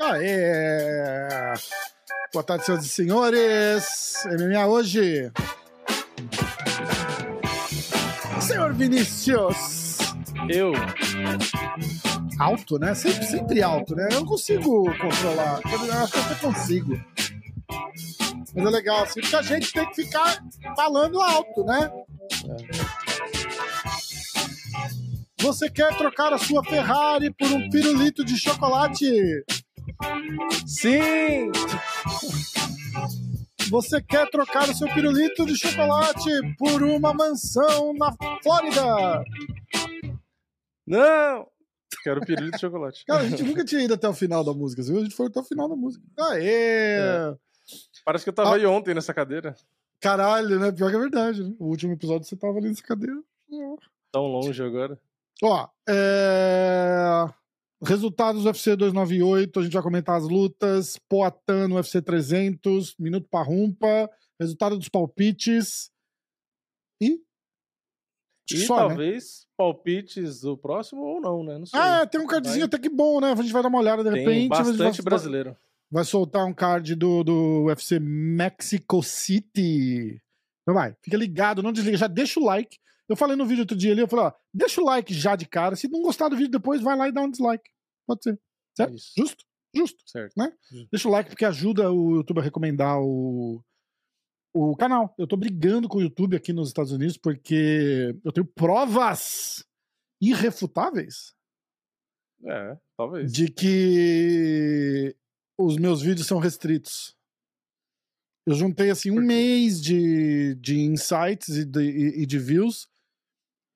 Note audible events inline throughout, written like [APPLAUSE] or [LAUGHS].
Aê! Boa tarde, senhoras e senhores. MMA hoje. Senhor Vinícius. Eu. Alto, né? Sempre, sempre alto, né? Eu não consigo controlar. Eu acho que eu até consigo. Mas é legal, assim, porque a gente tem que ficar falando alto, né? Você quer trocar a sua Ferrari por um pirulito de chocolate? Sim! Você quer trocar o seu pirulito de chocolate por uma mansão na Flórida? Não! Quero pirulito de chocolate. Cara, a gente nunca tinha ido até o final da música, viu? A gente foi até o final da música. Aê! É. Parece que eu tava Ah. aí ontem nessa cadeira. Caralho, né? Pior que é verdade. Né? O último episódio você tava ali nessa cadeira. Tão longe agora. Ó, é... resultados do UFC 298, a gente vai comentar as lutas, Poatan no UFC 300, Minuto Parrumpa, resultado dos palpites e... E Só, né? talvez palpites do próximo ou não, né? Não sei. Ah, é, tem um cardzinho até que bom, né? A gente vai dar uma olhada de Tem repente. bastante vai- brasileiro. Vai soltar um card do, do UFC Mexico City. Então vai, fica ligado, não desliga, já deixa o like. Eu falei no vídeo outro dia ali, eu falei, ó, deixa o like já de cara. Se não gostar do vídeo depois, vai lá e dá um dislike. Pode ser. Certo? Isso, Justo? Justo. certo. Deixa o like porque ajuda o YouTube a recomendar o, o canal. Eu tô brigando com o YouTube aqui nos Estados Unidos porque eu tenho provas irrefutáveis É, talvez. de que os meus vídeos são restritos. Eu juntei assim um mês de, de insights e de, e de views.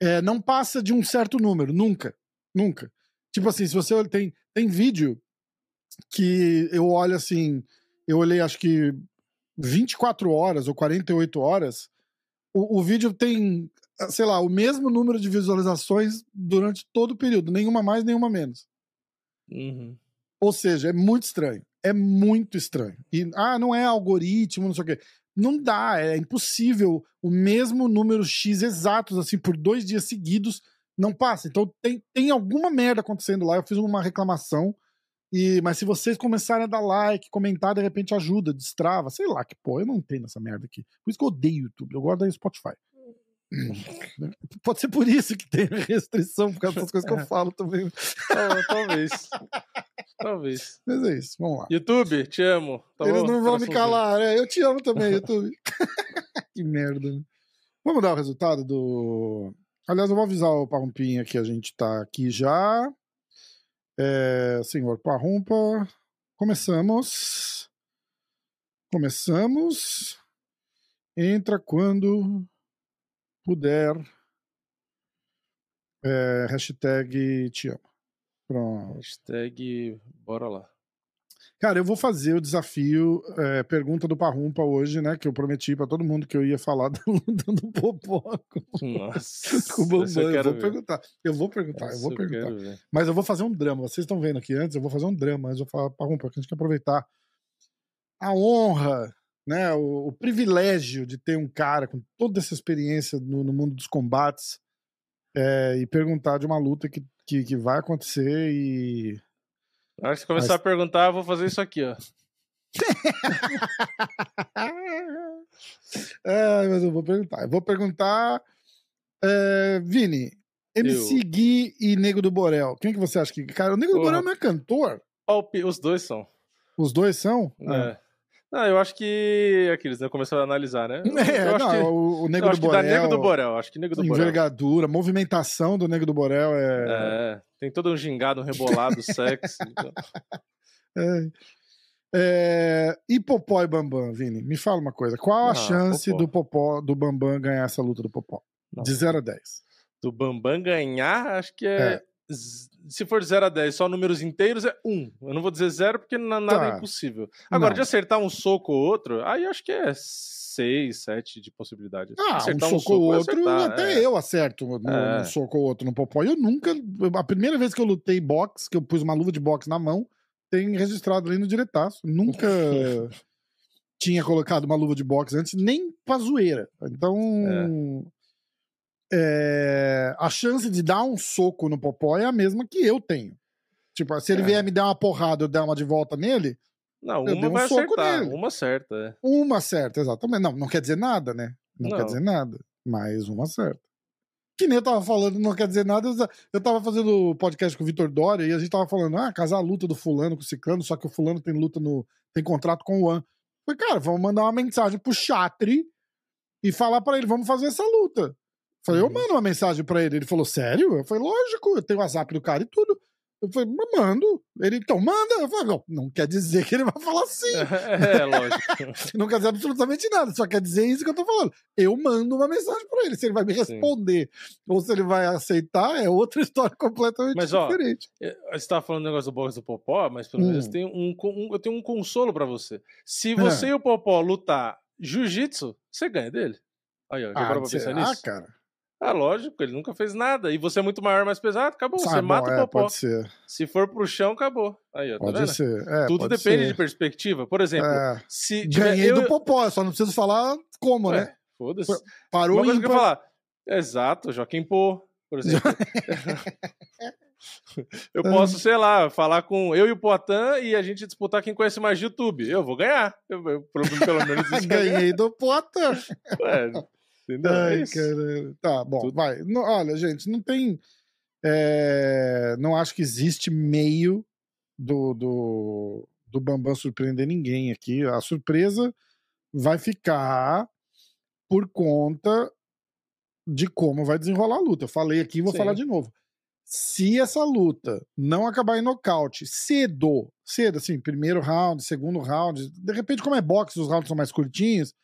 É, não passa de um certo número, nunca. Nunca. Tipo assim, se você tem, tem vídeo que eu olho assim, eu olhei acho que 24 horas ou 48 horas, o, o vídeo tem, sei lá, o mesmo número de visualizações durante todo o período, nenhuma mais, nenhuma menos. Uhum. Ou seja, é muito estranho. É muito estranho. E, ah, não é algoritmo, não sei o quê. Não dá, é impossível o mesmo número X exatos, assim, por dois dias seguidos, não passa. Então tem, tem alguma merda acontecendo lá. Eu fiz uma reclamação. E, mas se vocês começarem a dar like, comentar, de repente ajuda, destrava, sei lá que pô, eu não entendo essa merda aqui. Por isso que eu odeio YouTube, eu gosto da Spotify. [LAUGHS] Pode ser por isso que tem restrição, por causa das coisas que eu falo também. Tal- [LAUGHS] talvez. talvez. Mas é isso, vamos lá. YouTube, te amo. Tá Eles bom? não vão me calar, é, eu te amo também, [LAUGHS] YouTube. que merda, né? Vamos dar o resultado do. Aliás, eu vou avisar o Parrumpinha que a gente tá aqui já. É, senhor Parrumpa, começamos. Começamos. Entra quando puder. É, hashtag te amo. Pronto. Hashtag bora lá. Cara, eu vou fazer o desafio é, pergunta do Parrumpa hoje, né? Que eu prometi pra todo mundo que eu ia falar [LAUGHS] do, do, Popó com, Nossa. [LAUGHS] com o Bambam. eu Eu vou perguntar. Eu vou perguntar, eu Essa vou perguntar. ver. Mas eu vou fazer um drama. Vocês estão vendo aqui antes, eu vou fazer um drama. Mas eu vou falar, Parrumpa, que a gente quer aproveitar a honra, né? O, o privilégio de ter um cara com toda essa experiência no, no mundo dos combates é, e perguntar de uma luta que, que, que vai acontecer e Na hora que você começar Mas- a perguntar, eu vou fazer isso aqui, ó. [LAUGHS] É, mas eu vou perguntar. Eu vou perguntar. é, Vini, MC Gui e Nego do Borel. Quem que você acha que. Cara, o Nego do Porra. Borel não é cantor? Os dois são. Os dois são? É. Não, eu acho que. Aqueles, né? Começaram a analisar, né? [LAUGHS] É, eu acho não, que, o, o Nego eu do acho que dá Borel. Nego do Borel. Acho que Nego do Borel. Envergadura, movimentação do Nego do Borel é. É, tem todo um gingado, um rebolado [LAUGHS] sexy. então. é. É, E Popó e Bambam, Vini? Me fala uma coisa. Qual a Ah, chance Popó. do Popó, do Bambam ganhar essa luta do Popó? De 0 a 10. Do Bambam ganhar, acho que é. É. Se for de 0 a 10, só números inteiros é 1. Eu não vou dizer 0 porque na- nada Tá. é impossível. Agora, Não. de acertar um soco ou outro, aí acho que é 6, 7 de possibilidade. Ah, acertar um soco ou é outro, acertar, até é. eu acerto no, É. um soco ou outro no Popó. Eu nunca. A primeira vez que eu lutei boxe, que eu pus uma luva de boxe na mão, tem registrado ali no diretaço. Nunca [LAUGHS] tinha colocado uma luva de boxe antes, nem pra zoeira. Então. é, a chance de dar um soco no Popó é a mesma que eu tenho. Tipo, se ele É. vier me dar uma porrada, eu der uma de volta nele, Não, Eu uma um vai acertar. nele. Uma certa, é. Uma certa, exatamente. Não, não quer dizer nada, né? Não, quer Não. dizer nada. Mas uma certa. Que nem eu tava falando, não quer dizer nada. eu- tava fazendo podcast com o Vitor Dória e a gente tava falando, ah, casar a luta do fulano com o ciclano, só que o fulano tem luta no. tem contrato com o One. Falei, cara, vamos mandar uma mensagem pro Chatri e falar pra ele, vamos fazer essa luta. Falei, eu Uhum. mando uma mensagem pra ele. Ele falou, sério? Eu falei, lógico, eu tenho o WhatsApp do cara e tudo. Eu falei, mas mando. Ele, então manda. Eu falei, não, não quer dizer que ele vai falar sim. [LAUGHS] É, lógico. [LAUGHS] Não quer dizer absolutamente nada, só quer dizer isso que eu tô falando. Eu mando uma mensagem pra ele. Se ele vai me Sim. responder ou se ele vai aceitar, é outra [LAUGHS] história completamente Mas, ó, diferente. É, Você tava falando do negócio do boxe do Popó, mas pelo menos Hum. tem um, um- eu tenho um consolo pra você. Se É. você e o Popó lutar jiu-jitsu, você ganha dele. Aí, ó, já parou pra pensar será, nisso? cara? Ah, lógico, ele nunca fez nada. E você é muito maior, mais pesado, acabou. Você Ah, bom, mata é, o Popó. Pode ser. Se for pro chão, acabou. Aí, ó, tá Pode vendo? ser. É, Tudo pode depende ser. de perspectiva. Por exemplo, É, se ganhei eu... do Popó, só não preciso falar como, Ué, né? Foda-se. Parou Uma coisa que eu ímpar. falar. Exato, Joaquim Pô, por exemplo. [LAUGHS] eu posso, sei lá, falar com eu e o Poitin e a gente disputar quem conhece mais de YouTube. Eu vou ganhar. Eu, eu, pelo, menos isso [LAUGHS] ganhei. Do Potter. É, entendeu? É Ai. Tá, bom, Tudo- vai. Não, olha, gente, não tem. é, não acho que existe meio do, do, do Bambam surpreender ninguém aqui. A surpresa vai ficar por conta de como vai desenrolar a luta. Eu falei aqui e vou Sim. falar de novo. Se essa luta não acabar em nocaute cedo, cedo, assim, primeiro round, segundo round, de repente, como é boxe, os rounds são mais curtinhos,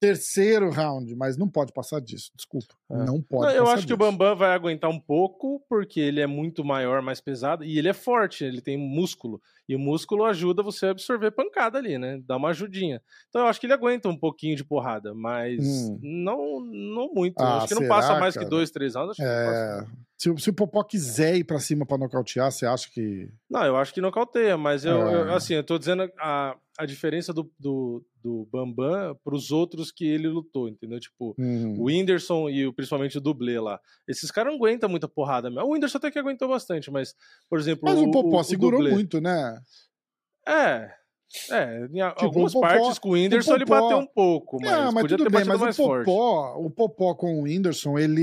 terceiro round, mas não pode passar disso, desculpa. É. Não pode eu acho que o disso. Bambam vai aguentar um pouco, porque ele é muito maior, mais pesado, e ele é forte, ele tem músculo. E o músculo ajuda você a absorver pancada ali, né? Dá uma ajudinha. Então eu acho que ele aguenta um pouquinho de porrada, mas Hum. não, não muito. Ah, acho que não passa mais cara? que dois, três rounds. É, se, o- se o Popó quiser ir pra cima pra nocautear, você acha que. não, eu acho que nocauteia, mas eu, eu- É. assim, eu tô dizendo a, a diferença do, do, do Bambam pros outros que ele lutou, entendeu? Tipo, Hum, O Whindersson e o- principalmente o dublê lá. Esses caras não aguentam muita porrada. mesmo. O Whindersson até que aguentou bastante, mas, por exemplo. Mas o Popó o segurou dublê- muito, né? É. É, em Tipo, algumas o Popó- partes com o Whindersson ele Popó- bateu um pouco, mas, Não, mas podia tudo ter bem, mas mais o forte. Popó, o Popó com o Whindersson, ele,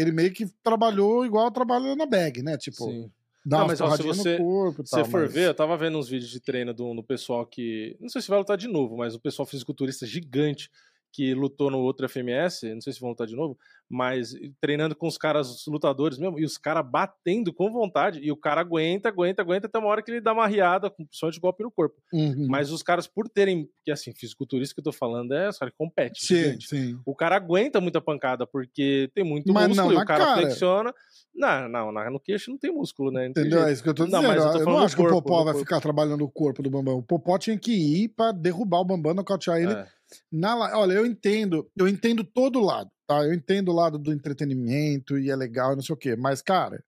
ele meio que trabalhou igual trabalha na bag, né? Tipo, Sim. dá Não, mas, ó, se você- corpo Se tal. for mas- ver, eu tava vendo uns vídeos de treino do, do pessoal que. Não sei se vai lutar de novo, mas o pessoal fisiculturista gigante que lutou no outro FMS, não sei se vão lutar de novo, mas treinando com os caras, os lutadores mesmo, e os caras batendo com vontade, e o cara aguenta, aguenta, aguenta até uma hora que ele dá uma riada, com principalmente golpe no corpo. Uhum. Mas os caras, por terem. Porque assim, fisiculturista que eu tô falando é os caras que competem. Sim, gigante. sim. O cara aguenta muita pancada, porque tem muito Mas músculo, não e o cara cara. flexiona. Não, não, na- no queixo não tem músculo, né? Não Entendeu? É isso que eu tô Não, dizendo. mas eu tô eu não acho que o corpo, Popó vai corpo. ficar trabalhando o corpo do Bambam. O Popó tinha que ir pra derrubar o Bambam, nocautear ele. É. Na, olha, eu entendo, eu entendo todo lado, tá? Eu entendo o lado do entretenimento e é legal e não sei o quê. Mas, cara,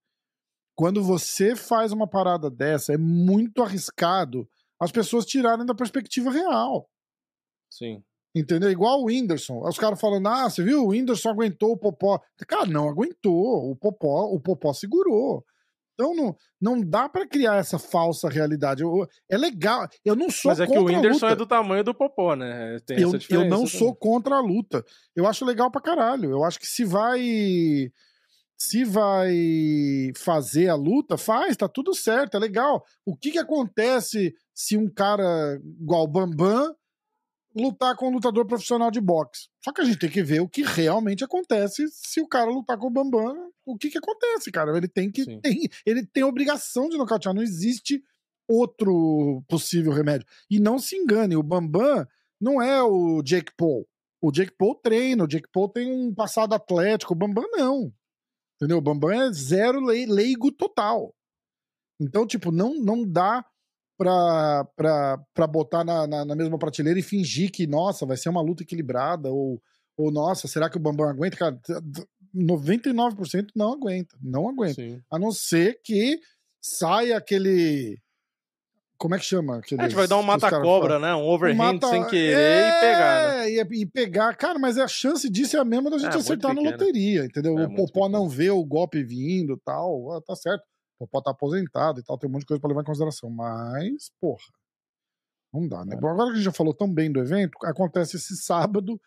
quando você faz uma parada dessa, é muito arriscado as pessoas tirarem da perspectiva real. Sim. Entendeu? Igual o Whindersson. Os caras falando, ah, você viu? O Whindersson aguentou o Popó. Cara, não aguentou. O Popó, o Popó segurou. Então não, não dá pra criar essa falsa realidade. Eu- é legal. Eu não sou Mas é que o Whindersson luta. é do tamanho do Popó, né? Tem Eu, eu não também. sou contra a luta. Eu acho legal pra caralho. Eu acho que se vai. Se vai fazer a luta, faz, tá tudo certo, é legal. O que que acontece se um cara igual o Bambam lutar com um lutador profissional de boxe? Só que a gente tem que ver o que realmente acontece se o cara lutar com o Bambam. O que que acontece, cara? Ele tem que tem, ele tem obrigação de nocautear, não existe outro possível remédio. E não se engane, o Bambam não é o Jake Paul. O Jake Paul treina, o Jake Paul tem um passado atlético, o Bambam não. Entendeu? O Bambam é zero lei- leigo total. Então, tipo, não, não dá pra botar na, na, na mesma prateleira e fingir que, nossa, vai ser uma luta equilibrada, ou, ou nossa, será que o Bambam aguenta? Cara, 99% não aguenta, não aguenta. Sim. A não ser que saia aquele. Como é que chama? A Aqueles, gente vai dar um mata-cobra, né? Um overhand Mata- sem querer É, e pegar, né? E, e pegar, cara, mas a chance disso é a mesma da gente É, acertar na loteria, entendeu? É, o Popó pequena. não vê o golpe vindo e tal, ah, tá certo. O Popó tá aposentado e tal, tem um monte de coisa pra levar em consideração. Mas, porra, não dá, né? É. Bom, agora que a gente já falou tão bem do evento, acontece esse sábado,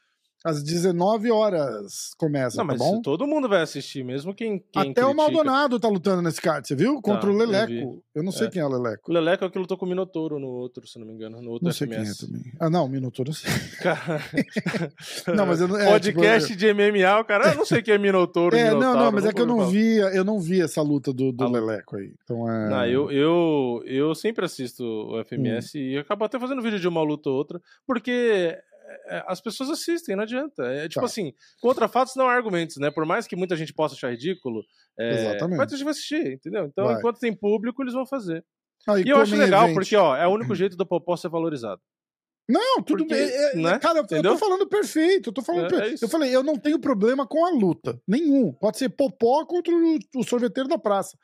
às 19 horas começa, Não, tá mas bom? todo mundo vai assistir, mesmo quem, quem Até o critica. Maldonado tá lutando nesse card, você viu? Contra Tá, o eu Leleco. Eu, não sei É. quem é o Leleco. O Leleco é o que lutou com o Minotouro no outro, se não me engano, no outro Não sei quem é FMS. também. Ah, não, Minotauro eu sei. Cara... [LAUGHS] Não, mas eu não- é, Podcast tipo, de MMA, o cara, eu não sei quem é Minotouro. [LAUGHS] É, não, Minotauro, não, mas é que eu não vi, eu não vi essa luta do, do A luta. Leleco aí. Então é. Não, eu, eu, eu sempre assisto o FMS Hum. e acabo até fazendo vídeo de uma luta ou outra, porque é, as pessoas assistem, não adianta. É tipo Tá. assim, contra fatos não há argumentos, né? Por mais que muita gente possa achar ridículo, é, Exatamente. muita gente vai assistir, entendeu? Então, Vai. enquanto tem público, eles vão fazer. Aí, E eu acho legal, event- porque, ó, é o único jeito do Popó ser valorizado. Não, tudo porque, bem. é, é, né? Cara, eu- eu Entendeu? tô falando perfeito. Eu tô falando É, per- é. Eu falei, eu não tenho problema com a luta. Nenhum. Pode ser popó contra o, o sorveteiro da praça.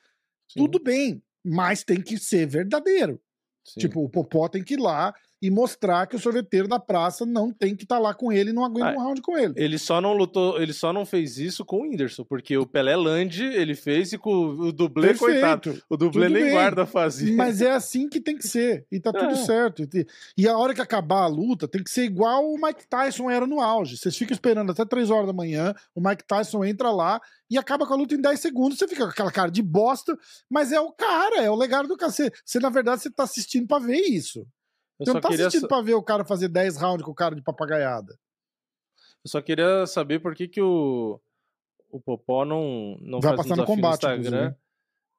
Sim, Tudo bem. Mas tem que ser verdadeiro. sim. Tipo, o popó tem que ir lá e mostrar que o sorveteiro da praça não tem que estar lá com ele e não aguenta Ah, um round com ele. Ele só não lutou, ele só não fez isso com o Whindersson, porque o Pelé Land ele fez e com o dublê, coitado. Perfeito. O dublê Tudo nem bem. guarda fazia. Mas é assim que tem que ser. E tá tudo É. certo. E- a hora que acabar a luta tem que ser igual o Mike Tyson era no auge. Vocês ficam esperando até 3 horas da manhã, o Mike Tyson entra lá e acaba com a luta em 10 segundos. Você fica com aquela cara de bosta, mas é o cara, é o legado do cacete. Você, na verdade, você tá assistindo pra ver isso. Eu Você só, não tá queria, sa- pra ver o cara fazer 10 rounds com o cara de papagaiada. eu só queria saber por que, que o, o Popó não, não Vai faz um passar no desafio combate, no Instagram. inclusive.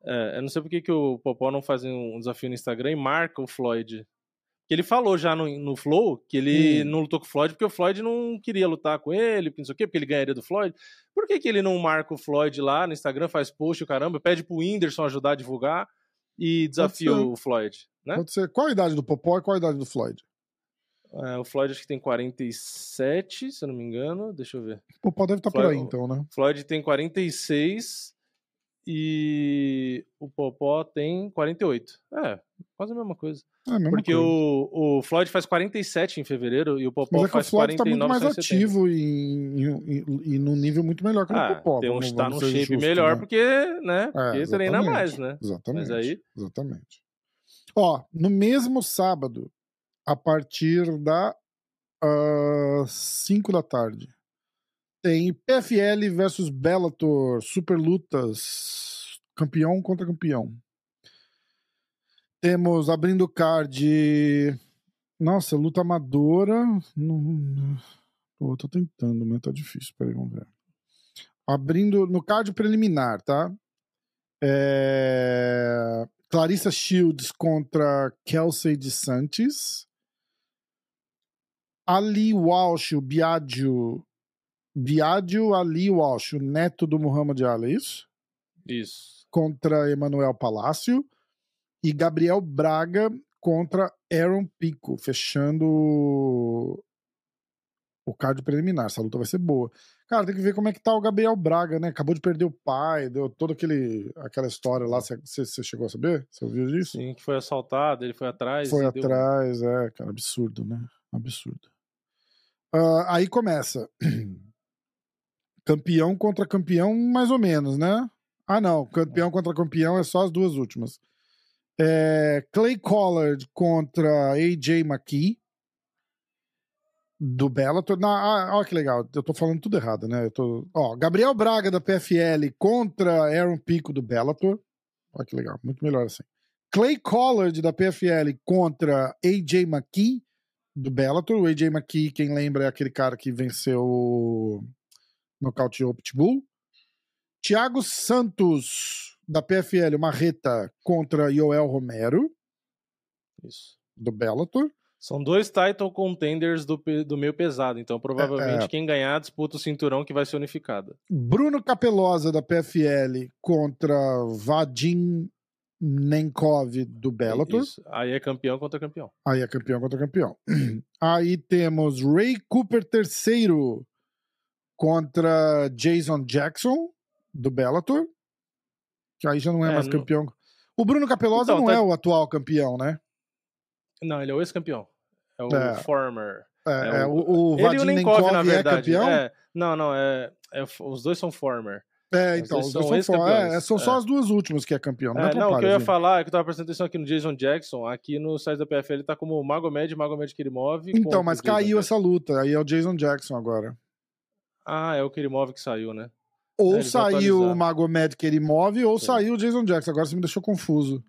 É, eu não sei por que, que o Popó não faz um desafio no Instagram e marca o Floyd. Que ele falou já no, no Flow que ele Hum. não lutou com o Floyd porque o Floyd não queria lutar com ele, porque não sei o quê, porque ele ganharia do Floyd. Por que, que ele não marca o Floyd lá no Instagram, faz post, o caramba, pede pro Whindersson ajudar a divulgar e desafia o Floyd, né? Pode ser. Qual a idade do Popó e qual a idade do Floyd? É, o Floyd acho que tem 47, se eu não me engano. Deixa eu ver. O Popó deve estar por Floyd- aí, então, né? O Floyd tem 46 e o Popó tem 48. É, quase a mesma coisa. É a mesma Porque coisa. o, o Floyd faz 47 em fevereiro e o Popó Mas é que o faz Floyd tá 49 muito mais ativo e, e, e num nível muito melhor que o Ah, Popó. tem um, vamos- tá num shape justos, melhor né? porque, né? porque treina mais, né? Exatamente. Mas aí, Exatamente. Ó, no mesmo sábado, a partir da 5 da tarde, tem PFL versus Bellator, super lutas, campeão contra campeão. Temos abrindo card. Nossa, luta amadora. Não... Pô, eu tô tentando, mas tá difícil. Peraí, vamos ver. Abrindo no card preliminar, tá? É... Clarissa Shields contra Kelsey de Santos. Ali Walsh, o Biagio. Biagio Ali Walsh, o neto do Muhammad Ali, é isso? isso. Contra Emanuel Palácio. E Gabriel Braga contra Aaron Pico, fechando o card preliminar. Essa luta vai ser boa. Cara, tem que ver como é que tá o Gabriel Braga, né? Acabou de perder o pai, deu toda aquele, aquela história lá. Você chegou a saber? Você ouviu disso? Sim, que foi assaltado, ele foi atrás. Foi e deu- atrás, é, cara, absurdo, né? Absurdo. Ah, aí começa. [CLEARS THROAT] campeão contra campeão, mais ou menos, né? Ah, não. Campeão contra campeão é só as duas últimas. É, Clay Collard contra AJ McKee. Do Bellator. Na, ah, olha que legal, eu tô falando tudo errado, né? Eu tô, ó, Gabriel Braga da PFL contra Aaron Pico do Bellator. Olha que legal, muito melhor assim. Clay Collard da PFL contra AJ McKee do Bellator. O AJ McKee, quem lembra, é aquele cara que venceu o nocauteou o Pitbull. Thiago Santos da PFL, Marreta contra Joel Romero. Isso. Do Bellator. São dois title contenders do, do meio pesado, então provavelmente é, é. quem ganhar disputa o cinturão que vai ser unificado. Bruno Capelosa da PFL contra Vadim Nenkov do Bellator. Isso. Aí é campeão contra campeão. Aí é campeão contra campeão. [CLEARS THROAT] Aí temos Ray Cooper terceiro contra Jason Jackson do Bellator. Que aí já não é, é mais campeão. O Bruno Capelosa então, não tá... é o atual campeão, né? Não, ele é o ex-campeão. É o é. former. É, é, é o, o, o o Nenkov, na é verdade. É campeão? É, não, não, é, é, os dois são former. É, então, os dois são, são, é, são só as duas últimas que é campeão. Não, é, não o que eu ia falar é que eu tava prestando atenção aqui no Jason Jackson, aqui no site da PFL ele tá como Magomed, Magomed Kirimov. Então, mas caiu essa luta, aí é o Jason Jackson agora. Ah, é o Kirimov que saiu, né? Ou saiu o Magomed Kerimov ou Sim. saiu o Jason Jackson. Agora você me deixou confuso.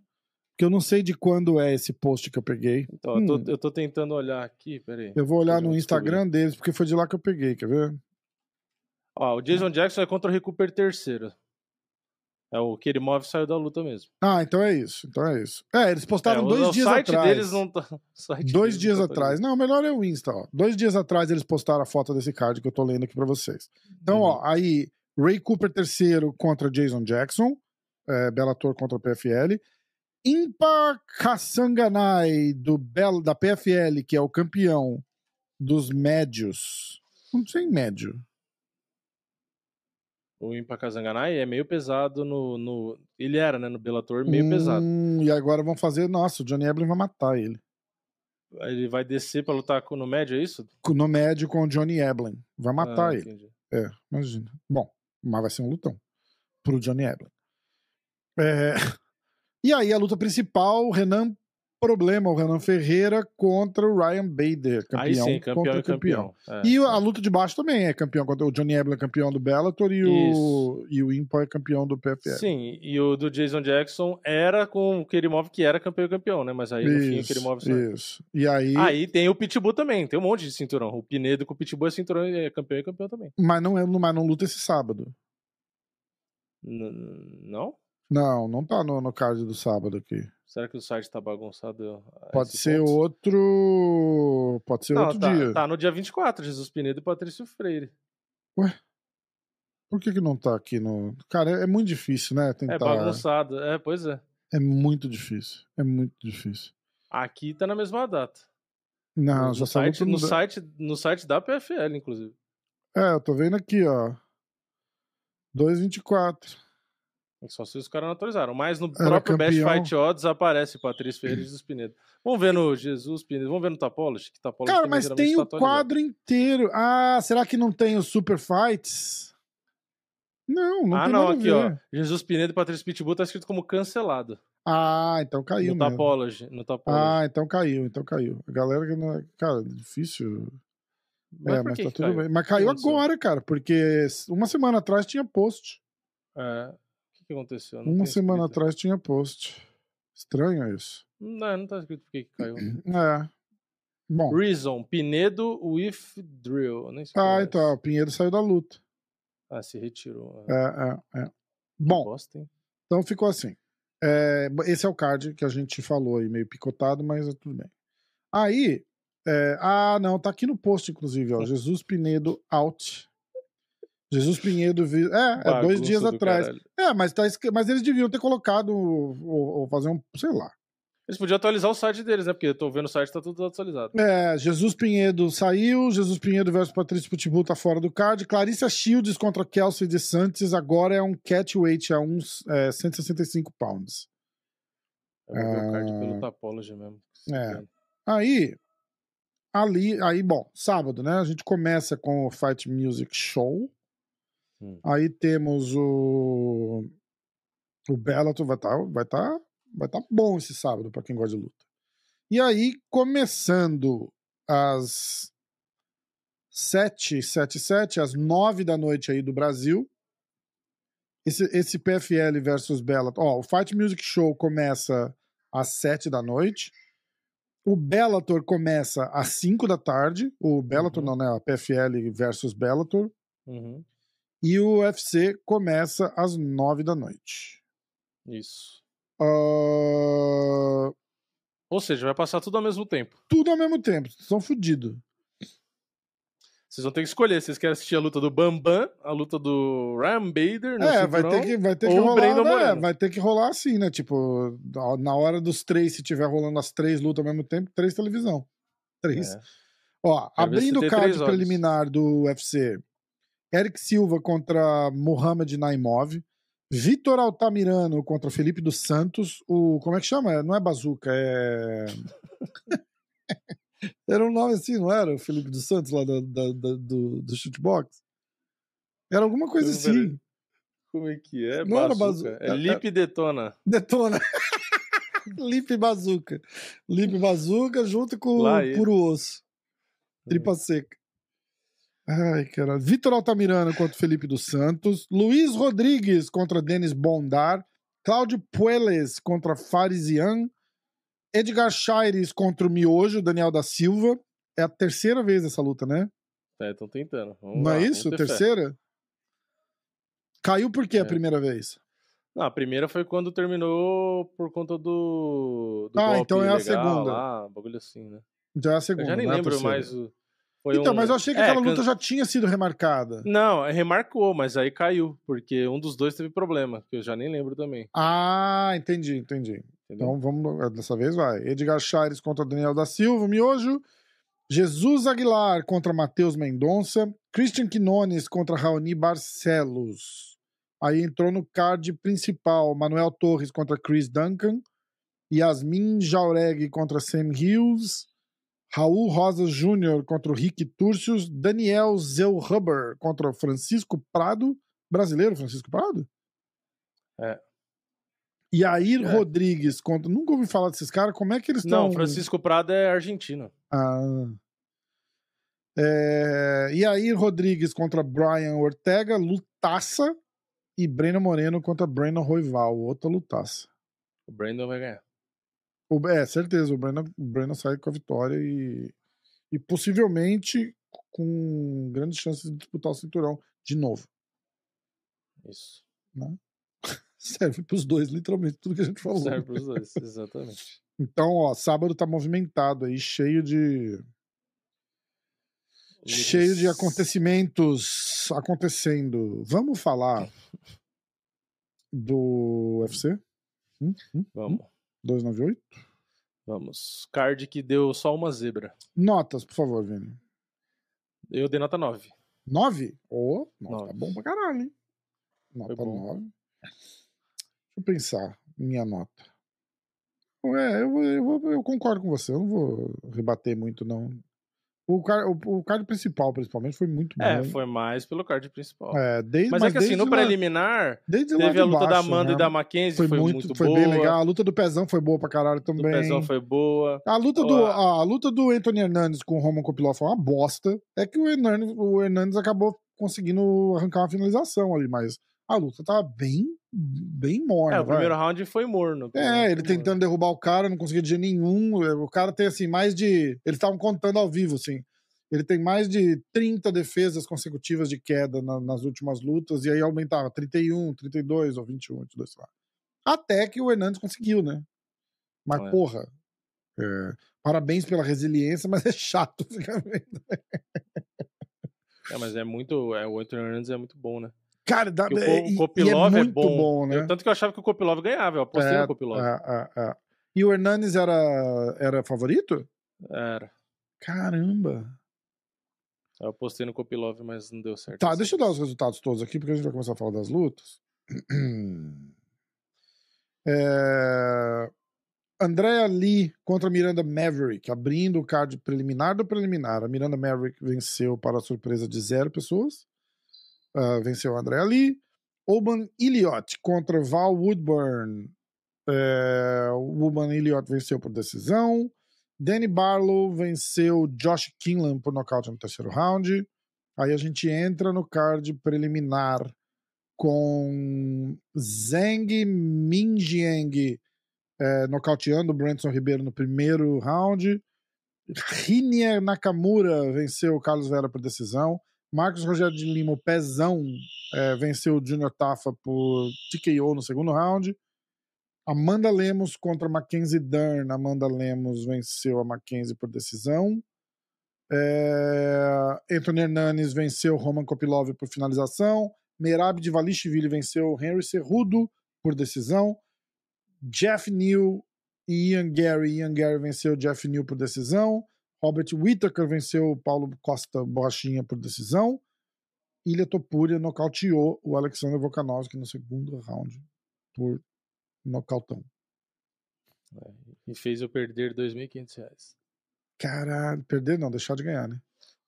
Porque eu não sei de quando é esse post que eu peguei. Então, hum. eu, tô, hum. eu, tô, tentando olhar aqui, peraí. Eu vou olhar no Instagram deles, porque foi de lá que eu peguei, quer ver? Ó, o Jason Jackson é contra o Recuper terceiro. É o Kerimov saiu da luta mesmo. Ah, então é isso. Então é isso. É, eles postaram é, dois o, dias o site atrás. Deles não tá... [LAUGHS] dois dias não tá atrás. Não, melhor é o Insta, ó. Dois dias atrás eles postaram a foto desse card que eu tô lendo aqui pra vocês. Então, uhum. ó, aí, Ray Cooper terceiro contra Jason Jackson. É, Bellator contra o PFL. Impa Kassanganai, do Bel, da PFL, que é o campeão dos médios. Não sei médio. O Impa Kazanganai é meio pesado no, no. Ele era, né? No Bellator, meio hum, pesado. E agora vão fazer. Nossa, o Johnny Eblin vai matar ele. Ele vai descer pra lutar no médio, é isso? No médio com o Johnny Eblin. Vai matar ah, ele. Entendi. É, imagina. Bom, mas vai ser um lutão pro Johnny Eblin. É... E aí a luta principal, Renan problema o Renan Ferreira contra o Ryan Bader, campeão, sim, campeão contra campeão. campeão. É, e a luta de baixo também é campeão contra o Johnny Ebler é campeão do Bellator e o, e o Impo é campeão do PFL. Sim, e o do Jason Jackson era com o Kerimov que era campeão campeão, né? Mas aí no isso, fim o Kerimov saiu. Isso. E aí Aí tem o Pitbull também, tem um monte de cinturão. O Pinedo com o Pitbull é cinturão é campeão e campeão também. Mas não é, mas não luta esse sábado. N não? Não, não tá no, no card do sábado aqui. Será que o site tá bagunçado? Pode ser ponto? outro. Pode ser Não, outro tá, dia. Tá no dia 24, Jesus Pinedo e Patrício Freire. Ué? Por que, que não tá aqui no. Cara, é, é muito difícil, né? É Tentar... É bagunçado, é, pois é. É muito difícil. É muito difícil. Aqui tá na mesma data. Não, no, já site, no, site, no site da PFL, inclusive. É, eu tô vendo aqui, ó. 2,24. Só se os caras não atualizaram. Mas no Era próprio campeão. Best Fight Odds aparece Patrício Ferreira e Jesus Pinedo. Vamos ver no Jesus Pinedo. Vamos ver no Tapology. Que Tapology Cara, mas tem tá o quadro inteiro. Ah, será que não tem os Super Fights? Não, não ah, tem não, aqui, ó. Jesus Pinedo e Patrício Pitbull tá escrito como cancelado. Ah, então caiu no mesmo. Tapology, no Tapology. Ah, então caiu, então caiu. A galera que não. É, cara, difícil. Mas é, mas tá tudo caiu? bem. Mas caiu agora, cara, porque uma semana atrás tinha post. É que aconteceu? Não Uma semana escrito. atrás tinha post. Estranho isso. Não, não tá escrito por que caiu. É. Bom. Reason, Pinedo with Drill. Nem ah, é então, o Pinheiro saiu da luta. Ah, se retirou. É, é, é. Bom, bosta, então ficou assim. É, esse é o card que a gente falou aí, meio picotado, mas é tudo bem. Aí, é, ah, não, tá aqui no post, inclusive, ó. [LAUGHS] Jesus Pinedo out. Jesus Pinheiro. É, é dois dias atrás. Caralho. É, mas, tá, mas eles deviam ter colocado ou, ou, fazer um. sei lá. Eles podiam atualizar o site deles, né? Porque eu tô vendo o site tá tudo atualizado. É, Jesus Pinheiro saiu, Jesus Pinheiro versus Patrício Pitbull tá fora do card. Clarissa Shields contra Kelsey de Santos agora é um catchweight a uns é, 165 pounds. Eu vou ver o card pelo ah, Tapology mesmo. É. Aí, ali, aí, bom, sábado, né? A gente começa com o Fight Music Show. Hum. Aí temos o. O Bellator vai estar tá, vai tá, vai tá bom esse sábado para quem gosta de luta. E aí, começando às 777, às 9 da noite aí do Brasil. Esse, esse PFL versus Bellator. Ó, o Fight Music Show começa às 7 da noite. O Bellator começa às 5 da tarde. O Bellator Uhum. não, né? A PFL versus Bellator. Uhum. E o UFC começa às 9 da noite. Isso. Ah, Ou seja, vai passar tudo ao mesmo tempo. tudo ao mesmo tempo. Vocês Estão fodidos. Vocês vão ter que escolher. Vocês querem assistir a luta do Bambam, a luta do Ryan Bader no É, vai ter que, vai ter que rolar. Né? Vai ter que rolar assim, né? Tipo, na- hora dos três, se tiver rolando as três lutas ao mesmo tempo, três televisão. Três. É. Ó, Quero abrindo o card preliminar do UFC, Eric Silva contra Mohamed Naimov, Vitor Altamirano contra Felipe dos Santos, o como é que chama? Não é Bazuca, é [LAUGHS] Era um nome assim, não era? O Felipe dos Santos lá da, da- da- do, do shootbox? Era alguma coisa assim. Como é que é? Não era Bazuca. bazu- É Lip Detona. Detona. [LAUGHS] Lipe Bazuca. Lipe Bazuca junto com Lá o. Puro Osso. Tripa seca. Ai, cara. Vitor Altamirano contra Felipe dos Santos. Luiz Rodrigues contra Denis Bondar. Cláudio Pueles contra Farisian. Edgar Chaires contra o Miojo, Daniel da Silva. É a terceira vez essa luta, né? É, estão tentando. Vamos Não lá, é isso? ter fé. Terceira? Caiu por quê a É. primeira vez? Não, a primeira foi quando terminou por conta do. do Ah, então é a segunda. Lá, bagulho assim, né? Já é a Eu segunda. já nem é a lembro terceira. mais. o- Foi Então, um- mas eu achei que É, aquela can- luta já tinha sido remarcada. Não, remarcou, mas aí caiu, porque um dos dois teve problema, que eu já nem lembro também. Ah, entendi, entendi. Entendeu? Então vamos, dessa vez vai. Edgar Chaires contra Daniel da Silva, Miojo. Jesus Aguilar contra Matheus Mendonça. Christian Quinones contra Raoni Barcelos. Aí entrou no card principal Manuel Torres contra Chris Duncan. Yasmin Jauregui contra Sam Hughes. Raul Rosa Júnior contra o Rick Turcios. Daniel Zellhuber contra o Francisco Prado. Brasileiro, Francisco Prado? É. Yair É. Rodrigues contra. Nunca ouvi falar desses caras. Como é que eles estão. Não, Francisco Prado é argentino. Ah. É... Yair Rodrigues contra Brian Ortega, lutaça. E Breno Moreno contra Breno Roival, outra lutaça. O Brandon vai ganhar. O- É, certeza, o Breno, o Breno sai com a vitória e, e possivelmente com grandes chances de disputar o cinturão de novo. Isso. [LAUGHS] Serve pros dois, literalmente, tudo que a gente falou. Serve pros dois, [LAUGHS] exatamente. Então, ó, sábado tá movimentado aí, cheio de. cheio de acontecimentos acontecendo. Vamos falar [LAUGHS] do UFC? Hum? Hum? Vamos, 298? vamos. Card que deu só uma zebra. Notas, por favor, Vini. Eu dei nota 9. 9? Ô, Nove. tá bom pra caralho, hein? Nota Foi bom. 9. Deixa eu pensar, minha nota. É, eu, eu, eu concordo com você, eu não vou rebater muito, não. O card, o, o card principal, principalmente, foi muito bom. É, foi mais pelo card principal. É, desde, mas, é que assim, no lá- preliminar, desde teve a luta da baixo, Amanda né? e da Mackenzie, foi, foi, muito, foi boa. bem legal. A luta do Pezão foi boa pra caralho Do também. Pezão foi boa. A luta, do, Boa. a, luta do Anthony Hernandes com o Roman Kopilov foi uma bosta. É que o Hernandes, o Hernandes acabou conseguindo arrancar uma finalização ali, mas a luta tava bem, bem morna. É, o vai. primeiro round foi morno. É, ele morno. tentando derrubar o cara, não conseguia de jeito nenhum. O cara tem, assim, mais de. Eles estavam contando ao vivo, assim. Ele tem mais de 30 defesas consecutivas de queda na- nas últimas lutas, e aí aumentava 31, 32 ou 21, 22, sei lá. Até que o Hernandes conseguiu, né? Mas, É. porra. é, parabéns pela resiliência, mas é chato [LAUGHS] ficar vendo. É, mas é muito. É, o Anthony Hernandes é muito bom, né? Cara, dá, o é, e- Kopilov é é muito bom. bom, né? Eu- tanto que eu achava que o Kopilov ganhava, eu apostei É, no Kopilov. é, é, é. E o Hernandes era, era favorito? Era. Caramba. Eu apostei no Kopilov, mas não deu certo. Tá, dessa deixa eu dar os resultados todos aqui, porque a gente vai começar a falar das lutas. [CLEARS THROAT] É... Andrea Lee contra Miranda Maverick, abrindo o card preliminar do preliminar. A Miranda Maverick venceu para a surpresa de zero pessoas. Ah, venceu a Andrea Lee. Oban Iliot contra Val Woodburn. É... Oban Iliot venceu por decisão. Danny Barlow venceu Josh Kinlan por nocaute no terceiro round. Aí a gente entra no card preliminar com Zeng Minjiang é, nocauteando Branson Ribeiro no primeiro round. Rinier Nakamura venceu Carlos Vera por decisão. Marcos Rogério de Lima, o pezão, é, venceu o Junior Tafa por TKO no segundo round. Amanda Lemos contra Mackenzie Dern. Amanda Lemos venceu a Mackenzie por decisão. É... Anthony Hernanes venceu Roman Kopilov por finalização. Merab de Valishvili venceu Henry Cerrudo por decisão. Jeff New e Ian Gary. Ian Gary venceu Jeff New por decisão. Robert Whittaker venceu Paulo Costa Borrachinha por decisão. Ilha Topuria nocauteou o Alexander Volkanovski no segundo round por nocautão. É, e fez eu perder R$ 2.500. Caralho, perder não, deixar de ganhar, né?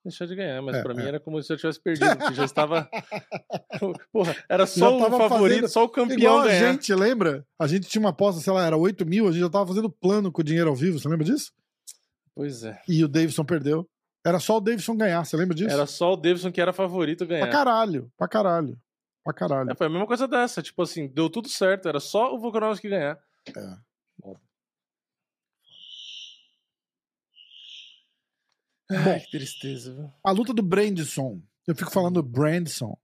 Deixar de ganhar, mas é, pra é. mim era como se eu tivesse perdido, porque já estava. [LAUGHS] Porra, era só o favorito, fazendo... só o campeão Igual a gente, lembra? A gente tinha uma aposta, sei lá, era 8 mil, a gente já tava fazendo plano com o dinheiro ao vivo, você lembra disso? Pois é. E o Davidson perdeu. Era só o Davidson ganhar, você lembra disso? Era só o Davidson que era favorito ganhar. Pra caralho, pra caralho. Pra caralho. É, foi a mesma coisa dessa, tipo assim, deu tudo certo, era só o Volkanovski ganhar. É. Bom, que tristeza, viu? A luta do Brandson. Eu fico falando Brandson.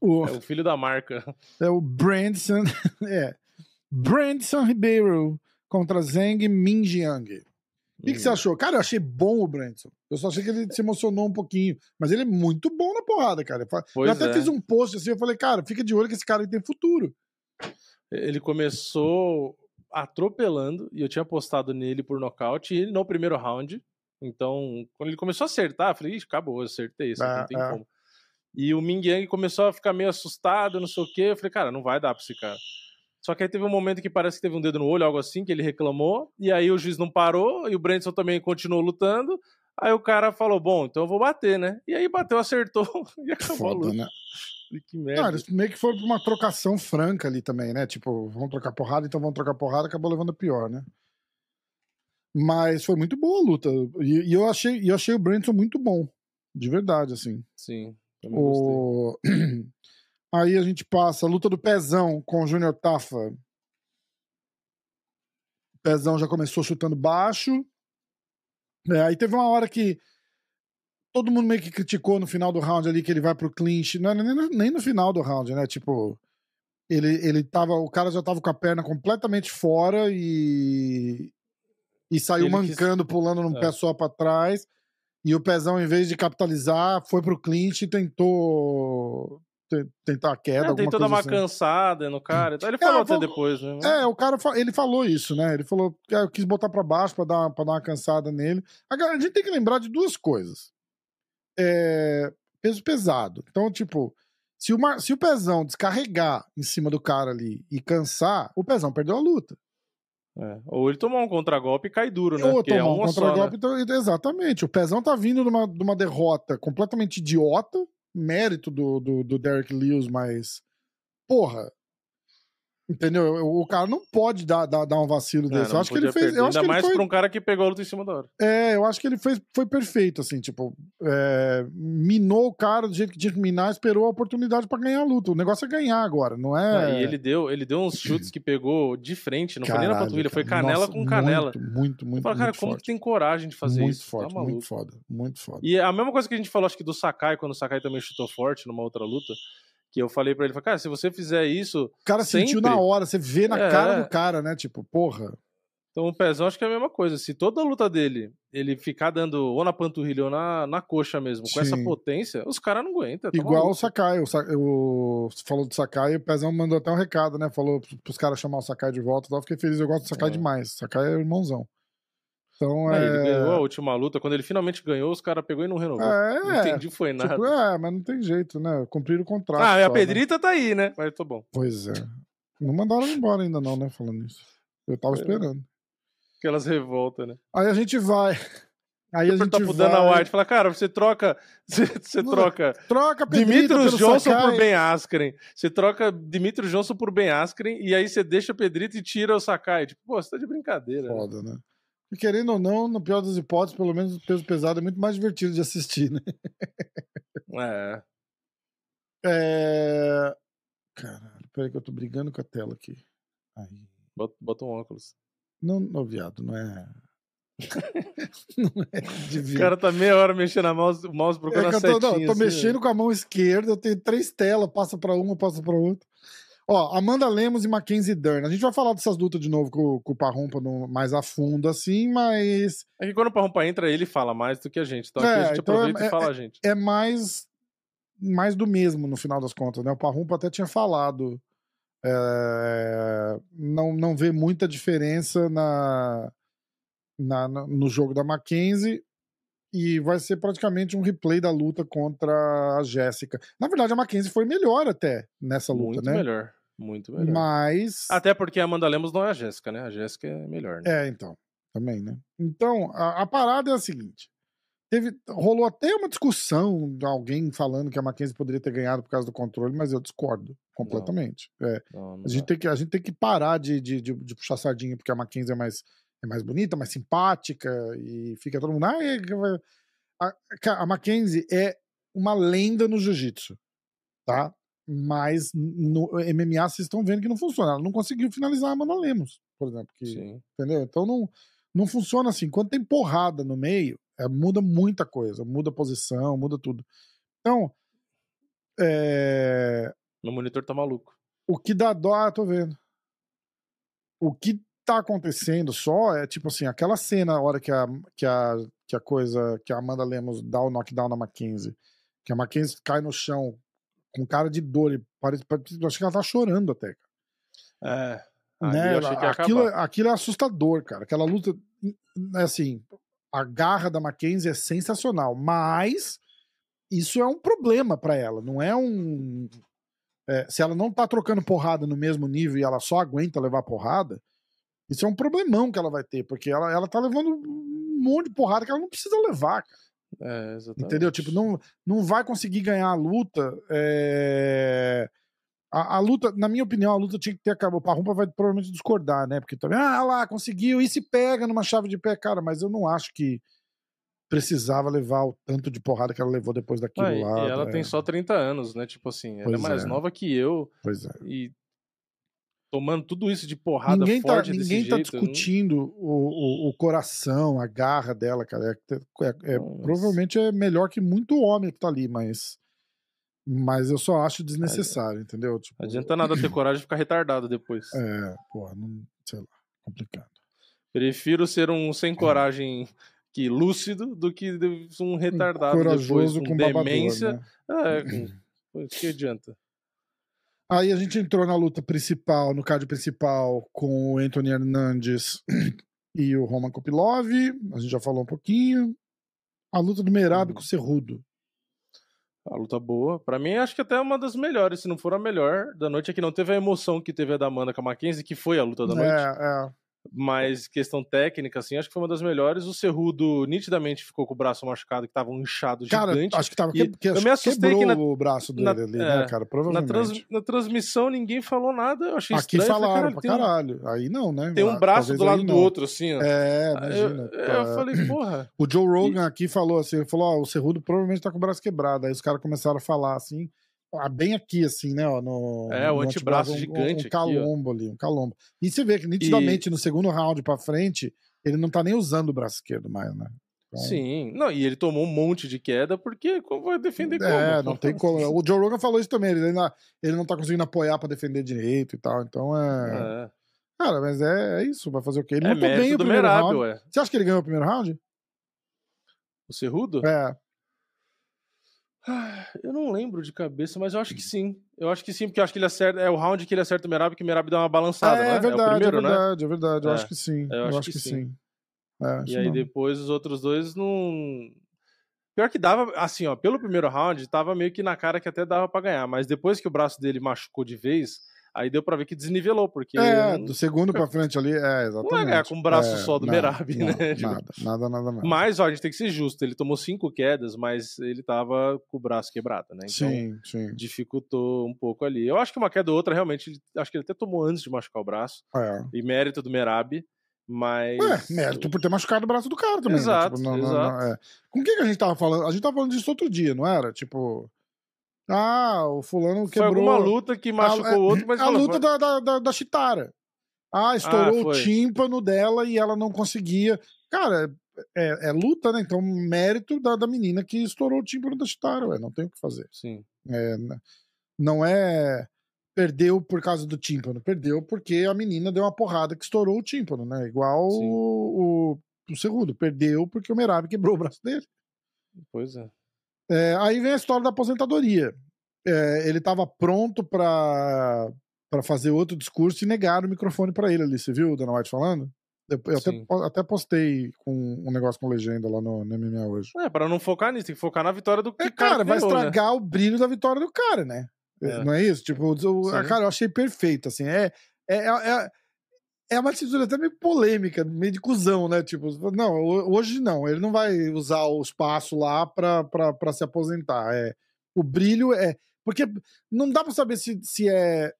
O, é o filho da marca. É o Brandson. [LAUGHS] É. Brandson Ribeiro contra Zeng Minjiang. O que, que, você hum. achou? Cara, eu achei bom o Brandson. Eu só achei que ele se emocionou um pouquinho. Mas ele é muito bom na porrada, cara. Pois eu até é. fiz um post assim, eu falei, cara, fica de olho que esse cara tem futuro. Ele começou atropelando, e eu tinha apostado nele por nocaute no primeiro round. Então, quando ele começou a acertar, eu falei, Ixi, acabou, acertei, isso ah, não tem ah. como. E o Ming Yang começou a ficar meio assustado, não sei o quê. Eu falei, cara, não vai dar pra esse cara. Só que aí teve um momento que parece que teve um dedo no olho, algo assim, que ele reclamou. E aí o juiz não parou, e o Brandon também continuou lutando. Aí o cara falou, bom, então eu vou bater, né? E aí bateu, acertou [LAUGHS] e acabou Foda, a luta. Né? Que merda. Eles meio que foi uma trocação franca ali também, né? Tipo, vão trocar porrada, então vão trocar porrada, acabou levando pior, né? Mas foi muito boa a luta. E, e eu achei, eu achei o Branson muito bom. De verdade, assim. Sim. O... [CLEARS THROAT] Aí a gente passa a luta do Pezão com o Júnior Tafa. O Pezão já começou chutando baixo. É, aí teve uma hora que todo mundo meio que criticou no final do round ali que ele vai pro clinch. Não nem no, nem no final do round, né? Tipo, ele, ele tava. O cara já tava com a perna completamente fora e. E saiu ele mancando, quis... pulando num é. pé só pra trás. E o pezão, em vez de capitalizar, foi pro clinch e tentou tentar a queda. É, tentou dar uma assim. cansada no cara. Ele falou é, até depois, né? É, o cara ele falou isso, né? Ele falou que eu quis botar para baixo para dar, pra dar uma cansada nele. Agora, a gente tem que lembrar de duas coisas é, peso pesado. Então, tipo, se, uma, se o pezão descarregar em cima do cara ali e cansar, o pezão perdeu a luta. É. Ou ele tomou um contragolpe e cai duro, né? Ou tomar é um contragolpe, só, né? então, exatamente. O Pezão tá vindo de uma, de uma derrota completamente idiota, mérito do, do, do Derek Lewis, mas. Porra, Entendeu? O cara não pode dar, dar, dar um vacilo é, desse. eu acho que ele fez. Eu Ainda acho mais foi... pra um cara que pegou a luta em cima da hora. É, eu acho que ele fez, foi perfeito, assim, tipo, é, minou o cara do jeito que tinha que minar, esperou a oportunidade para ganhar a luta. O negócio é ganhar agora, não é. e ele deu, ele deu uns chutes que pegou de frente, não Caralho, foi nem na panturrilha, foi canela Nossa, com canela. Muito, muito, muito. Fala, cara, muito como forte. que tem coragem de fazer muito isso? Tá forte, tá muito foda, muito foda. E a mesma coisa que a gente falou, acho que do Sakai, quando o Sakai também chutou forte numa outra luta que eu falei para ele, cara, se você fizer isso. O cara sempre... sentiu na hora, você vê na é... cara do cara, né? Tipo, porra. Então o Pezão acho que é a mesma coisa. Se toda a luta dele ele ficar dando ou na panturrilha ou na, na coxa mesmo, Sim. com essa potência, os caras não aguentam. Tá Igual o Sakai. O, o, falou do Sakai e o Pezão mandou até um recado, né? Falou pros caras chamar o Sakai de volta. Eu fiquei feliz, eu gosto do Sakai é. demais. Sakai é irmãozão. Então, é... Ele ganhou a última luta. Quando ele finalmente ganhou, os caras pegou e não renovou. É, não entendi, foi tipo, nada. Tipo, é, mas não tem jeito, né? Cumpriram o contrato. Ah, e a né? Pedrita né? tá aí, né? Mas tô bom. Pois é. Não mandaram embora ainda, não, né? Falando isso. Eu tava é. esperando. Aquelas revoltas, né? Aí a gente vai. [LAUGHS] Aí a gente tá pro Dana White, fala, cara, você troca, [LAUGHS] você, você troca, troca Dimitrios Johnson Sakai. por Ben Askren, você troca Dimitrios Johnson por Ben Askren e aí você deixa o Pedrito e tira o Sakai, tipo, pô, você tá de brincadeira. Foda, né? E querendo ou não, no pior das hipóteses, pelo menos o peso pesado é muito mais divertido de assistir, né? É. É... Caralho, peraí que eu tô brigando com a tela aqui. Aí. Bota, bota um óculos. Não, não, viado, não é. [LAUGHS] não é de O cara tá meia hora mexendo a mouse, o mouse É procurando a eu tô, não, eu tô assim, mexendo com a mão esquerda, eu tenho três telas, passa pra uma, passa pra outra. Ó, Amanda Lemos e Mackenzie Dern. A gente vai falar dessas lutas de novo com, com o Parrumpa no- mais a fundo, assim, mas É que quando o Parrumpa entra, ele fala mais do que a gente. Então aqui É, a gente então aproveita é- e fala a gente. é mais, mais do mesmo no final das contas, né? O Parrumpa até tinha falado. é, não, não vê muita diferença na- na- no jogo da Mackenzie. E vai ser praticamente um replay da luta contra a Jéssica. Na verdade, a Mackenzie foi melhor até nessa luta, Muito né? melhor. Muito melhor. Mas. Até porque a Amanda Lemos não é a Jéssica, né? A Jéssica é melhor, né? É, então. Também, né? Então, a, a parada é a seguinte. Teve, rolou até uma discussão de alguém falando que a Mackenzie poderia ter ganhado por causa do controle, mas eu discordo completamente. É, Não, não a, gente tem que, a gente tem que parar de, de, de, de puxar sardinha, porque a Mackenzie é mais, é mais bonita, mais simpática, e fica todo mundo. Ah, é, que vai-" a, a Mackenzie é uma lenda no jiu-jitsu, tá? Mas no MMA vocês estão vendo que não funciona. Ela não conseguiu finalizar a Amanda Lemos, por exemplo. Que, Sim. Entendeu? Então não, não funciona assim. Quando tem porrada no meio, é, muda muita coisa. Muda a posição, muda tudo. Então, é, Meu monitor tá maluco. o que dá dó, ah, tô vendo. O que tá acontecendo só é tipo assim, aquela cena, a hora que a, que a, que a coisa, que a Amanda Lemos dá o knockdown na Mackenzie, que a Mackenzie cai no chão com cara de dor, e parece, parece- eu acho que ela tá chorando até. É. Ali né? aquilo, aquilo é assustador, cara. Aquela luta, é assim, a garra da Mackenzie é sensacional, mas isso é um problema pra ela, não é um. é, se ela não tá trocando porrada no mesmo nível e ela só aguenta levar porrada, isso é um problemão que ela vai ter, porque ela, ela tá levando um monte de porrada que ela não precisa levar. É, exatamente. Entendeu? Tipo, não, não vai conseguir ganhar a luta. é, A, a luta, na minha opinião, a luta tinha que ter acabado. O Parrumpa vai provavelmente discordar, né? Porque também, ah lá, conseguiu, e se pega numa chave de pé, cara, mas eu não acho que precisava levar o tanto de porrada que ela levou depois daquilo Ah, lá. e ela é, tem só 30 anos, né? Tipo assim, ela Pois é mais é. nova que eu Pois é. e tomando tudo isso de porrada Ninguém tá, forte desse ninguém tá eu não- discutindo o, o, o coração, a garra dela, cara. É, é- é- Nossa. provavelmente é melhor que muito homem que tá ali, mas. Mas eu só acho desnecessário, entendeu? Tipo, adianta nada ter coragem de ficar retardado depois. É, porra, não, sei lá, complicado. Prefiro ser um sem coragem que lúcido do que um retardado depois Corajoso com com babador, demência. né? É, com... [CLEARS THROAT] Pô, que adianta? Aí a gente entrou na luta principal, no card principal, com o Anthony Hernandes [CLEARS THROAT] e o Roman Kopilov. A gente já falou um pouquinho. A luta do Merab Uhum. com o Cerrudo. A luta boa. Pra mim, acho que até é uma das melhores, se não for a melhor da noite. É que não teve a emoção que teve a da Amanda com a Mackenzie, que foi a luta da noite. É, é. Mas questão técnica, assim, acho que foi uma das melhores. O Cerrudo nitidamente ficou com o braço machucado, que tava um inchado Cara, gigante. acho que tava. E Que, que, eu me assustei quebrou que na- o braço dele na- ali, é, né, cara? Na, Provavelmente. trans- na transmissão ninguém falou nada. Eu achei Aqui estranho. eu falei, falaram pra tem um- caralho. Aí não, né? Tem um Ah, braço do lado do outro, assim, ó. É, eu, imagina. eu tá. falei, porra. O Joe Rogan aqui falou assim, ele falou, ó, o Cerrudo provavelmente tá com o braço quebrado. Aí os caras começaram a falar assim, ó, bem aqui, assim, né, ó, no... É, o no antebraço um- gigante Um, aqui, calombo ali, um calombo. E você vê que nitidamente no segundo round pra frente, ele não tá nem usando o braço esquerdo mais, né? Então, Sim. Não, e ele tomou um monte de queda, porque como vai defender como? É, não tem como. O Joe Rogan falou isso também, ele, ainda, ele não tá conseguindo apoiar pra defender direito e tal, então é... É, Cara, mas é, é isso, vai fazer o quê? Ele é lutou bem o primeiro Merab, round. ué. Você acha que ele ganhou o primeiro round? O Cerrudo? É. Ah, Eu não lembro de cabeça, mas eu acho que sim. Eu acho que sim, porque eu acho que ele acerta. É o round que ele acerta o Merab, que o Merab dá uma balançada, é, né? verdade, é primeiro, é né? verdade, é verdade. Eu É, acho que sim. eu acho que sim. É, E aí não. depois os outros dois não. Pior que dava, assim, ó, pelo primeiro round, tava meio que na cara que até dava pra ganhar, mas depois que o braço dele machucou de vez, aí deu pra ver que desnivelou, porque É, não, do segundo pra frente ali, é, exatamente. não é ganhar com o braço É, só do não, Merab, não, né? [LAUGHS] Tipo, Nada, nada, nada, nada. Mas, ó, a gente tem que ser justo, ele tomou cinco quedas, mas ele tava com o braço quebrado, né? Então, sim, sim. dificultou um pouco ali. Eu acho que uma queda ou outra, realmente, acho que ele até tomou antes de machucar o braço, É. e mérito do Merab. Mas. Ué, mérito por ter machucado o braço do cara também. Exato, né? tipo, não, não, exato. não, é. Com quem que a gente tava falando? A gente tava falando disso outro dia, não era? Tipo. Ah, o fulano Foi quebrou. alguma luta que machucou a, o outro, mas A falou, luta da, da, da, da Chitara. Ah, estourou o foi. tímpano dela e ela não conseguia. Cara, é, é luta, né? Então, mérito da, da menina que estourou o tímpano da Chitara, ué. Não tem o que fazer. Sim. É, não é perdeu por causa do tímpano, perdeu porque a menina deu uma porrada que estourou o tímpano, né? Igual Sim. o, o, o Cerrudo, perdeu porque o Merab quebrou o braço dele. Pois é. É, aí vem a história da aposentadoria. É, ele estava pronto para fazer outro discurso e negaram o microfone para ele ali. Você viu o Dana White falando? Eu, eu até, até postei com um negócio com legenda lá no, no MMA hoje. É, pra não focar nisso, tem que focar na vitória do que É, cara cara, vai ganhou, né? estragar o brilho da vitória do cara, né? É. Não é isso? Tipo, o- cara, eu achei perfeito, assim. É, é, é, é uma atitude até meio polêmica, meio de cuzão, né? Tipo, não, ho- hoje não. Ele não vai usar o espaço lá pra, pra, pra se aposentar. É, o brilho é. Porque não dá pra saber se, se é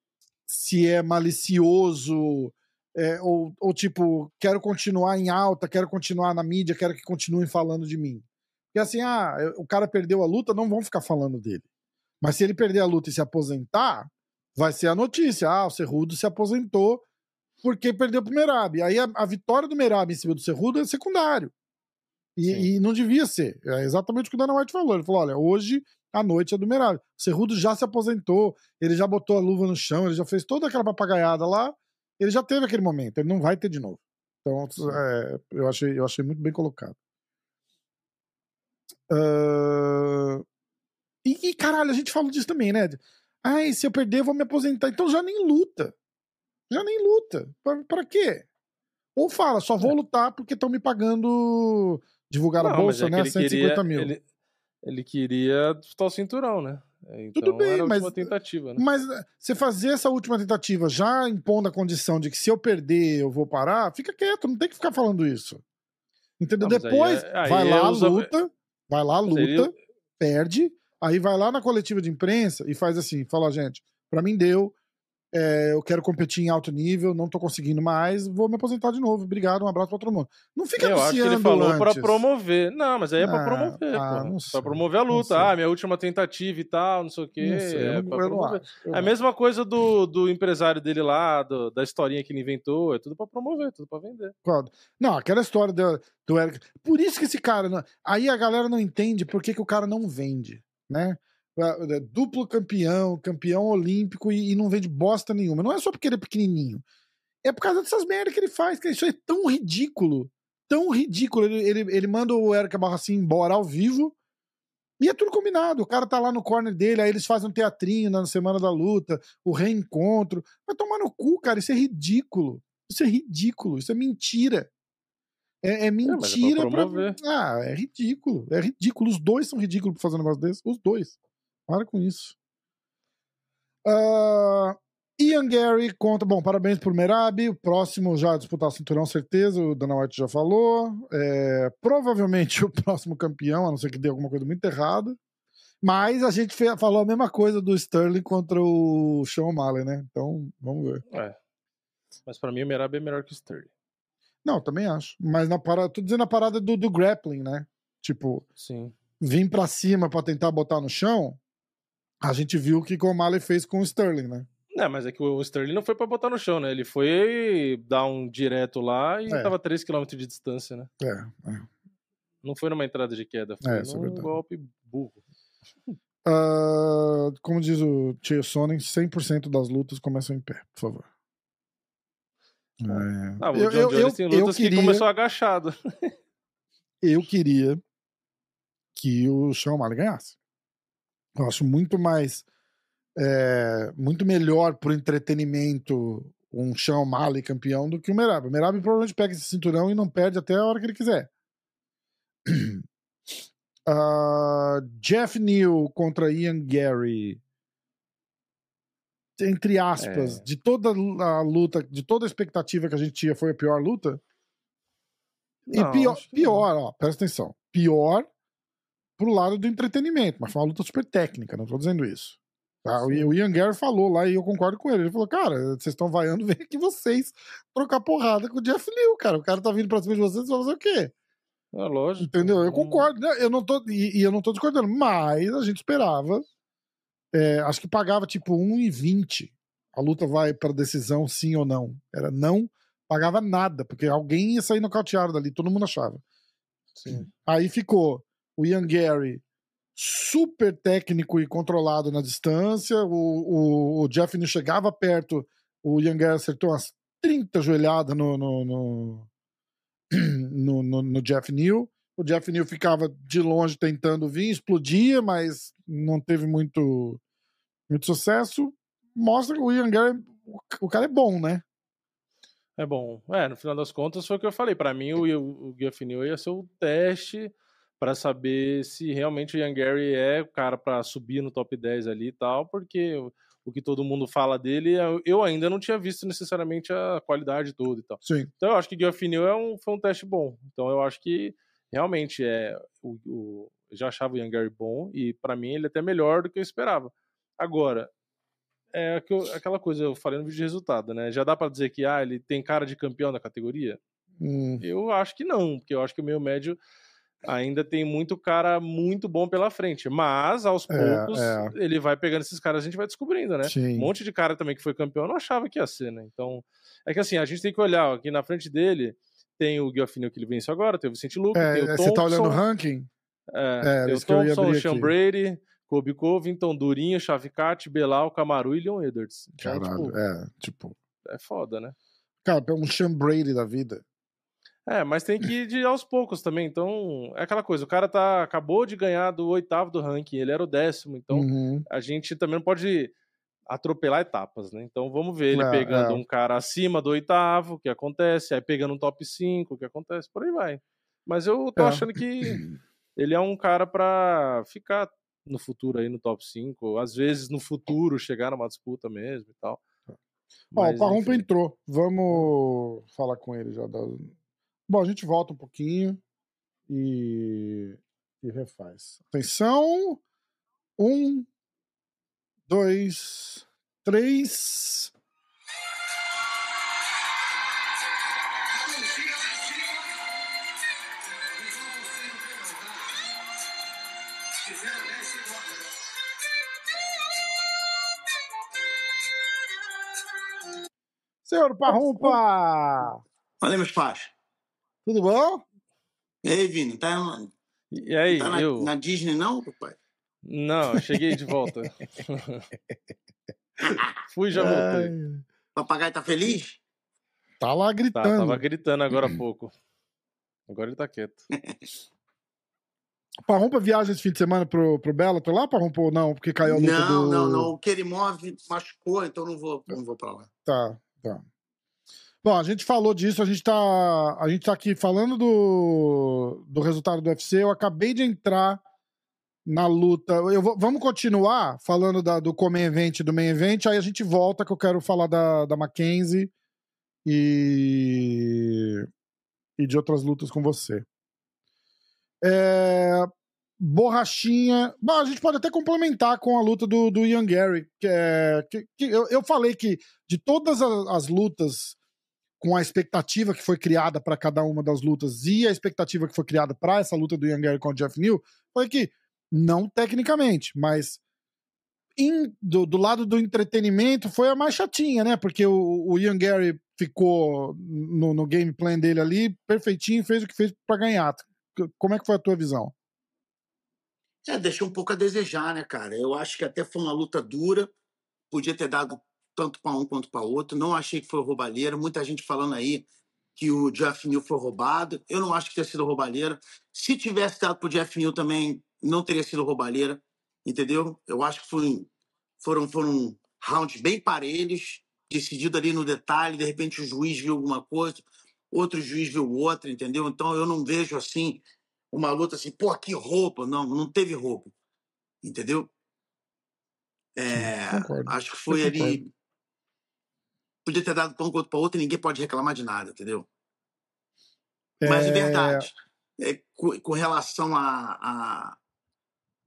se é malicioso é, ou, ou tipo, quero continuar em alta, quero continuar na mídia, quero que continuem falando de mim. Porque assim, ah, o cara perdeu a luta, não vão ficar falando dele. Mas se ele perder a luta e se aposentar, vai ser a notícia. Ah, o Cerrudo se aposentou porque perdeu pro Merab. Aí a, a vitória do Merab em cima do Cerrudo é secundário. E, e não devia ser. É exatamente o que o Dana White falou. Ele falou: olha, hoje a noite é do Merab. O Cerrudo já se aposentou, ele já botou a luva no chão, ele já fez toda aquela papagaiada lá. Ele já teve aquele momento, ele não vai ter de novo. Então, é, eu, achei, eu achei muito bem colocado. Ah, E, e, caralho, a gente falou disso também, né? Ai, se eu perder, eu vou me aposentar. Então já nem luta. Já nem luta. Pra, pra quê? Ou fala, só vou lutar porque estão me pagando divulgar a É. Bolsa, é né? ele 150 queria, mil. Ele, ele queria disputar o cinturão, né? Então Tudo bem, mas- né? Mas eh, você fazer essa última tentativa já impondo a condição de que se eu perder eu vou parar, fica quieto, não tem que ficar falando isso. Entendeu? Não, aí Depois é- aí vai é lá, usa- luta, vai lá, aí luta, perde, aí vai lá na coletiva de imprensa e faz assim, fala, gente, pra mim deu, é, eu quero competir em alto nível, não tô conseguindo mais, vou me aposentar de novo, obrigado, um abraço pra todo mundo. Não fica Eu acho que ele falou pra antes. promover. Não, mas aí é pra Ah, promover, ah, sei, Pra promover a luta. Ah, minha última tentativa e tal, não sei o quê. Não sei, é não- pra promover. É a mesma coisa do, do empresário dele lá, do- da historinha que ele inventou. É tudo pra promover, tudo pra vender. Concordo. Não, aquela história do, do Eric. Por isso que esse cara. não- Aí a galera não entende por que, que o cara não vende, né? É, é, Duplo campeão, campeão olímpico e, e não vende bosta nenhuma. Não é só porque ele é pequenininho. É por causa dessas merdas que ele faz, que isso é tão ridículo. Tão ridículo. Ele, ele, ele manda o Eric Barracin embora ao vivo. E é tudo combinado. O cara tá lá no corner dele, aí eles fazem um teatrinho na semana da luta, o reencontro. Vai tomar no cu, cara. Isso é ridículo. Isso é ridículo. Isso é mentira. É, é mas é pra mentira pra, promover. Ah, é ridículo. É ridículo. Os dois são ridículos pra fazer um negócio desse. Os dois. Para com isso. Ah, Ian Gary conta. Bom, parabéns pro Merab. O próximo já a disputar o cinturão, certeza. O Dana White já falou. É, provavelmente [LAUGHS] o próximo campeão, a não ser que dê alguma coisa muito errada. Mas a gente fe- falou a mesma coisa do Sterling contra o Sean O'Malley, né? Então, vamos ver. É. Mas pra mim o Merab é melhor que o Sterling. Não, também acho. Mas na parada, tô dizendo a parada do, do grappling, né? Tipo, Sim. vir pra cima pra tentar botar no chão. A gente viu o que o O'Malley fez com o Sterling, né? Não, mas é que o Sterling não foi pra botar no chão, né? Ele foi dar um direto lá e É. tava 3km de distância, né? É, é. Não foi numa entrada de queda, foi É, é num verdade. golpe burro. Ah, como diz o Chael Sonnen, 100% das lutas começam em pé, por favor. É. Ah, o Eu- John eu- Jones eu- tem eu lutas queria- que começou agachado. Eu queria que o Sean O'Malley ganhasse. Eu acho muito mais. é, muito melhor pro entretenimento um Sean O'Malley campeão do que o Merab. O Merab provavelmente pega esse cinturão e não perde até a hora que ele quiser. [CLEARS THROAT] Ah, Jeff Neal contra Ian Gary. Entre aspas, É. de toda a luta, de toda a expectativa que a gente tinha, foi a pior luta. E Não, pior, acho que pior, ó, presta atenção. Pior pro lado do entretenimento, mas foi uma luta super técnica, não tô dizendo isso. Tá? O o Ian Gary falou lá e eu concordo com ele. Ele falou, cara, vocês estão vaiando, [LAUGHS] vem aqui vocês trocar porrada com o Jeff Neal, cara. O cara tá vindo pra cima de vocês, vão fazer o quê? É lógico. Entendeu? Eu Hum, concordo. né? Eu não tô, e, e eu não tô discordando, mas a gente esperava. é, acho que pagava tipo 1,20. A luta vai pra decisão, sim ou não. Era não, pagava nada, porque alguém ia sair nocauteado dali, todo mundo achava. Sim. Aí ficou o Ian Gary super técnico e controlado na distância. O, o, o Jeff não chegava perto. O Ian Gary acertou umas 30 joelhadas no, no, no, [CLEARS THROAT] no, no- no Jeff Neal. O Jeff Neal ficava de longe tentando vir, explodia, mas não teve muito, muito sucesso. Mostra que o Ian Gary, o, cara é bom, né? É bom. É, no final das contas foi o que eu falei. Pra mim, o, o, o Geoff Neal ia ser o teste pra saber se realmente o Ian Gary é o cara pra subir no top 10 ali e tal, porque o, que todo mundo fala dele, eu- ainda não tinha visto necessariamente a qualidade toda e tal. Sim. Então eu acho que Neal é um, foi um teste bom. Então eu acho que realmente é o, o- eu já achava o Ian Gary bom e pra mim ele é até melhor do que eu esperava. Agora é aquela coisa eu falei no vídeo de resultado, né? Já dá pra dizer que ah, ele tem cara de campeão da categoria? Hum, Eu acho que não, porque eu acho que o meio médio ainda tem muito cara muito bom pela frente, mas aos É, poucos é. ele vai pegando esses caras, a gente vai descobrindo, né? sim. Um monte de cara também que foi campeão, não achava que ia ser, né? Então, é que assim, a gente tem que olhar, ó, aqui na frente dele tem o Guilherme que ele vence agora, tem o Vicente Luque, tem o É, Thompson, você tá olhando o ranking? é, É, tem o Thompson, o Sean. Brady, Kobe Covington, Durinho, Chavicate, Belal, Camaru e Leon Edwards. Então, Caralho, tipo, é, tipo. é foda, né? Cara, é um Sean Brady da vida. É, mas tem que ir de aos poucos também. Então, é aquela coisa, o cara tá, acabou de ganhar do oitavo do ranking, ele era o décimo, então Uhum. a gente também não pode atropelar etapas, né? Então vamos ver ele É, pegando é. um cara acima do oitavo, o que acontece, aí pegando um top 5, o que acontece, por aí vai. Mas eu tô É. achando que ele é um cara pra ficar no futuro aí no top 5, às vezes no futuro chegar numa disputa mesmo e tal. Ó, Mas, o Parrumpa entrou. Vamos falar com ele já. da- Bom, a gente volta um pouquinho e, e refaz. Atenção. Um, dois, três. Senhor Parrumpa! Olha, meus pais. Tudo bom? E aí, Vini, tá, na- E aí, tá na, eu? na Disney não, papai? Não, eu cheguei de volta. [LAUGHS] Fui e já voltei. Ai, Papagaio tá feliz? Tá lá Tá, gritando. tava gritando agora há pouco. Agora ele tá quieto. [LAUGHS] Parrumpa viaja esse fim de semana pro, pro Bellator lá, Parrumpa, ou não? Porque caiu a luta Não, do... não, não. O Kerimov machucou, então não vou, não vou pra lá. Tá, tá. Bom, a gente falou disso, a gente tá, a gente tá aqui falando do, do resultado do UFC. Eu acabei de entrar na luta. Eu vou- vamos continuar falando da, do Come Event do Main Event, aí a gente volta que eu quero falar da, da Mackenzie e, e de outras lutas com você. É, borrachinha. Bom, a gente pode até complementar com a luta do, do Ian Gary. Que é, que, que eu, eu falei que de todas as, as lutas, com a expectativa que foi criada para cada uma das lutas e a expectativa que foi criada para essa luta do Ian Gary com o Jeff Neal, foi que, não tecnicamente, mas em- do, do lado do entretenimento foi a mais chatinha, né? Porque o, o Ian Gary ficou no, no game plan dele ali, perfeitinho, fez o que fez para ganhar. Como é que foi a tua visão? É, deixou um pouco a desejar, né, cara? Eu acho que até foi uma luta dura. Podia ter dado tanto para um quanto para outro. Não achei que foi roubalheira. Muita gente falando aí que o Jeff Neal foi roubado. Eu não acho que tenha sido roubalheira. Se tivesse dado pro Jeff Neal também, não teria sido roubalheira. Entendeu? Eu acho que foi, foram, foram rounds bem parelhos, decidido ali no detalhe. De repente o juiz viu alguma coisa, outro juiz viu outra, entendeu? Então eu não vejo assim uma luta assim, pô, que roupa. Não, não teve roupa. Entendeu? É, acho que foi ali. Podia ter dado para um quanto para outro e ninguém pode reclamar de nada, entendeu? Mas de É, verdade, é, com, com relação a, a,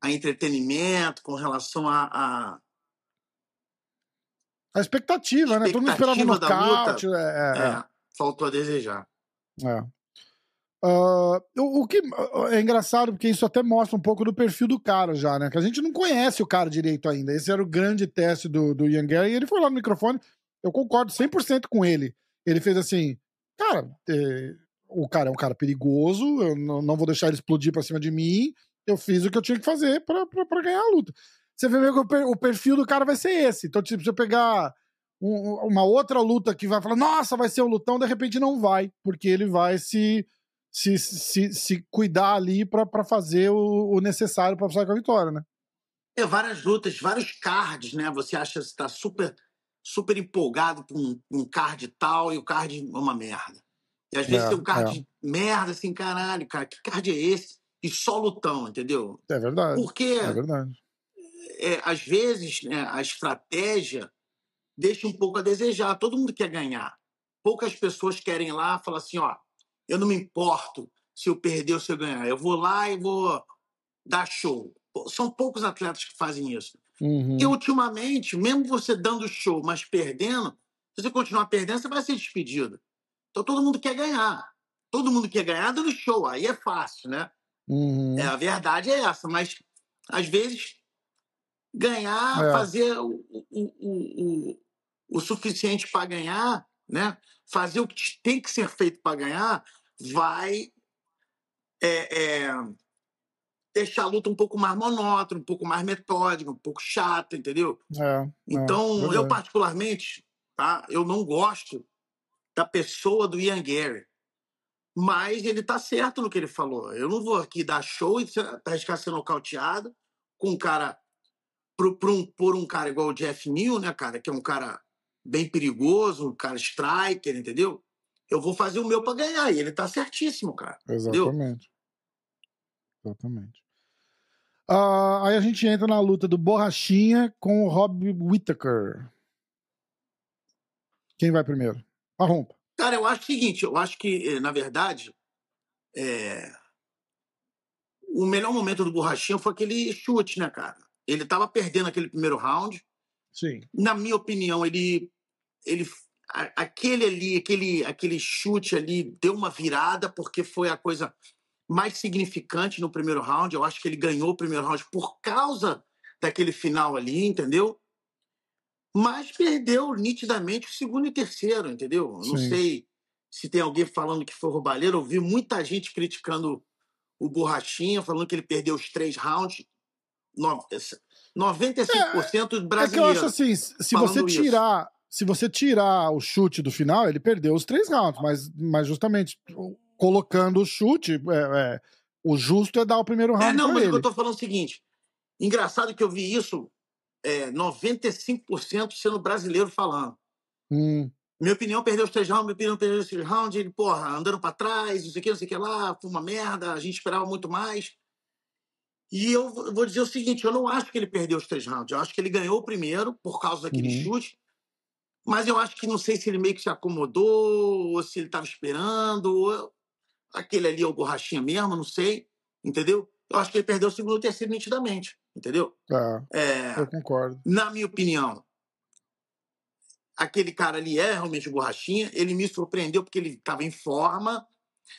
a entretenimento, com relação a, a, A expectativa, né? Todo mundo esperava um da luta, nocaute. É, é, É, faltou a desejar. é. Ah, o, o que é engraçado, porque isso até mostra um pouco do perfil do cara já, né? Que a gente não conhece o cara direito ainda. Esse era o grande teste do, do Ian Gary, e ele foi lá no microfone. Eu concordo 100% com ele. Ele fez assim, cara, é, o cara é um cara perigoso, eu não, vou deixar ele explodir pra cima de mim. Eu fiz o que eu tinha que fazer pra ganhar a luta. Você vê que o, per- o perfil do cara vai ser esse. Então, tipo, se eu pegar um- uma outra luta que vai falar, nossa, vai ser um lutão, de repente não vai, porque ele vai se, se, se, se cuidar ali pra fazer o, o necessário pra sair com a vitória, né? É, várias lutas, vários cards, né? Você acha que está super, super empolgado com um, um card tal e o card é uma merda. E às vezes É, tem um card merda, assim, caralho, cara, que card é esse? E só lutão, entendeu? É verdade. Porque, É verdade. é, às vezes, né, a estratégia deixa um pouco a desejar. Todo mundo quer ganhar. Poucas pessoas querem ir lá falar assim, ó, eu não me importo se eu perder ou se eu ganhar. Eu vou lá e vou dar show. São poucos atletas que fazem isso. Uhum. E ultimamente, mesmo você dando show, mas perdendo, se você continuar perdendo, você vai ser despedido. Então todo mundo quer ganhar. Todo mundo quer ganhar dando show. Aí é fácil, né? Uhum. É, a verdade é essa, mas às vezes ganhar, É. fazer o, o, o, o, suficiente para ganhar, né? fazer o que te- tem que ser feito para ganhar, vai é, é, deixar a luta um pouco mais monótona, um pouco mais metódica, um pouco chata, entendeu? É, Então, é, eu particularmente, tá? Eu não gosto da pessoa do Ian Gary. Mas ele tá certo no que ele falou. Eu não vou aqui dar show e arriscar ser nocauteado com um cara por, por um, por um cara igual o Jeff Neal, né, cara, que é um cara bem perigoso, um cara striker, entendeu? Eu vou fazer o meu para ganhar. E ele tá certíssimo, cara. Exatamente. Exatamente. Ah, aí a gente entra na luta do Borrachinha com o Rob Whittaker. Quem vai primeiro? Arrompa. Cara, eu acho o seguinte, eu acho que, eh, na verdade, é, o melhor momento do Borrachinha foi aquele chute, né, cara? Ele tava perdendo aquele primeiro round. Sim. Na minha opinião, ele. ele aquele ali, aquele, aquele chute ali deu uma virada, porque foi a coisa mais significante no primeiro round. Eu acho que ele ganhou o primeiro round por causa daquele final ali, entendeu? Mas perdeu nitidamente o segundo e terceiro, entendeu? Eu Não Sim. sei se tem alguém falando que foi roubalheiro. Eu vi muita gente criticando o Borrachinha, falando que ele perdeu os três rounds. No- 95% É que eu brasileiro. acho assim, se você isso. tirar, se você tirar o chute do final, ele perdeu os três rounds, mas, mas justamente colocando o chute, é, é, o justo é dar o primeiro round É, não, mas o ele. que eu tô falando é o seguinte. Engraçado que eu vi isso, é, 95% sendo brasileiro falando. Hum, Minha opinião, perdeu os três rounds, minha opinião, perdeu os três rounds, ele, porra, andando pra trás, não sei o que, não sei o que lá, foi uma merda, a gente esperava muito mais. E eu vou- dizer o seguinte, eu não acho que ele perdeu os três rounds, eu acho que ele ganhou o primeiro, por causa daquele Uhum. chute, mas eu acho que não sei se ele meio que se acomodou, ou se ele tava esperando, ou aquele ali é o borrachinha mesmo, não sei, entendeu? Eu acho que ele perdeu o segundo e o terceiro nitidamente, entendeu? é, É, eu concordo. na minha opinião, aquele cara ali é realmente o borrachinha. Ele me surpreendeu porque ele estava em forma,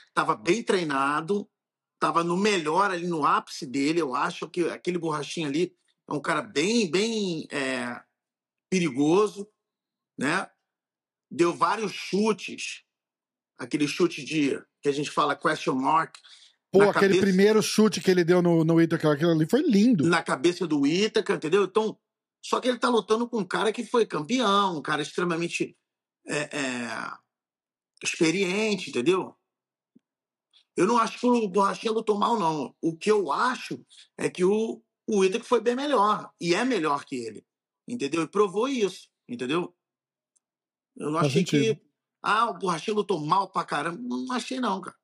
estava bem treinado, estava no melhor ali no ápice dele. Eu acho que aquele borrachinha ali é um cara bem, bem é, perigoso, né? Deu vários chutes, aquele chute de que a gente fala question mark Pô, aquele cabeça- primeiro chute que ele deu no, no Whittaker, aquilo ali foi lindo. na cabeça do Ítaca, entendeu? Então, só que ele tá lutando com um cara que foi campeão, um cara extremamente é, é, experiente, entendeu? Eu não acho que o Borrachinha lutou mal, não. O que eu acho é que o, o Ítaca foi bem melhor, e é melhor que ele, entendeu? E provou isso, entendeu? Eu não Faz achei sentido. que... Ah, o Borrachinha lutou mal pra caramba. Não achei, não, cara.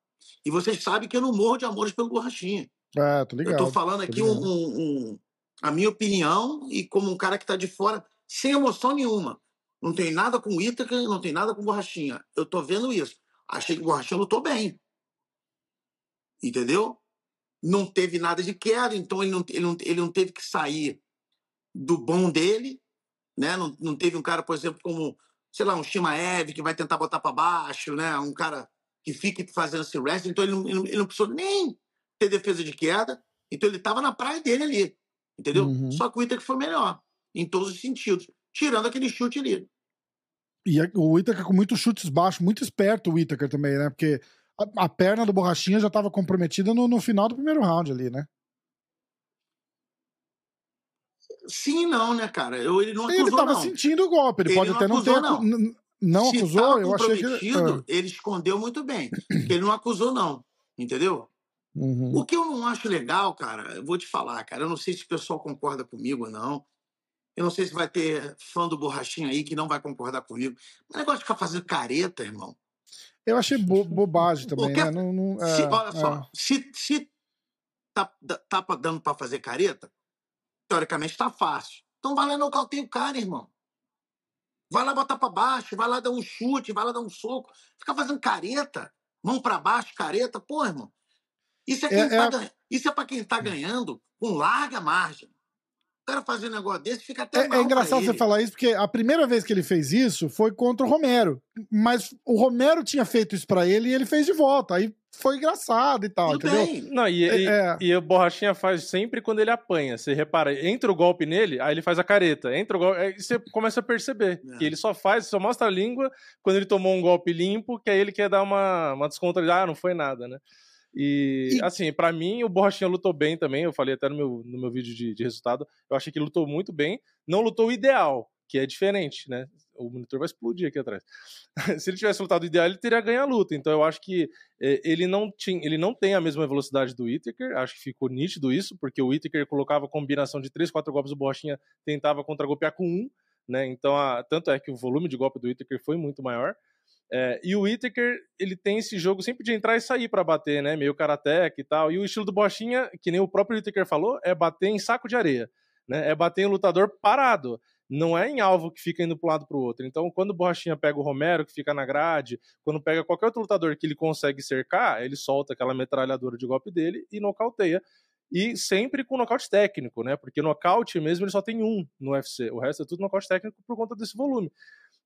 E vocês sabem que eu não morro de amores pelo Borrachinha. É, tô ligado. Eu tô falando tô aqui um, ligado. um- um- a minha opinião e como um cara que tá de fora, sem emoção nenhuma. Não tem nada com o Ítaca, não tem nada com Borrachinha. Eu tô vendo isso. Achei que o Borrachinha lutou bem. Entendeu? Não teve nada de queda, então ele não, ele não, ele não teve que sair do bom dele. né? Não, não teve um cara, por exemplo, como, sei lá, um Shimaev que vai tentar botar para baixo, né? Um cara que fica fazendo esse wrestling. Então ele não, ele não, precisou nem ter defesa de queda. Então ele estava na praia dele ali, entendeu? Uhum. Só que o Itaker foi melhor, em todos os sentidos, tirando aquele chute ali. E a- o Whittaker com muitos chutes baixos, muito esperto o Whittaker também, né? Porque a, a perna do Borrachinha já estava comprometida no, no final do primeiro round ali, né? Sim e não, né, cara? Eu, ele não ele acusou, tava não. sentindo o golpe, ele, Ele pode não até não ter. acusou, acu- não. n- Não Se acusou, eu achei que. Ah. ele escondeu muito bem. Ele não acusou, não. Entendeu? Uhum. O que eu não acho legal, cara, eu vou te falar, cara, eu não sei se o pessoal concorda comigo ou não. Eu não sei se vai ter fã do Borrachinha aí que não vai concordar comigo. O negócio de ficar fazendo careta, irmão. Eu achei bo- bobagem também, Qualquer- né? Não, não- Se- é, olha é. só, se, se tá, tá dando pra fazer careta, teoricamente tá fácil. Então vai lá e nocauteia o cara, irmão. Vai lá botar pra baixo, vai lá dar um chute, vai lá dar um soco. Ficar fazendo careta, mão pra baixo, careta, pô, irmão. Isso é, É- tá é- Isso é pra quem tá ganhando com larga margem. O cara fazer um negócio desse fica até É, é mal pra engraçado você ele. falar isso, porque a primeira vez que ele fez isso foi contra o Romero. Mas o Romero tinha feito isso pra ele e ele fez de volta. Aí foi engraçado e tal, Tudo entendeu? bem. Não, e, e, É. e o Borrachinha faz sempre quando ele apanha. Você repara, entra o golpe nele, aí ele faz a careta. Entra o golpe, aí você começa a perceber É. que ele só faz, só mostra a língua quando ele tomou um golpe limpo, que aí ele quer dar uma, uma descontrolada. Ah, não foi nada, né? E, E- assim, pra mim, o Borrachinha lutou bem também. Eu falei até no meu, no meu vídeo de, de resultado. Eu achei que ele lutou muito bem. Não lutou o ideal, que é diferente, né? O monitor vai explodir aqui atrás. [LAUGHS] Se ele tivesse lutado o ideal, ele teria ganho a luta. Então eu acho que eh, ele não, tinha, ele não tem a mesma velocidade do Whittaker. Acho que ficou nítido isso, porque o Whittaker colocava combinação de 3, 4 golpes, o Borrachinha tentava contra-golpear com um. Né? Então, a- tanto é que o volume de golpe do Whittaker foi muito maior. É, e o Whittaker, ele tem esse jogo sempre de entrar e sair pra bater, né? Meio karateca e tal. E o estilo do Borrachinha, que nem o próprio Whittaker falou, é bater em saco de areia. Né? É bater em lutador parado. Não é em alvo que fica indo para um lado para o outro. Então, quando o Borrachinha pega o Romero, que fica na grade, quando pega qualquer outro lutador que ele consegue cercar, ele solta aquela metralhadora de golpe dele e nocauteia. E sempre com nocaute técnico, né? Porque nocaute mesmo ele só tem um no UFC. O resto é tudo nocaute técnico por conta desse volume.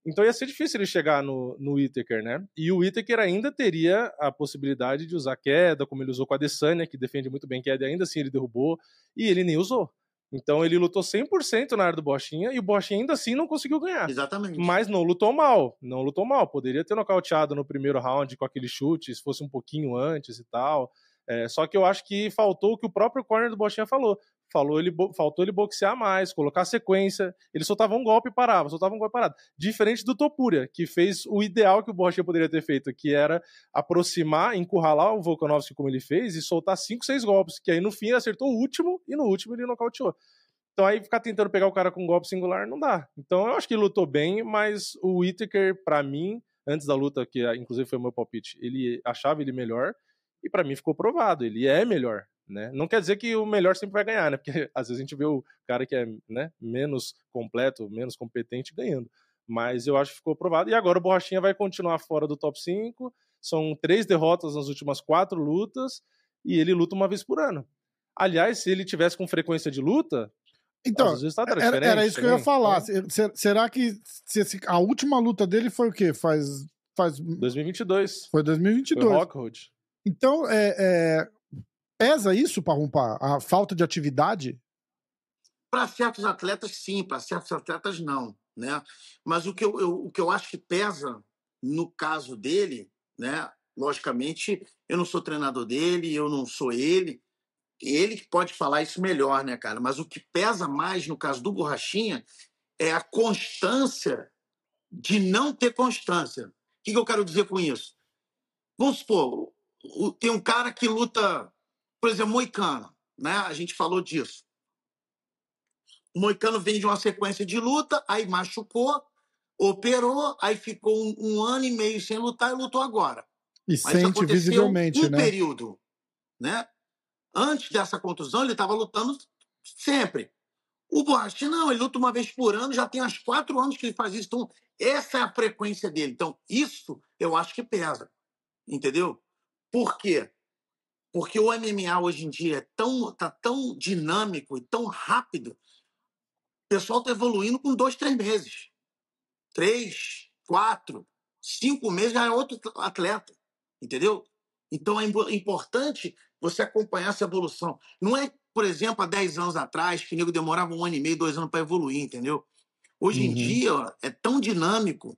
Então ia ser difícil ele chegar no, no Whittaker, né? E o Whittaker ainda teria a possibilidade de usar queda, como ele usou com a Adesanya, que defende muito bem queda, e ainda assim ele derrubou, e ele nem usou. Então ele lutou 100% na área do Bochinha, e o Bochinha ainda assim não conseguiu ganhar. Exatamente. Mas não lutou mal, não lutou mal. Poderia ter nocauteado no primeiro round com aquele chute, se fosse um pouquinho antes e tal. É, só que eu acho que faltou o que o próprio corner do Bochinha falou. Falou ele, faltou ele boxear mais, colocar sequência. Ele soltava um golpe e parava, soltava um golpe e parava. Diferente do Topuria, que fez o ideal que o Bochinha poderia ter feito, que era aproximar, encurralar o Volkanovski como ele fez e soltar cinco, seis golpes, que aí no fim ele acertou o último e no último ele nocauteou. Então aí ficar tentando pegar o cara com um golpe singular não dá. Então eu acho que ele lutou bem, mas o Whittaker, pra mim, antes da luta, que inclusive foi o meu palpite, ele achava ele melhor, e pra mim ficou provado, ele é melhor. Né? Não quer dizer que o melhor sempre vai ganhar, né? Porque [LAUGHS] às vezes a gente vê o cara que é né, menos completo, menos competente ganhando. Mas eu acho que ficou provado. E agora o Borrachinha vai continuar fora do top 5. São três derrotas nas últimas quatro lutas. E ele luta uma vez por ano. Aliás, se ele tivesse com frequência de luta, Então, às vezes era, era isso que eu ia falar. Então, Se- Será que se a última luta dele foi o quê? Faz. faz 2022. foi Foi 2022. Rockhold. Então, é, é, pesa isso para rompar? A falta de atividade? Para certos atletas, sim, para certos atletas, não. Né? Mas o que eu, eu- o que eu acho que pesa no caso dele, né? logicamente, eu não sou treinador dele, eu não sou ele. Ele pode falar isso melhor, né, cara? Mas o que pesa mais no caso do Borrachinha é a constância de não ter constância. O que, que eu quero dizer com isso? Vamos supor, tem um cara que luta, por exemplo, Moicano, né? A gente falou disso. O Moicano vem de uma sequência de luta, aí machucou, operou, aí ficou um, um ano e meio sem lutar e lutou agora. E Mas sente visivelmente, um né? período, né? Antes dessa contusão, ele estava lutando sempre. O Borracha, não, ele luta uma vez por ano, já tem uns quatro anos que ele faz isso. Então, essa é a frequência dele. Então, isso eu acho que pesa. Entendeu? Por quê? Porque o MMA hoje em dia é tão, tá tão dinâmico e tão rápido pessoal tá evoluindo com dois, três meses. Três, quatro, cinco meses já é outro atleta. Entendeu? Então é importante você acompanhar essa evolução. Não é, por exemplo, há 10 anos atrás, que o nego demorava um ano e meio, dois anos para evoluir, entendeu? Hoje em Uhum. dia é tão dinâmico,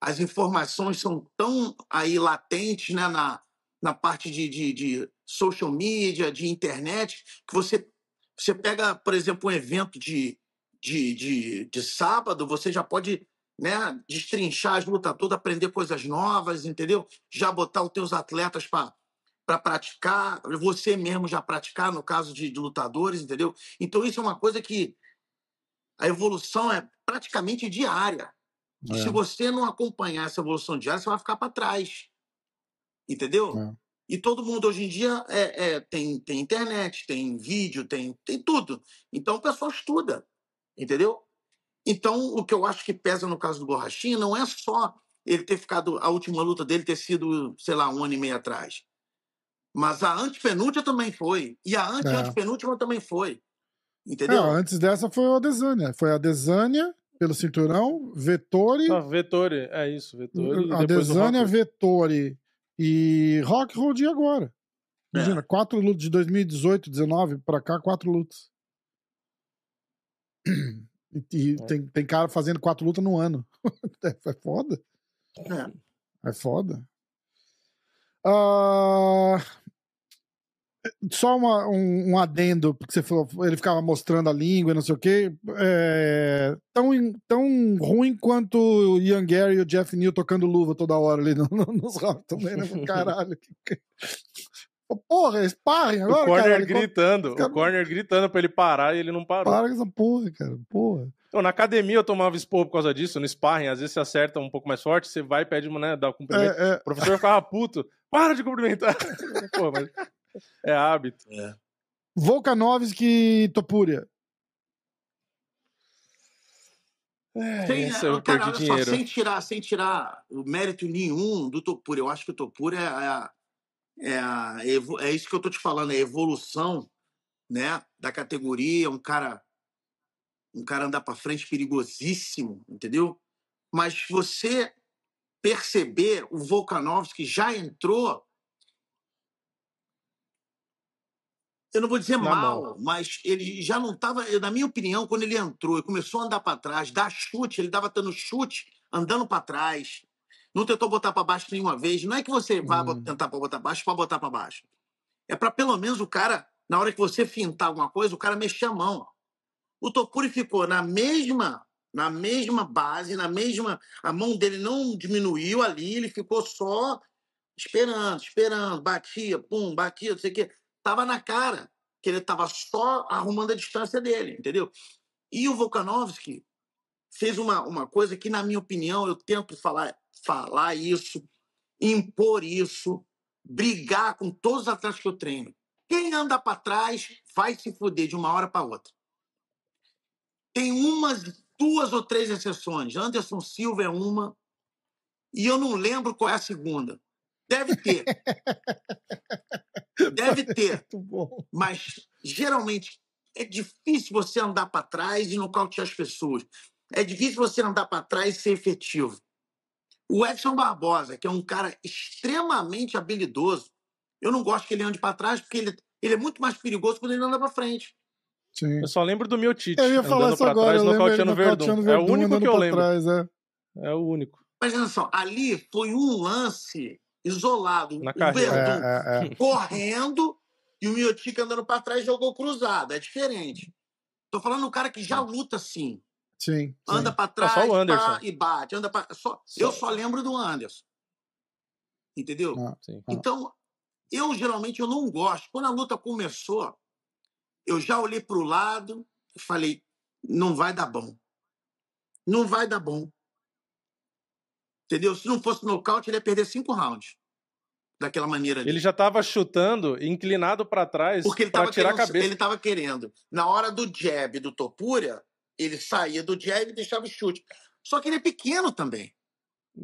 as informações são tão aí latentes né, na, na parte de, de, de social media, de internet, que você, você pega, por exemplo, um evento de, de, de, de sábado, você já pode né, destrinchar as lutas todas, aprender coisas novas, entendeu? Já botar os teus atletas para para praticar, você mesmo já praticar, no caso de, de lutadores, entendeu? Então isso é uma coisa que a evolução é praticamente diária. É. se você não acompanhar essa evolução diária, você vai ficar para trás. Entendeu? É. E todo mundo hoje em dia é, é, tem, tem internet, tem vídeo, tem, tem tudo. Então o pessoal estuda. Entendeu? Então, o que eu acho que pesa no caso do Borrachinha não é só ele ter ficado, a última luta dele ter sido, sei lá, um ano e meio atrás. Mas a antepenúltima também foi. E a ante-antepenúltima também foi. Entendeu? É, antes dessa foi o Adesanya. Foi a Adesanya pelo cinturão, Vettori, Ah, Vettori, é isso, Vettori. a Rockhold. Vettori e Rockhold e agora. É. Imagina, quatro lutas de 2018, 19 pra cá, quatro lutas. [CLEARS THROAT] E, e É. tem, tem cara fazendo quatro lutas no ano. [LAUGHS] É, é foda. É. É foda. Ah, só uma- um, um adendo, porque você falou, ele ficava mostrando a língua e não sei o quê. É, tão, tão ruim quanto o Ian Gary e o Jeff Neal tocando luva toda hora ali no, no- nos rounds também, né? [LAUGHS] Caralho. que- Porra, sparring O agora, corner cara. gritando, cara- o corner gritando pra ele parar e ele não parou. Para com essa porra, cara. Porra. Então, na academia eu tomava esporro por causa disso, no sparring, às vezes você acerta um pouco mais forte, você vai e pede, né, dá o cumprimento. É, é, O professor ficava puto, para de cumprimentar. [LAUGHS] Pô, mas é hábito. Volkanovski e Topuria. Sem, Essa eu cara, perdi dinheiro. Só, sem, tirar, sem tirar o mérito nenhum do Topura. Eu acho que o Topura é, a, é, a, é isso que eu tô te falando, é a evolução né, da categoria, um cara um cara andar para frente perigosíssimo, entendeu? Mas você perceber o Volkanovski já entrou eu não vou dizer mal, mão. mas ele já não estava, na minha opinião, quando ele entrou e começou a andar para trás, dar chute, ele estava dando chute, andando para trás. Não tentou botar para baixo nenhuma vez. Não é que você vai Hum. tentar pra botar para baixo para botar para baixo. É para pelo menos o cara, na hora que você fintar alguma coisa, o cara mexer a mão. O Topuri ficou na mesma, na mesma base, na mesma, a mão dele não diminuiu ali, ele ficou só esperando, esperando, batia, pum, batia, não sei o quê. Tava na cara que ele tava só arrumando a distância dele, entendeu? E o Volkanovski fez uma, uma coisa que, na minha opinião, eu tento falar, falar isso, impor isso, brigar com todos os atletas que eu treino. Quem anda para trás vai se fuder de uma hora para outra. Tem umas duas ou três exceções. Anderson Silva é uma, e eu não lembro qual é a segunda. Deve ter. [LAUGHS] Deve ter. Mas, geralmente, é difícil você andar para trás e nocautear as pessoas. É difícil você andar para trás e ser efetivo. O Edson Barbosa, que é um cara extremamente habilidoso, eu não gosto que ele ande para trás, porque ele, ele é muito mais perigoso quando ele anda para frente. Sim. Eu só lembro do meu Tite. Eu ia falar andando isso pra agora, trás, eu nocauteando o Verdun. nocauteando É o Verdun, único que eu lembro. trás, é. É o único. Mas olha só, ali foi um lance isolado. Na o carreira. Verdun É, é, é. correndo e o Miotic andando para trás jogou cruzado. É diferente. Tô falando do cara que já luta assim. Sim. sim. Anda para É trás só o Anderson. pá, e bate. Anda pra... só... Só. Eu só lembro do Anderson. Entendeu? Ah, Sim. Ah. Então, eu geralmente eu não gosto. Quando a luta começou, eu já olhei para o lado e falei: não vai dar bom. Não vai dar bom. Entendeu? Se não fosse nocaute, ele ia perder cinco rounds. Daquela maneira ali. Ele já tava chutando, inclinado pra trás, Porque ele pra estava tirar querendo, a cabeça. ele tava querendo. Na hora do jab do Topura, ele saía do jab e deixava o chute. Só que ele é pequeno também.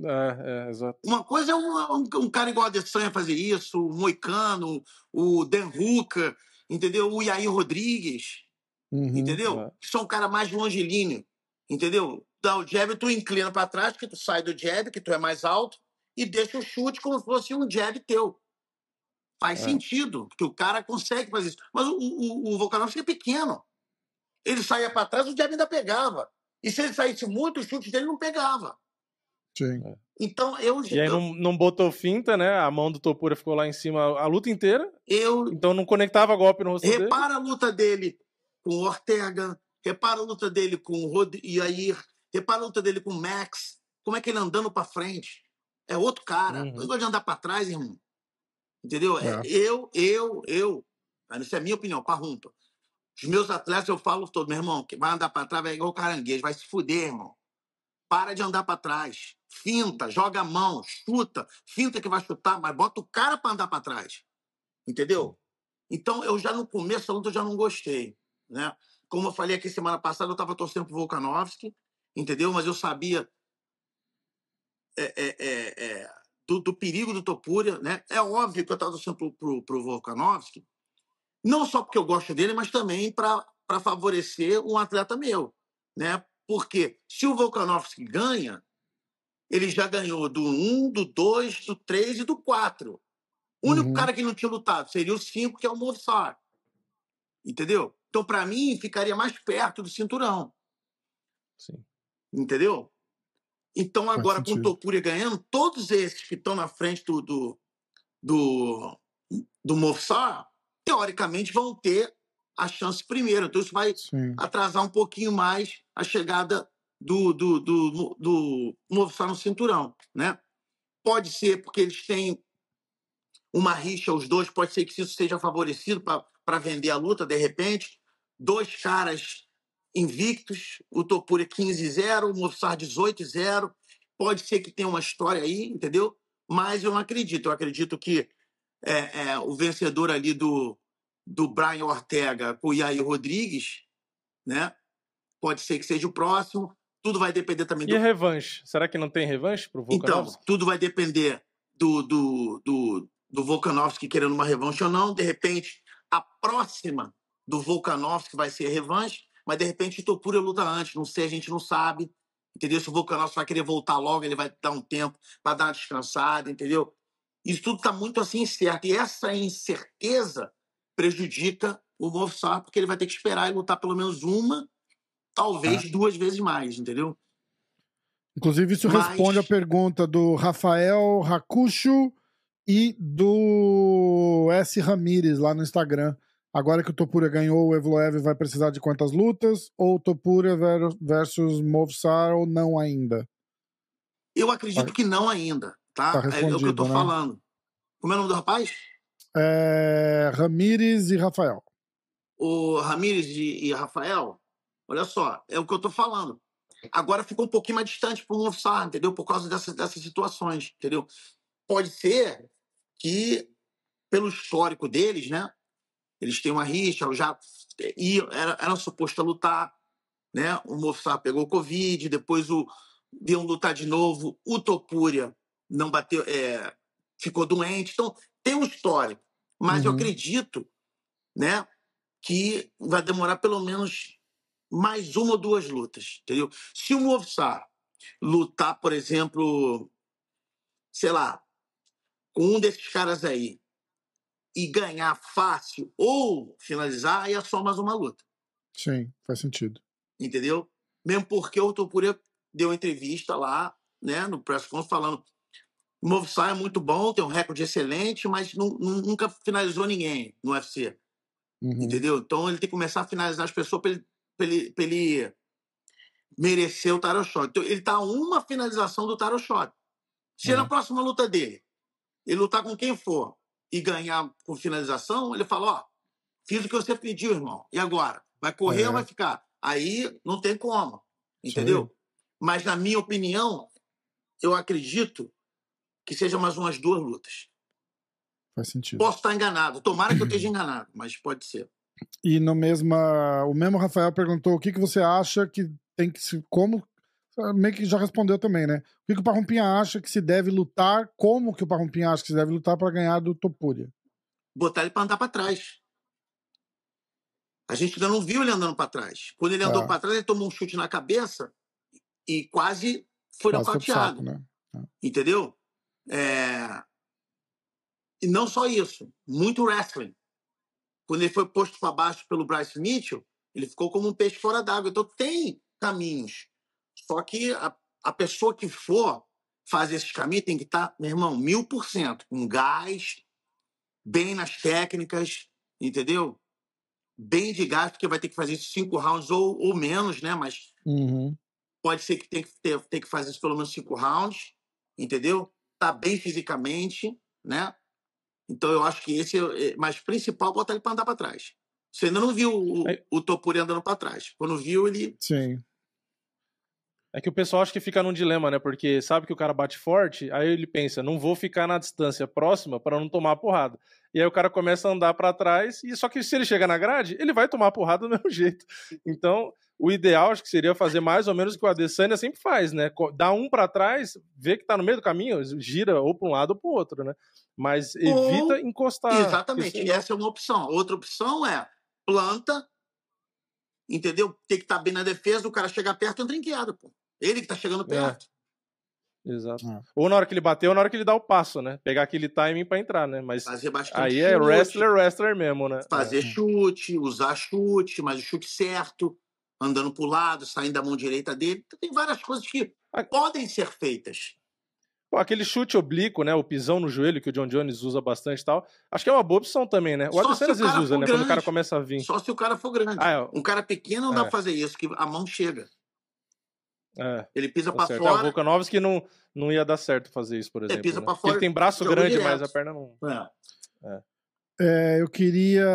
É, é, exato. Uma coisa é um, um- um cara igual a Adesanya fazer isso, o Moicano, o Dan Hooker, entendeu? O Yair Rodrigues. Uhum. Entendeu? É. São um cara mais longilíneo. Entendeu? Dá o jab, tu inclina pra trás, que tu sai do jab, que tu é mais alto, e deixa o chute como se fosse um jab teu. Faz É. sentido, porque o cara consegue fazer isso. Mas o, o, o Volkanovski é pequeno. Ele saía pra trás, o jab ainda pegava. E se ele saísse muito, os chutes dele não pegava. Sim. Então, eu, E aí eu, não, não botou finta, né? A mão do Topura ficou lá em cima a luta inteira. eu Então não conectava golpe no rosto dele. Repara a luta dele com o Ortega, repara a luta dele com o Rod Yair, repara a luta dele com o Max. Como é que ele andando pra frente? É outro cara. Uhum. Não gosto de andar pra trás, irmão. Entendeu? É, É. Eu, eu, eu. Mas Isso é minha opinião, parrumpa. Os meus atletas, eu falo todo, meu irmão, que vai andar pra trás é igual caranguejo, vai se fuder, irmão. Para de andar pra trás. Finta, joga a mão, chuta. Finta que vai chutar, mas bota o cara pra andar pra trás. Entendeu? Então, eu já no começo da luta eu já não gostei, né? Como eu falei aqui semana passada, eu estava torcendo pro Volkanovski, entendeu? Mas eu sabia é, é, é, é, do, do perigo do Topuria, né? É óbvio que eu estava torcendo pro, pro, pro Volkanovski, não só porque eu gosto dele, mas também para favorecer um atleta meu, né? Porque se o Volkanovski ganha, ele já ganhou do 1, do 2, do 3 e do 4. O único Uhum. cara que não tinha lutado seria o 5, que é o Movsar. Entendeu? Então, para mim, ficaria mais perto do cinturão. Sim. Entendeu? Então, agora, com o. Topuria ganhando, todos esses que estão na frente do, do, do, do Movsar, teoricamente, vão ter a chance primeiro. Então, isso vai Sim. atrasar um pouquinho mais a chegada do, do, do, do Movsar no cinturão, né? Pode ser porque eles têm uma rixa, os dois, pode ser que isso seja favorecido para vender a luta, de repente. Dois caras invictos, o Topura 15-0, o Movsar 18-0. Pode ser que tenha uma história aí, entendeu? Mas eu não acredito. Eu acredito que é, é, o vencedor ali do, do Brian Ortega com o Yair Rodrigues, né? Pode ser que seja o próximo. Tudo vai depender também E do a revanche? Será que não tem revanche pro então, Volkanovski? tudo vai depender do, do, do, do Volkanovski querendo uma revanche ou não. De repente, a próxima do Volkanovski vai ser revanche, mas de repente Topura luta antes. Não sei, a gente não sabe. Entendeu? Se o Volkanovski vai querer voltar logo, ele vai dar um tempo para dar uma descansada, entendeu? Isso tudo está muito assim incerto. E essa incerteza prejudica o Movsar, porque ele vai ter que esperar e lutar pelo menos uma, talvez duas vezes mais, entendeu? Inclusive, isso Mas- responde a pergunta do Rafael Racucho e do S. Ramires lá no Instagram. Agora que o Topura ganhou, o Evloev vai precisar de quantas lutas? Ou Topura ver- versus Movsar ou não ainda? Eu acredito que não ainda, tá? Tá é, é o que eu tô né? falando. Como é o nome do rapaz? É, Ramires e Rafael. O Ramires e, e Rafael. Olha só, é o que eu tô falando. Agora ficou um pouquinho mais distante pro Mofsar, entendeu? Por causa dessas, dessas situações, entendeu? Pode ser que, pelo histórico deles, né? Eles têm uma rixa, já iam, era, era suposto a lutar, né? O Mofsar pegou Covid, depois o iam lutar de novo, o Topuria não bateu, é, ficou doente. Então, tem um histórico. Mas eu Uhum. acredito, né? Que vai demorar pelo menos mais uma ou duas lutas, entendeu? Se o Movsar lutar, por exemplo, sei lá, com um desses caras aí e ganhar fácil ou finalizar, aí é só mais uma luta, Sim, faz sentido. entendeu? Mesmo porque o Topuria deu entrevista lá, né, no press conference falando o Movsar é muito bom, tem um recorde excelente, mas nu- nu- nunca finalizou ninguém no UFC. Uhum. Entendeu? Então ele tem que começar a finalizar as pessoas para ele, pra ele, pra ele merecer o Taro Shot. Então ele tá a uma finalização do Taro Shot. Se É. na próxima luta dele ele lutar com quem for e ganhar com finalização, ele fala: Ó, fiz o que você pediu, irmão. E agora? Vai correr É. ou vai ficar? Aí não tem como. Entendeu? Mas na minha opinião, eu acredito que seja mais umas duas lutas. Faz sentido. Posso estar enganado. Tomara que eu esteja [CLEARS THROAT] enganado, mas pode ser. E no mesma, o mesmo Rafael perguntou o que, que você acha que tem que se. Como. Meio que já respondeu também, né? O que, que o Parrumpinha acha que se deve lutar? Como que o Parrumpinha acha que se deve lutar para ganhar do Topuria? Botar ele para andar para trás. A gente ainda não viu ele andando para trás. Quando ele andou É. para trás, ele tomou um chute na cabeça e quase foi Quase nocauteado. né? Entendeu? É, E não só isso, muito wrestling. Quando ele foi posto para baixo pelo Bryce Mitchell, ele ficou como um peixe fora d'água. Então tem caminhos. Só que a, a pessoa que for fazer esses caminhos tem que estar, meu irmão, mil por cento, com gás, bem nas técnicas, entendeu? Bem de gás, porque vai ter que fazer isso cinco rounds ou, ou menos, né? Mas Uhum. pode ser que tenha que, ter, ter que fazer isso pelo menos cinco rounds, entendeu? Tá bem fisicamente, né? Então eu acho que esse é. é- Mas principal, botar ele para andar para trás. Você ainda não viu o, o Topuri andando para trás. Quando viu, ele. Sim. É que o pessoal acha que fica num dilema, né? Porque sabe que o cara bate forte, aí ele pensa, não vou ficar na distância próxima para não tomar a porrada. E aí o cara começa a andar para trás, e só que se ele chegar na grade, ele vai tomar a porrada do [LAUGHS] mesmo jeito. Então, o ideal acho que seria fazer mais ou menos o que o Adesanya sempre faz, né? Dá um para trás, vê que tá no meio do caminho, gira ou para um lado ou para o outro, né? Mas evita Ou- encostar. Exatamente. E essa é uma opção. Outra opção é planta, entendeu? Tem que estar bem na defesa, o cara chegar perto entra em queda, pô. Ele que tá chegando perto. Exato. É. Ou na hora que ele bateu, ou na hora que ele dá o passo, né? Pegar aquele timing para entrar, né? Mas Fazer bastante aí é chute, wrestler, wrestler mesmo, né? Fazer chute, usar chute, mas o chute certo, andando pro lado, saindo da mão direita dele. Tem várias coisas que podem ser feitas. Pô, aquele chute oblíquo, né? O pisão no joelho que o John Jones usa bastante e tal. Acho que é uma boa opção também, né? O Adesanya às vezes usa, né? Quando o cara grande. começa a vir. Só se o cara for grande. Ah, é. Um cara pequeno não dá É. pra fazer isso, que a mão chega. É, Ele pisa tá pra certo. É, o fora. Volkanovski não, não ia dar certo fazer isso, por exemplo. pisa né? pra Porque Ele fora, tem braço grande, direto. mas a perna não. É. É, eu queria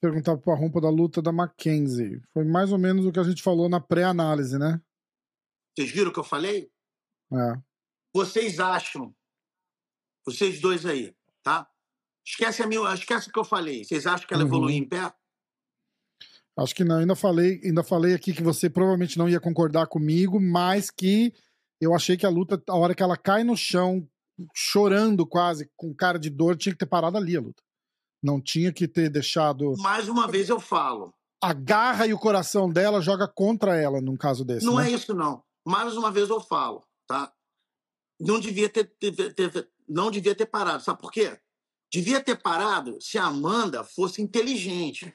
perguntar pro Arrompa da luta da Mackenzie. Foi mais ou menos o que a gente falou na pré-análise, né? Vocês viram o que eu falei? É. Vocês acham, vocês dois aí, tá? Esquece, a minha, esquece o que eu falei. Vocês acham que ela Uhum. evoluiu em pé? Acho que não. Ainda falei, ainda falei aqui que você provavelmente não ia concordar comigo, mas que eu achei que a luta, a hora que ela cai no chão, chorando quase, com cara de dor, tinha que ter parado ali a luta. Não tinha que ter deixado. Mais uma vez eu falo. A garra e o coração dela joga contra ela num caso desse. Não né? é isso, não. Mais uma vez eu falo, tá? Não devia ter, ter- ter- não devia ter parado. Sabe por quê? Devia ter parado se a Amanda fosse inteligente.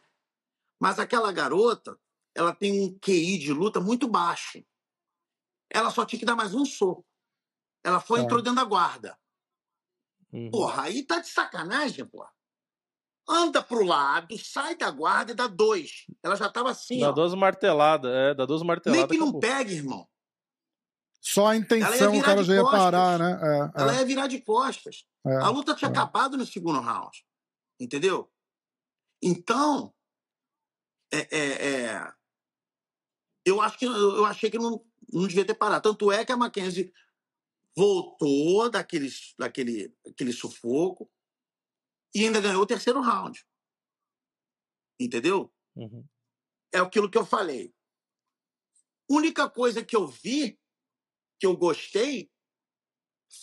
Mas aquela garota, ela tem um QI de luta muito baixo. Ela só tinha que dar mais um soco. Ela foi Tá. entrou dentro da guarda. Uhum. Porra, aí tá de sacanagem, porra. Anda pro lado, sai da guarda e dá dois. Ela já tava assim, Dá ó. duas marteladas, é, dá duas marteladas. Nem que não pegue, irmão. Só a intenção o cara já ia parar, né? É, Ela é, ia virar de costas. é. A luta tinha é. acabado no segundo round. Entendeu? Então, é, é, é, eu acho que eu achei que não, não devia ter parado. Tanto é que a Mackenzie voltou daquele, daquele, daquele sufoco e ainda ganhou o terceiro round. Entendeu? Uhum. É aquilo que eu falei. Única coisa que eu vi, que eu gostei,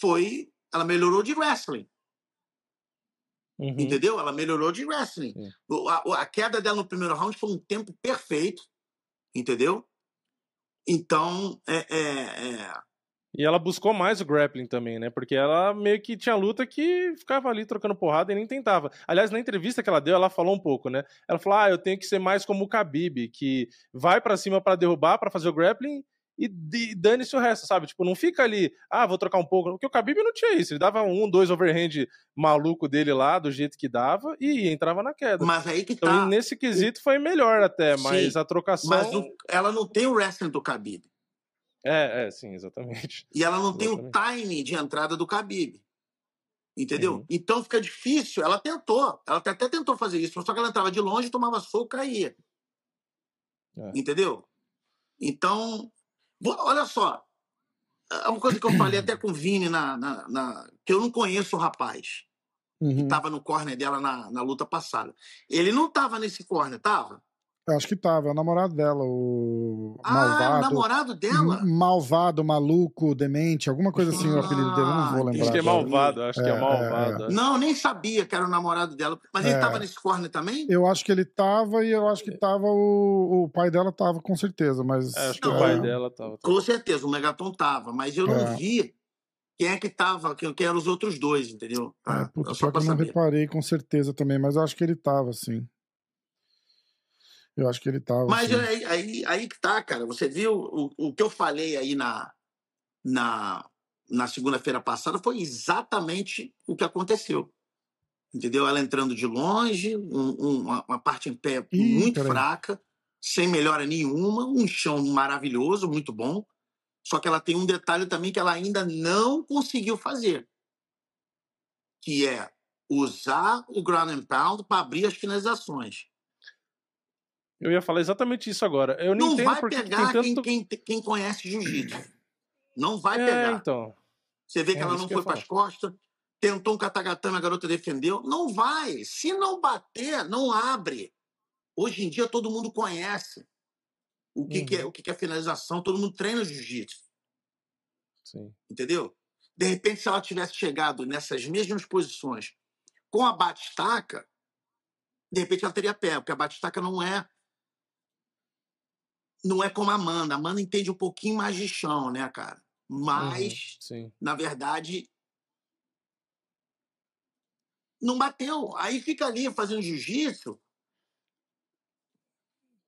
foi ela melhorou de wrestling. Uhum. Entendeu? Ela melhorou de wrestling. O- A, a queda dela no primeiro round foi um tempo perfeito. Entendeu? Então, é, é, é, E ela buscou mais o grappling também, né? Porque ela meio que tinha luta que ficava ali trocando porrada e nem tentava. Aliás, na entrevista que ela deu, ela falou um pouco, né? Ela falou: "Ah, eu tenho que ser mais como o Khabib, que vai pra cima pra derrubar, pra fazer o grappling e d- dane-se o resto, sabe? Tipo, não fica ali, ah, vou trocar um pouco. Porque o Khabib não tinha isso. Ele dava um, dois overhand maluco dele lá, do jeito que dava, e entrava na queda. mas aí que Então, tá. nesse quesito foi melhor até, Sim, mas a trocação. Mas o- ela não tem o wrestling do Khabib. É, é, sim, exatamente. E ela não tem o Exatamente. time de entrada do Khabib. Entendeu? Uhum. Então fica difícil. Ela tentou. Ela até tentou fazer isso, só que ela entrava de longe, tomava soco e caía. É. Entendeu? Então, olha só. É uma coisa que eu falei até com o Vini, na, na- na- que eu não conheço o rapaz. Uhum. Estava no corner dela na, na luta passada. Ele não estava nesse corner, estava? Eu acho que tava, é o namorado dela, o Ah, malvado. o namorado dela? Malvado, maluco, demente, alguma coisa assim, o apelido dele, eu não vou Ah, lembrar. Acho que é malvado, acho que é É, é, malvado. acho. Não, nem sabia que era o namorado dela. Mas ele É. tava nesse corner também? Eu acho que ele tava e eu acho que tava o, o pai dela tava com certeza, mas É, acho que Não, o pai é, dela tava. Com certeza, o Megaton tava, mas eu não É. vi quem é que tava, quem, quem eram os outros dois, entendeu? É, Tá? puta, Só que eu não saber. reparei com certeza também, mas eu acho que ele tava, sim. Eu acho que ele tava. Mas sim. aí, aí, aí que tá, cara. Você viu o, o que eu falei aí na, na, na segunda-feira passada foi exatamente o que aconteceu. Entendeu? Ela entrando de longe, um- um- uma, parte em pé Ih, muito peraí. fraca, sem melhora nenhuma, um chão maravilhoso, muito bom. Só que ela tem um detalhe também que ela ainda não conseguiu fazer, que é usar o ground and pound para abrir as finalizações. Eu ia falar exatamente isso agora. Eu não, Não entendo vai pegar tem quem, tanto. quem, quem conhece jiu-jitsu. Não vai é, pegar. então. Você vê que é ela não foi para as costas, tentou um katagatame, a garota defendeu. Não vai. Se não bater, não abre. Hoje em dia todo mundo conhece o que, que é, Uhum. o que, que é finalização, todo mundo treina jiu-jitsu, entendeu? De repente, se ela tivesse chegado nessas mesmas posições com a batistaca, de repente ela teria pé, porque a batistaca não é não é como a Amanda. A Amanda entende um pouquinho mais de chão, né, cara? Mas Uhum, na verdade, não bateu. Aí fica ali fazendo jiu-jitsu,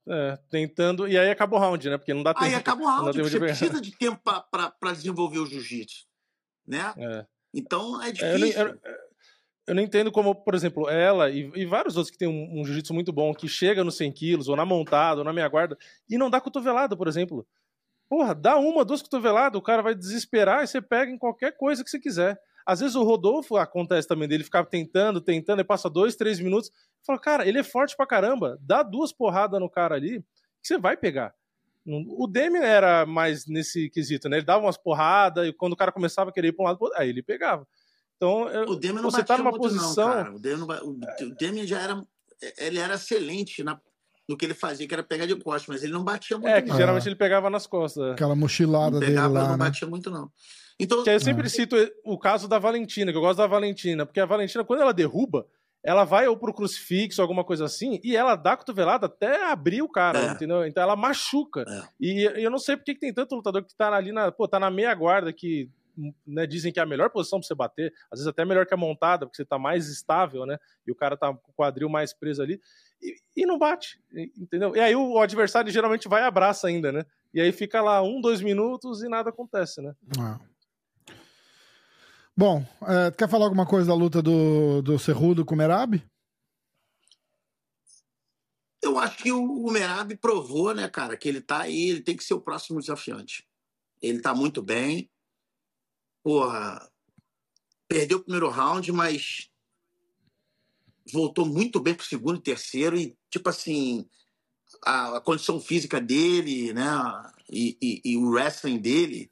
É, tentando. E aí acaba o round, né? Porque não dá tempo. aí acaba o [LAUGHS] round. Você de precisa de tempo para desenvolver o jiu-jitsu, né? É. Então é É, eu, não, difícil. eu- eu não entendo como, por exemplo, ela e, e vários outros que tem um, um jiu-jitsu muito bom, que chega nos 100 quilos, ou na montada, ou na meia guarda, e não dá cotovelada, por exemplo. Porra, dá uma, duas cotoveladas, o cara vai desesperar e você pega em qualquer coisa que você quiser. Às vezes o Rodolfo acontece também dele ficar tentando, tentando, e passa dois, três minutos. Fala, cara, ele é forte pra caramba. Dá duas porradas no cara ali, que você vai pegar. O Demi era mais nesse quesito, né? Ele dava umas porradas e quando o cara começava a querer ir pra um lado, aí ele pegava. Então, O Demian não você batia tá numa muito posição. não, cara. O Demian, não o, Demian já era... Ele era excelente na, no que ele fazia, que era pegar de costas, mas ele não batia muito É, que não. geralmente ele pegava nas costas. Aquela Não mochilada dele pegava, lá, não né? batia muito não. Então, Que aí eu sempre cito o caso da Valentina, que eu gosto da Valentina, porque a Valentina, quando ela derruba, ela vai ou pro crucifixo, alguma coisa assim, e ela dá a cotovelada até abrir o cara, É. entendeu? Então ela machuca. É. E e eu não sei por que que tem tanto lutador que tá ali na, pô, tá na meia guarda, que né, dizem que é a melhor posição pra você bater, às vezes até melhor que a montada, porque você tá mais estável, né? E o cara tá com o quadril mais preso ali, e, e não bate, e- entendeu? E aí o adversário geralmente vai e abraça ainda, né? E aí fica lá um, dois minutos e nada acontece, né? Ah. Bom, é, tu quer falar alguma coisa da luta do, do Cerrudo com o Merab? eu acho que o, o Merab provou, né, cara, que ele tá aí, ele tem que ser o próximo desafiante. Ele tá muito bem. Porra, perdeu o primeiro round, mas voltou muito bem pro segundo e terceiro e, tipo assim, a, a condição física dele, né, e, e- e o wrestling dele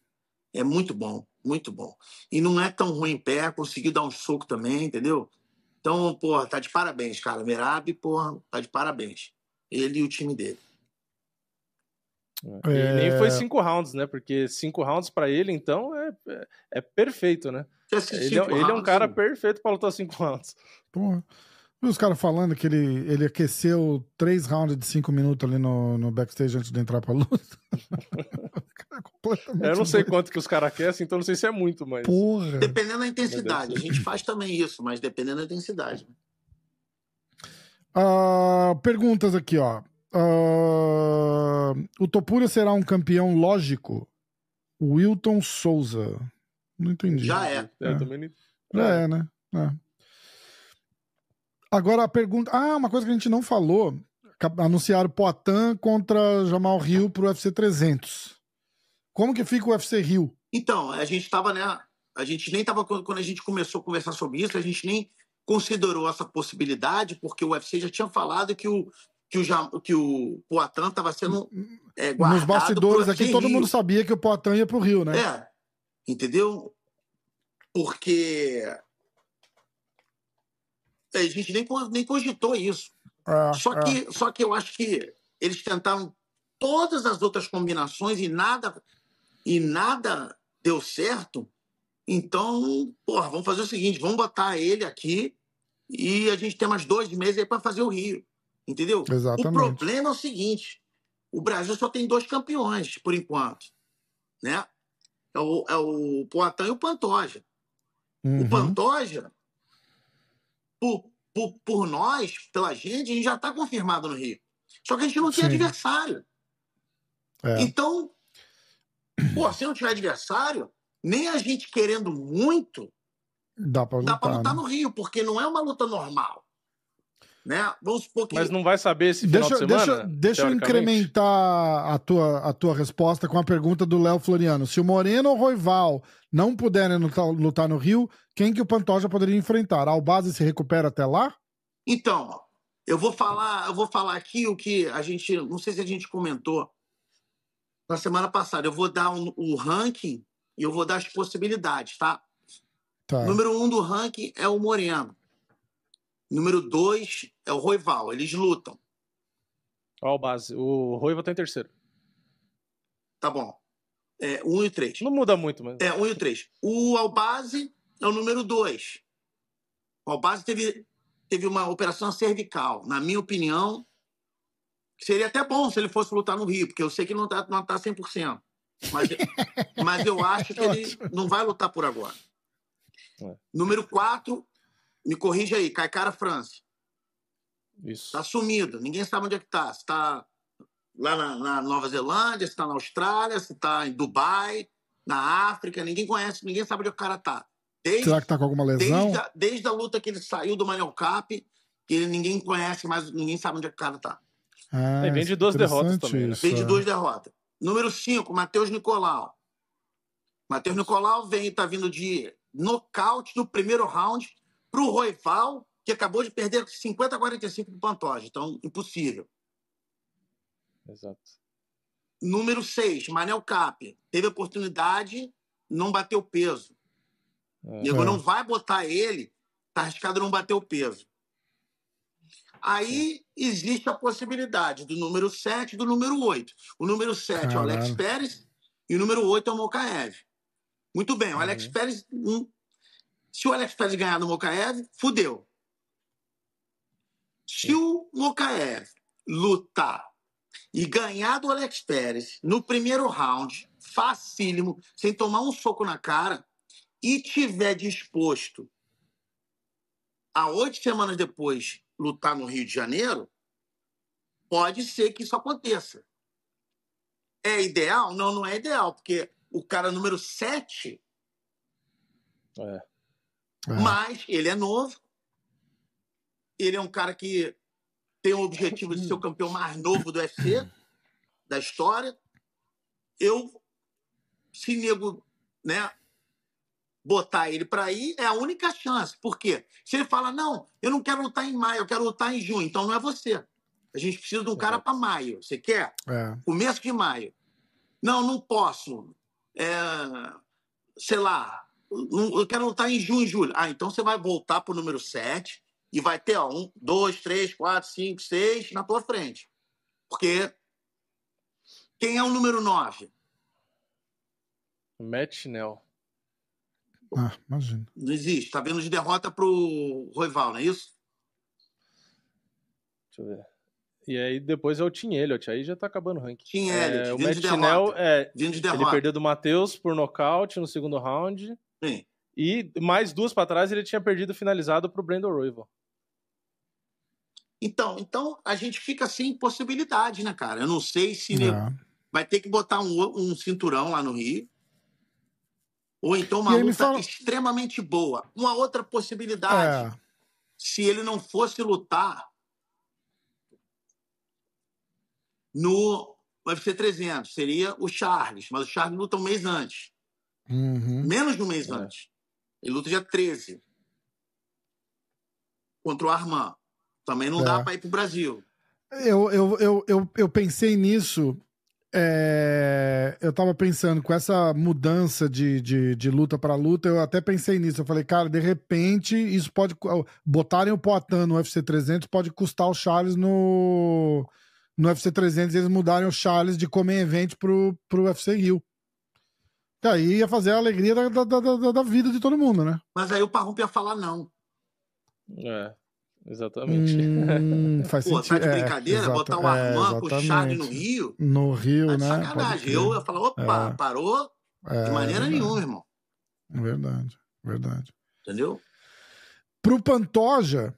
é muito bom, muito bom. E não é tão ruim em pé, conseguiu dar um soco também, entendeu? Então, porra, tá de parabéns, cara. Merab, porra, tá de parabéns. Ele e o time dele. E É. nem foi cinco rounds, né? Porque cinco rounds pra ele, então, é, é, é perfeito, né? Ele é, ele é um rounds, cara perfeito pra lutar cinco rounds. Porra. Vi os caras falando que ele, ele aqueceu três rounds de cinco minutos ali no, no backstage antes de entrar pra luta. O [LAUGHS] cara é completamente Eu não sei doido. quanto que os caras aquecem, então não sei se é muito, mas. Porra. Dependendo da intensidade. A gente faz também isso, mas dependendo da intensidade. Ah, perguntas aqui, ó. Ah, o Topura será um campeão lógico? Wilton Souza. Não entendi. Já é. Também não... Já é, né? É. Agora a pergunta. Ah, uma coisa que a gente não falou. Anunciaram Poitin contra Jamal Rio pro UFC 300. Como que fica o UFC Rio? Então, a gente estava, né? A gente nem estava quando a gente começou a conversar sobre isso, a gente nem considerou essa possibilidade, porque o UFC já tinha falado que o que o, que o Poitin estava sendo é, guardado Nos bastidores aqui, todo Rio. mundo sabia que o Poitin ia pro Rio, né? É, entendeu? Porque a gente nem, nem cogitou isso. É, Só é. que, só que eu acho que eles tentaram todas as outras combinações e nada e nada deu certo. Então, porra, vamos fazer o seguinte: vamos botar ele aqui e a gente tem mais dois meses aí para fazer o Rio. Entendeu? Exatamente. O problema é o seguinte: o Brasil só tem dois campeões, por enquanto. Né? É o, é o Poitin e o Pantoja. Uhum. O Pantoja, por, por, por nós, pela gente, a gente já está confirmado no Rio. Só que a gente não tem Sim. adversário. É. Então, pô, se não tiver adversário, nem a gente querendo muito, Dá pra dá lutar. para lutar né? no Rio, porque não é uma luta normal. Né? Vamos supor que. Mas não vai saber esse final Deixa, de deixa, semana? deixa eu teoricamente? incrementar a tua, a tua resposta com a pergunta do Léo Floriano. Se o Moreno ou o Roival não puderem lutar, lutar no Rio, quem que o Pantoja poderia enfrentar? A Albase se recupera até lá? Então, eu vou falar, eu vou falar aqui o que a gente, não sei se a gente comentou na semana passada. Eu vou dar um- o ranking e eu vou dar as possibilidades, tá? Tá. Número um do ranking é o Moreno. Número dois é o Roival. Eles lutam, Ó, o base. O Roiva tá em terceiro. tá bom? É, um e três. Não muda muito, mas. É, um e três. O Albase é o número dois. O Albase teve, teve uma operação cervical. Na minha opinião, seria até bom se ele fosse lutar no Rio, porque eu sei que não tá, não tá 100%. Mas, mas eu acho que [LAUGHS] ele não vai lutar por agora. É. Número quatro, me corrija aí, Caicara França. Isso. Tá sumido, ninguém sabe onde é que tá. Se tá lá na, na Nova Zelândia, se tá na Austrália, se tá em Dubai, na África, ninguém conhece, ninguém sabe onde o cara tá. Desde, Será que tá com alguma lesão? desde, a, desde a luta que ele saiu do Manel Cap, que ele, ninguém conhece, mas ninguém sabe onde é que o cara tá. Ah, É, vem de duas derrotas também, né? isso, Vem de é. duas derrotas. Número 5, Matheus Nicolau. Matheus Nicolau vem, tá vindo de nocaute no primeiro round pro Roival, que acabou de perder 50 a 45 pro Pantoja. Então, impossível. Exato. Número 6, Manel Cap. Teve oportunidade, não bateu peso. É. Nego É. não vai botar ele, tá arriscado não bater o peso. Aí existe a possibilidade do número 7 e do número 8. O número 7 é o Alex. Pérez e o número 8 é o Mokaev. Muito bem, o Alex Uhum. Pérez. Se o Alex Pérez ganhar do Mokaev, fudeu. Se o Mokaev lutar e ganhar do Alex Pérez no primeiro round, facílimo, sem tomar um soco na cara, e tiver disposto a oito semanas depois lutar no Rio de Janeiro, pode ser que isso aconteça. É ideal? Não, não é ideal, porque o cara número 7, É. É. mas ele é novo, ele é um cara que tem o objetivo de ser o campeão mais novo do UFC, da história. Eu, se nego, né, botar ele para ir, é a única chance. Por quê? Se ele fala, não, eu não quero lutar em maio, eu quero lutar em junho, então não é você. A gente precisa de um cara para maio. Você quer? É. Começo de maio. Não, não posso. É, sei lá, não- eu quero lutar em junho, julho. Ah, então você vai voltar pro número 7 e vai ter ó, um, dois, três, quatro, cinco, seis na tua frente. Porque quem é o número 9? Matt Schnell. Ah, imagina. Não existe. Tá vendo de derrota pro Roival, não é isso? Deixa eu ver. E aí depois é o Tim Elliott, aí já tá acabando o ranking. Tim É, Elliott, o vindo Matt de Schnell, é, Vindo de ele derrota. perdeu do Matheus por nocaute no segundo round. Sim. E mais duas pra trás ele tinha perdido finalizado pro Brandon Royval. Então, então, a gente fica sem possibilidade, né, cara? Eu não sei se É. vai ter que botar um, um cinturão lá no Rio. Ou então uma luta fala- extremamente boa. Uma outra possibilidade, É. se ele não fosse lutar no UFC 300, seria o Charles. Mas o Charles luta um mês antes. Uhum. Menos de um mês É. antes. Ele luta dia 13. Contra o Armand. Também não É. dá para ir pro Brasil. Eu, eu, eu, eu, eu pensei nisso. é, eu tava pensando com essa mudança de, de, de luta para luta, eu até pensei nisso. Eu falei, cara, de repente isso pode. Botarem o Poitin no UFC 300 pode custar o Charles no, no UFC 300 eles mudarem o Charles de Comer Event pro, pro UFC Rio. Que aí ia fazer a alegria da, da, da, da vida de todo mundo, né? Mas aí o Parrump ia falar não. É, exatamente. Hum, [LAUGHS] faz Pô, sentido. tá de é, brincadeira? exata- botar o é, Armand com o Charles no. Rio? No Rio, Tá né? Sacanagem. Eu ia falar, opa, É. parou É, de maneira nenhuma, irmão. Verdade, verdade. Entendeu? Pro Pantoja,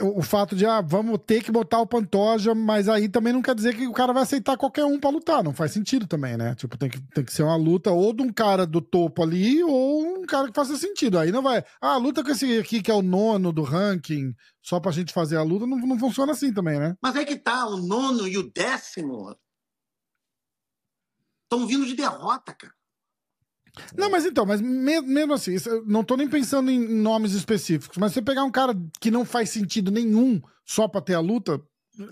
o, fato de, ah, vamos ter que botar o Pantoja, mas aí também não quer dizer que o cara vai aceitar qualquer um pra lutar. Não faz sentido também, né? Tipo, tem que, tem que ser uma luta ou de um cara do topo ali ou um cara que faça sentido. Aí não vai, ah, luta com esse aqui que é o nono do ranking, só pra gente fazer a luta, não, não funciona assim também, né? Mas é que tá, o nono e o décimo estão vindo de derrota, cara. Não, mas então, mas me- mesmo assim, não tô nem pensando em nomes específicos, mas você pegar um cara que não faz sentido nenhum só pra ter a luta,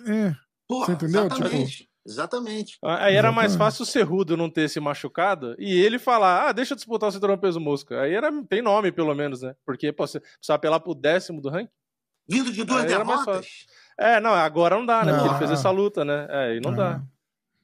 é. Porra, Você entendeu? exatamente. Exatamente. Aí era mais fácil o Cerrudo não ter se machucado e ele falar, ah, deixa eu disputar o cinturão peso mosca. Aí era, tem nome, pelo menos, né? Porque pô, você precisa apelar pro décimo do ranking. Vindo de duas Aí derrotas. É, não, agora não dá, né? Porque Não, ele fez é. essa luta, né? É, aí não dá. Ah,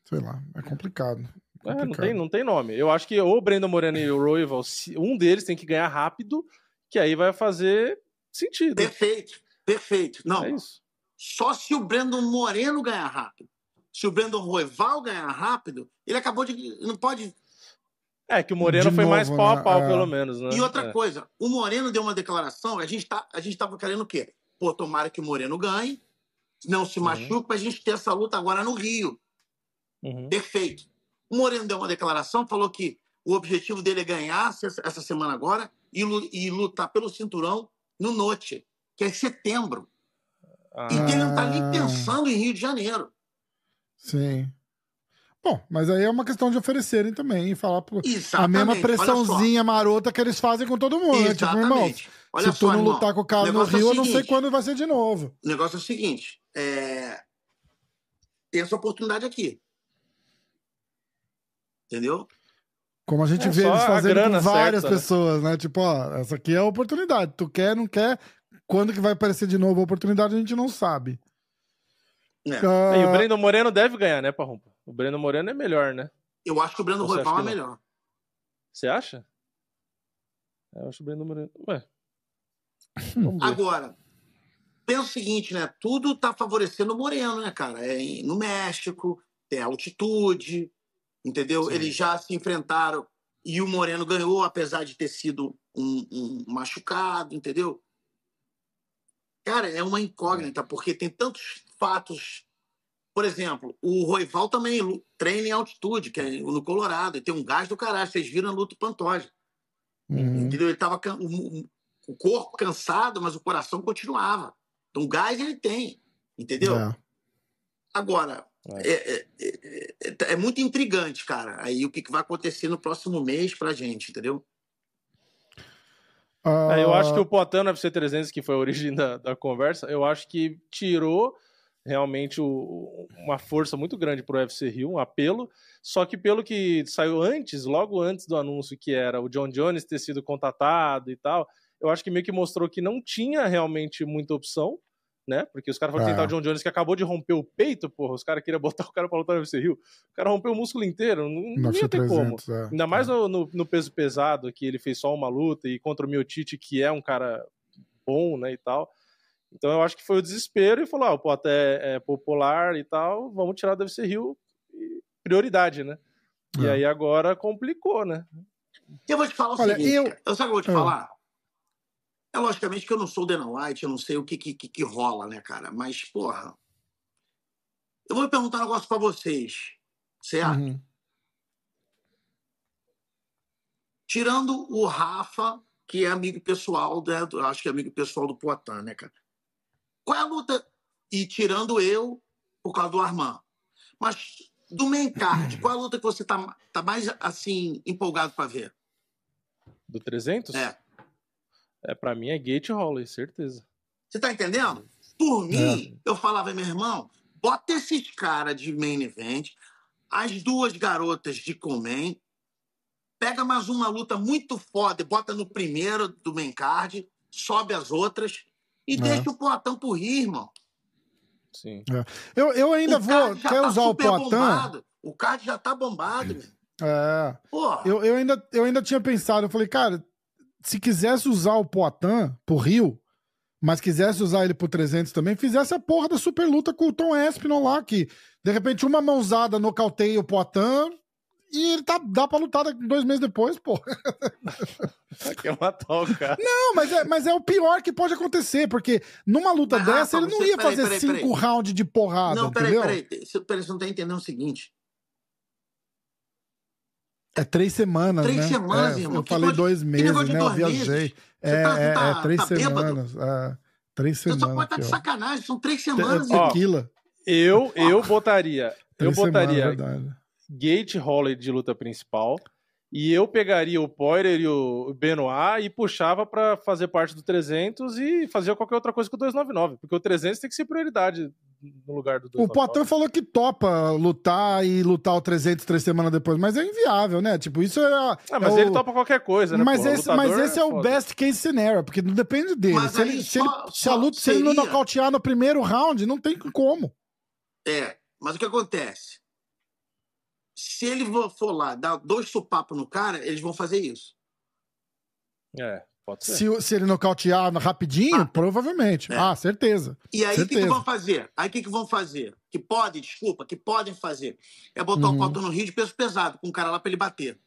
Sei lá, é complicado. É, não, tem, não tem nome. Eu acho que ou o Brandon Moreno e o Royval, um deles tem que ganhar rápido, que aí vai fazer sentido. Perfeito, perfeito. Não, É isso. só se o Brandon Moreno ganhar rápido. Se o Brandon Roival ganhar rápido, ele acabou de. Não pode. É, que o Moreno De foi mais novo, pau né? a pau, É. pelo menos, né? E outra É. coisa, o Moreno deu uma declaração, a gente, tá, a gente tava querendo o quê? Pô, tomara que o Moreno ganhe, não se Uhum. machuque, pra gente ter essa luta agora no Rio. Uhum. Perfeito. O Moreno deu uma declaração, falou que o objetivo dele é ganhar essa semana agora e, lu- lutar pelo cinturão no Note, que é em setembro. Ah, E ele não tá nem pensando em Rio de Janeiro. Sim. Bom, mas aí é uma questão de oferecerem também e falar pro... a Exatamente. mesma pressãozinha marota que eles fazem com todo mundo. né? Tipo, irmão, Exatamente. Olha se tu só, não irmão, lutar com o cara no é Rio, eu não sei quando vai ser de novo. O negócio é o seguinte: é... tem essa oportunidade aqui. Entendeu? Como a gente É vê eles fazendo com várias certa, né? pessoas, né? Tipo, ó, essa aqui é a oportunidade. Tu quer, não quer. Quando que vai aparecer de novo a oportunidade, a gente não sabe. É. Ah, E o Brandon Moreno deve ganhar, né, Parrumpa? O Brandon Moreno é melhor, né? Eu acho que o Breno Roival é melhor. Você acha? É, Eu acho o Brandon Moreno. Ué. Ver. Agora, pensa o seguinte, né? Tudo tá favorecendo o Moreno, né, cara? É no México, tem altitude, entendeu? Sim. Eles já se enfrentaram e o Moreno ganhou, apesar de ter sido um, um machucado, entendeu? Cara, é uma incógnita, porque tem tantos fatos. Por exemplo, o Roival também treina em altitude, que é no Colorado, e tem um gás do caralho. Vocês viram a luta do Pantoja. uhum. Entendeu? Ele tava can- o corpo cansado, mas o coração continuava. Então, gás ele tem, entendeu? É. Agora, é, é- é- é- é muito intrigante, cara. Aí o que que vai acontecer no próximo mês pra gente, entendeu? Ah, É, eu acho que o Poitin no UFC 300, que foi a origem da, da conversa, eu acho que tirou realmente o- uma força muito grande pro UFC Rio, um apelo. Só que pelo que saiu antes, logo antes do anúncio, que era o John Jones ter sido contatado e tal, eu acho que meio que mostrou que não tinha realmente muita opção, né? Porque os caras foram É. tentar o John Jones que acabou de romper o peito, porra. Os caras queriam botar o cara pra lutar no UFC Rio. O cara rompeu o músculo inteiro, não, não ia ter como. 300, é. Ainda mais no, no- no peso pesado, que ele fez só uma luta, e contra o Miotite, que é um cara bom, né, e tal. Então eu acho que foi o desespero e falou, ah, o Poitin é, é popular e tal, vamos tirar do UFC Rio, e prioridade, né? E É. aí agora complicou, né? Eu vou te falar o Olha, seguinte, eu- cara. eu sabe o que eu vou te Ah. falar? É logicamente que eu não sou o Dana White, eu não sei o que, que, que- que rola, né, cara? Mas, porra, eu vou perguntar um negócio pra vocês, certo? Uhum. Tirando o Rafa, que é amigo pessoal, né, do- acho que é amigo pessoal do Poitin, né, cara? Qual é a luta? E tirando eu, por causa do Armand. Mas do main card, [CLEARS THROAT] qual é a luta que você tá, tá mais, assim, empolgado pra ver? Do 300? É. É, pra mim é Gate Holloway, certeza. Você tá entendendo? Por mim, eu falava, meu irmão, bota esses caras de main event, as duas garotas de Comen, pega mais uma luta muito foda, e bota no primeiro do main card, sobe as outras e É. deixa o Poitin por rir, irmão. Sim. Eu, eu ainda o vou. Quer tá usar o Poitin? bombado. O card já tá bombado, meu. É. Porra. Eu, eu, ainda, eu ainda tinha pensado, eu falei, cara, se quisesse usar o Poitin pro Rio, mas quisesse usar ele pro 300 também, fizesse a porra da super luta com o Tom Espinol lá, que de repente uma mãozada nocauteia o Poitin e ele tá, dá pra lutar dois meses depois, pô. [LAUGHS] Quer matar o cara. Não, mas é, mas é o pior que pode acontecer, porque numa luta Mas, dessa Rafa, ele não você- ia peraí, fazer peraí, cinco rounds de porrada, Não, peraí, entendeu? peraí. Você, peraí. Você não tá entendendo o seguinte. É três semanas, Três né? semanas, É, irmão. Eu Que falei dois meses, né? Eu viajei. Você É, tá- é, tá- é três tá semanas. é, três Você semanas. só pode estar de sacanagem. São três Te- semanas, é irmão. tequila. Eu, eu botaria. Eu Três semanas, botaria verdade. Gate Holloway de luta principal. E eu pegaria o Poirier e o Benoit e puxava pra fazer parte do 300 e fazer qualquer outra coisa com o 299. Porque o 300 tem que ser prioridade no lugar do O 299. Poitin falou que topa lutar e lutar o 300 três semanas depois, mas é inviável, né? Tipo, isso é. Ah, mas é ele o- topa qualquer coisa, né? Mas esse, mas esse é, o foda. best case scenario, porque não depende dele. Mas Se ele, se, ele, se a luta, se ele não seria- nocautear no primeiro round, não tem como. É, mas o que acontece? Se ele for lá dar dois supapos no cara, eles vão fazer isso. É, pode ser. Se, se ele nocautear rapidinho, Ah. provavelmente. É. Ah, certeza. E aí, o que, que vão fazer? Aí, o que, que vão fazer? Que podem, desculpa, que podem fazer. É botar Uhum. o no Rio de peso pesado, com o cara lá pra ele bater.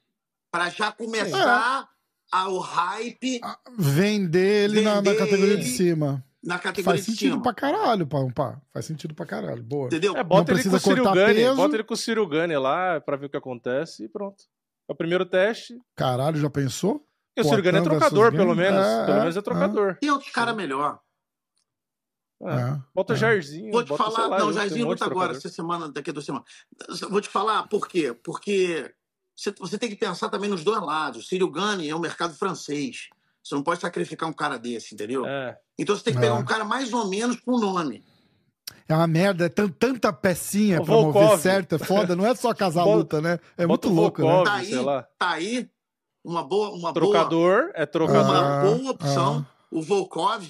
Pra já começar a, o hype Vender ele na, na Vender categoria de ele cima. Na categoria Faz de sentido cima. pra caralho, pá, pá. Faz sentido pra caralho. Boa. Entendeu? É, bota Não ele com precisa o Cyril cortar Gane, peso. bota ele com o Cyril Gane lá pra ver o que acontece e pronto. É o primeiro teste. Caralho, já pensou? E o Cyril Gane é trocador, pelo menos. É, pelo é, menos é trocador. Tem outros caras melhor. É. É, Bota o é. Jairzinho. Vou te bota, falar, lá, não, Jairzinho um de luta agora, essa semana, daqui a duas semanas. Vou te falar por quê? Porque você, você tem que pensar também nos dois lados. O Círio Gane é um mercado francês. Você não pode sacrificar um cara desse, entendeu? É. Então você tem que É. pegar um cara mais ou menos com nome. É uma merda, é tan- tanta pecinha O pra mover Volkov. certo, é foda. Não é só casar luta, né? É bota muito louco, né? Volkov. Tá sei aí, lá. tá aí uma boa, uma boa, Trocador, é trocador. Ah, uma boa opção. O Volkov.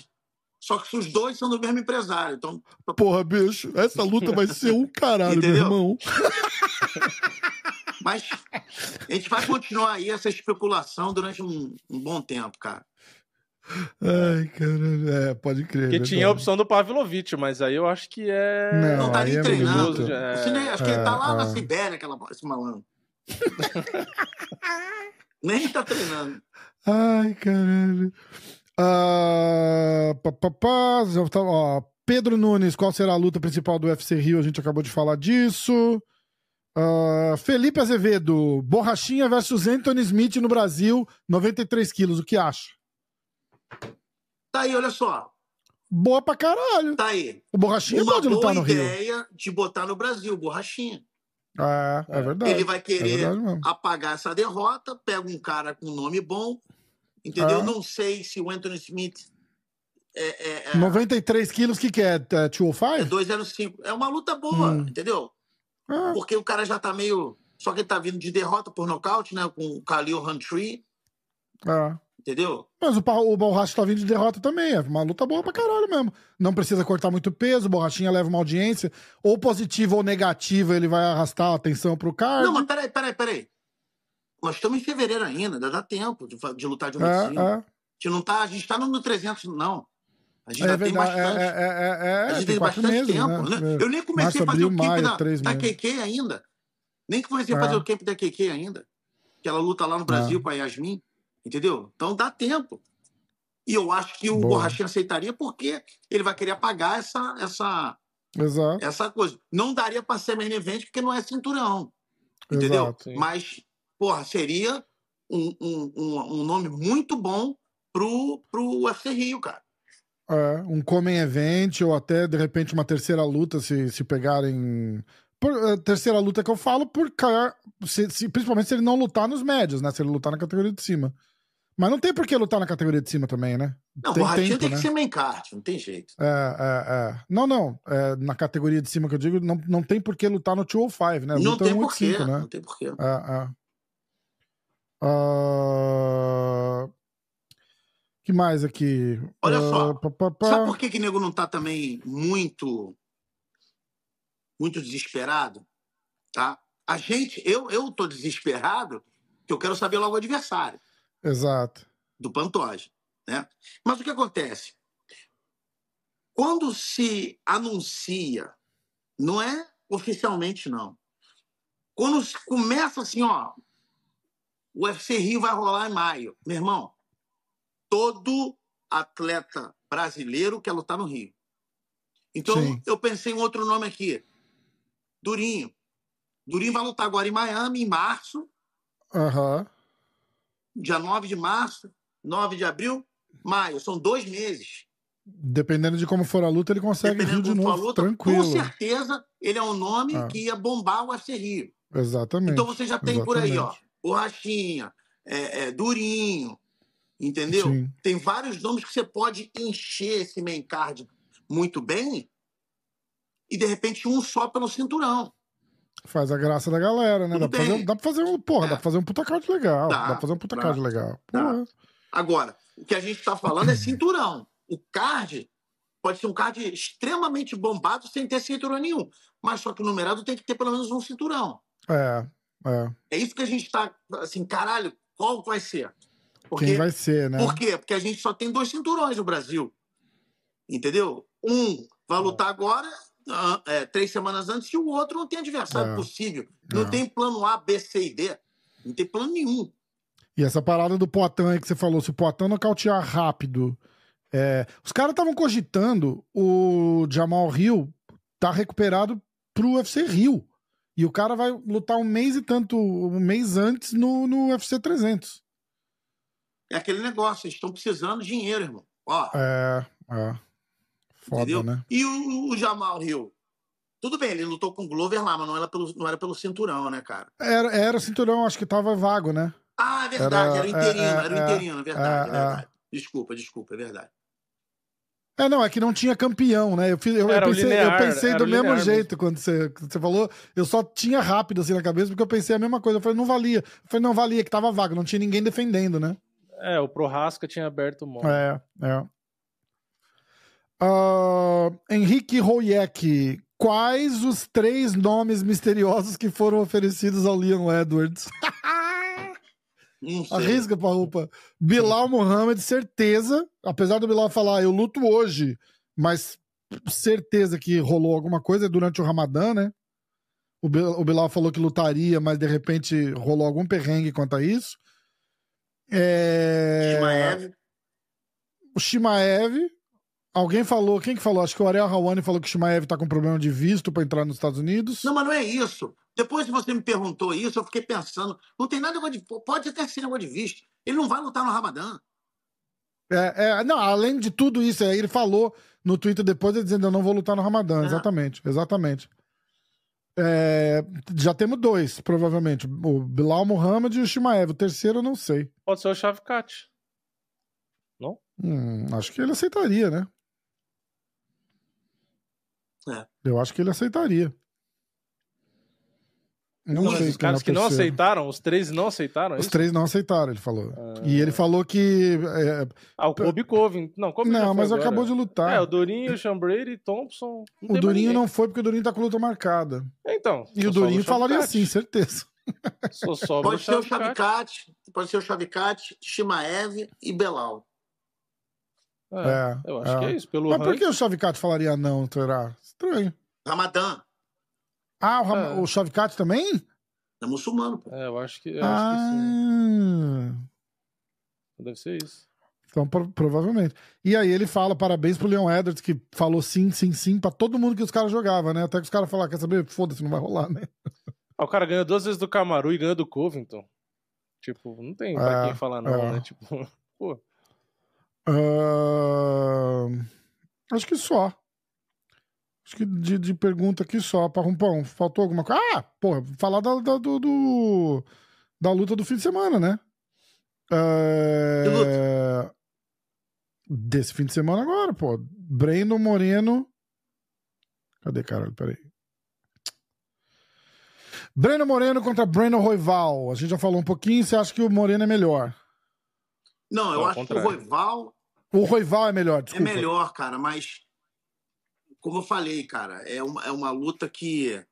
Só que os dois são do mesmo empresário. Então, Porra, bicho, essa luta vai ser um caralho, meu irmão. [LAUGHS] mas a gente vai continuar aí essa especulação durante um, um bom tempo, cara. Ai, caralho. É, pode crer. Porque verdade. tinha a opção do Pavlovich, mas aí eu acho que é. Não, Não tá aí nem é. É, acho que ele tá lá é, na é. Sibéria, aquela, esse malandro. [LAUGHS] nem tá treinando. Ai, caralho. Ah, pá, pá, pá, já tá- ó, Pedro Nunes, qual será a luta principal do UFC Rio? A gente acabou de falar disso. Ah, Felipe Azevedo, Borrachinha versus Anthony Smith no Brasil, 93 quilos. O que acha? Tá aí, olha só. Boa pra caralho. Tá aí. O Borrachinha Uma pode lutar no Rio. ideia de botar no Brasil, borrachinha. É, é verdade. Ele vai É querer mesmo. apagar essa derrota, pega um cara com nome bom, entendeu? Ah. Não sei se o Anthony Smith é, é, é, 93 quilos, o que, que é? É é 205? 205. É uma luta boa, Hum. entendeu? Porque o cara já tá meio. Só que ele tá vindo de derrota por nocaute, né? Com o Khalil Huntry, é. entendeu? Mas o, o Borracha tá vindo de derrota também. É uma luta boa pra caralho mesmo. Não precisa cortar muito peso, o Borrachinha leva uma audiência. Ou positiva ou negativa, ele vai arrastar a atenção pro card. Não, mas peraí, peraí, peraí. Nós estamos em fevereiro ainda, ainda dá tempo de, de lutar de um é, é. A gente não tá, a gente tá no 300, não. A gente É ainda tem verdade. É, bastante. é, é, é, a gente tem tem bastante meses, tempo. né? né? Eu nem comecei Março, a fazer o camp da, da. KK ainda. Nem comecei a É. fazer o camp da KK ainda. Que ela luta lá no Brasil com a Yasmin. Entendeu? Então dá tempo. E eu acho que o Boa. Borrachinha aceitaria porque ele vai querer apagar essa, essa, Exato. essa coisa. Não daria para ser main event porque não é cinturão. Entendeu? Exato. Mas, porra, seria um, um, um, um nome muito bom pro, pro UFC Rio, cara. É, um comem event ou até de repente uma terceira luta se, se pegarem. Por, eh, terceira luta que eu falo, por se- se- principalmente se ele não lutar nos médios, né? Se ele lutar na categoria de cima. Mas não tem por que lutar na categoria de cima também, né? Não, o tem Borrachinha tempo, tem né? que ser main card, não tem jeito. É, é, é. Não, não. É, na categoria de cima que eu digo, não, não tem por que lutar no 205, né? não Luta tem 185, porquê, né? não tem porquê. É, é. Ah, que mais aqui? Olha Ah, só, pá, pá, pá. Sabe por que que nego não tá também muito muito desesperado, tá? A gente, eu, eu tô desesperado, que eu quero saber logo o adversário Exato. do Pantoja, né? Mas o que acontece? Quando se anuncia, não é oficialmente não. Quando se começa assim, ó, o UFC Rio vai rolar em maio, meu irmão. Todo atleta brasileiro quer lutar no Rio. Então Sim. eu pensei em outro nome aqui, Durinho. Durinho vai lutar agora em Miami em março, Aham. dia 9 de março, 9 de abril, maio. São dois meses. Dependendo de como for a luta, ele consegue Rio de novo, luta, tranquilo. com certeza ele é um nome Ah. que ia bombar o UFC Rio. Exatamente. Então você já tem por aí, ó, exatamente. Borrachinha, é, é, Durinho, entendeu? Sim. Tem vários nomes que você pode encher esse main card muito bem e de repente um só pelo cinturão. Faz a graça da galera, né? Dá pra, fazer, dá pra fazer um. Porra, É. dá pra fazer um puta card legal. Dá, Dá, pra fazer um puta dá, card legal. Porra. Agora, o que a gente está falando é cinturão. O card pode ser um card extremamente bombado sem ter cinturão nenhum. Mas só que o numerado tem que ter pelo menos um cinturão. É, é. É isso que a gente está assim, caralho, qual vai ser? Porque, Quem vai ser, né? Por quê? Porque a gente só tem dois cinturões no Brasil. Entendeu? Um vai lutar agora, ah, é, três semanas antes, e o outro não tem adversário É. possível. Não É. tem plano A, B, C e D. Não tem plano nenhum. E essa parada do Poitin aí que você falou, se o Poitin nocautear rápido. é, Os caras estavam cogitando o Jamal Hill tá recuperado pro UFC Rio. E o cara vai lutar um mês e tanto, um mês antes no, no UFC 300. É aquele negócio, eles estão precisando de dinheiro, irmão. Ó, É, é. Foda, entendeu? né? E o, o Jamal Hill? Tudo bem, ele lutou com o Glover lá, mas não era pelo, não era pelo cinturão, né, cara? Era, era o cinturão, acho que tava vago, né? Ah, é verdade, Era- era, o interino, é, era o é, interino, é verdade, é, é verdade. Desculpa, desculpa, é verdade. É, não, é que não tinha campeão, né? Eu, fiz- eu- eu pensei, eu linear, pensei era do mesmo linear jeito quando você, quando você falou. Eu só tinha rápido assim na cabeça, porque eu pensei a mesma coisa. Eu falei, não valia. Eu falei, não valia, que tava vago, não tinha ninguém defendendo, né? É, o Prohasca tinha aberto mão. É, é. Ah, Henrique Royek, quais os três nomes misteriosos que foram oferecidos ao Leon Edwards? [LAUGHS] Arrisca, Parrupa. Bilal Mohamed, certeza. Apesar do Bilal falar, eu luto hoje, mas certeza que rolou alguma coisa durante o Ramadã, né? O o Bilal falou que lutaria, mas de repente rolou algum perrengue quanto a isso. É... Shimaev, O Shimaev. Alguém falou, quem que falou? Acho que o Ariel Hawani falou que o Shimaev tá com problema de visto pra entrar nos Estados Unidos. Não, mas não é isso. Depois que você me perguntou isso, eu fiquei pensando. Não tem nada de. Pode até ser negócio de visto. Ele não vai lutar no Ramadã. É, é, não, além de tudo isso, aí ele falou no Twitter depois dizendo eu não vou lutar no Ramadã. É. Exatamente, exatamente. É, já temos dois, provavelmente. O Bilal Muhammad e o Shimaev. O terceiro eu não sei. Pode ser o Chavcat. Não? Hum, acho que ele aceitaria, né? É. Eu acho que ele aceitaria. Não, sei. Os é caras que não aceitaram, os três não aceitaram Os isso? três não aceitaram, ele falou. E ele falou que. é, Ah, o Kobe Coving. Não, Kobe não, mas agora. acabou de lutar. É, o Durinho, o Sean Brady, Thompson. o Durinho não foi porque o Durinho tá com luta marcada. Então. E só o Durinho falaria assim, certeza. [LAUGHS] Só sobra Pode ser o. Chavicat, pode ser o Chavicat, Shimaev e Belal. É, É, eu acho é. que é isso. Pelo Mas por que o Chavicat falaria não, será? Estranho. Ramadã, Ah, o, Ram... É. o Chavicat também? é muçulmano, pô. É, eu acho que, eu acho que sim. ah, Deve ser isso. então pro- provavelmente. E aí ele fala parabéns pro Leon Edwards, que falou sim, sim, sim pra todo mundo que os caras jogavam, né? Até que os caras falaram, quer saber? Foda-se, não vai rolar, né? Ah, o cara ganhou duas vezes do Camaru e ganhou do Covington. Tipo, não tem pra É, quem falar não, é. né? Tipo, [LAUGHS] pô. Ah, acho que só. Acho que de, de pergunta aqui só, para Rumpão. Faltou alguma coisa? Ah, porra, falar da, da, do, do- da luta do fim de semana, né? É, Desse fim de semana agora, pô. Breno Moreno. Cadê, caralho? Peraí. Breno Moreno contra Breno Roival. A gente já falou um pouquinho. Você acha que o Moreno é melhor? Não, eu Ao acho contrário. que o Roival O Roival é melhor, é desculpa. melhor, cara, mas como eu falei, cara, é uma, é uma luta que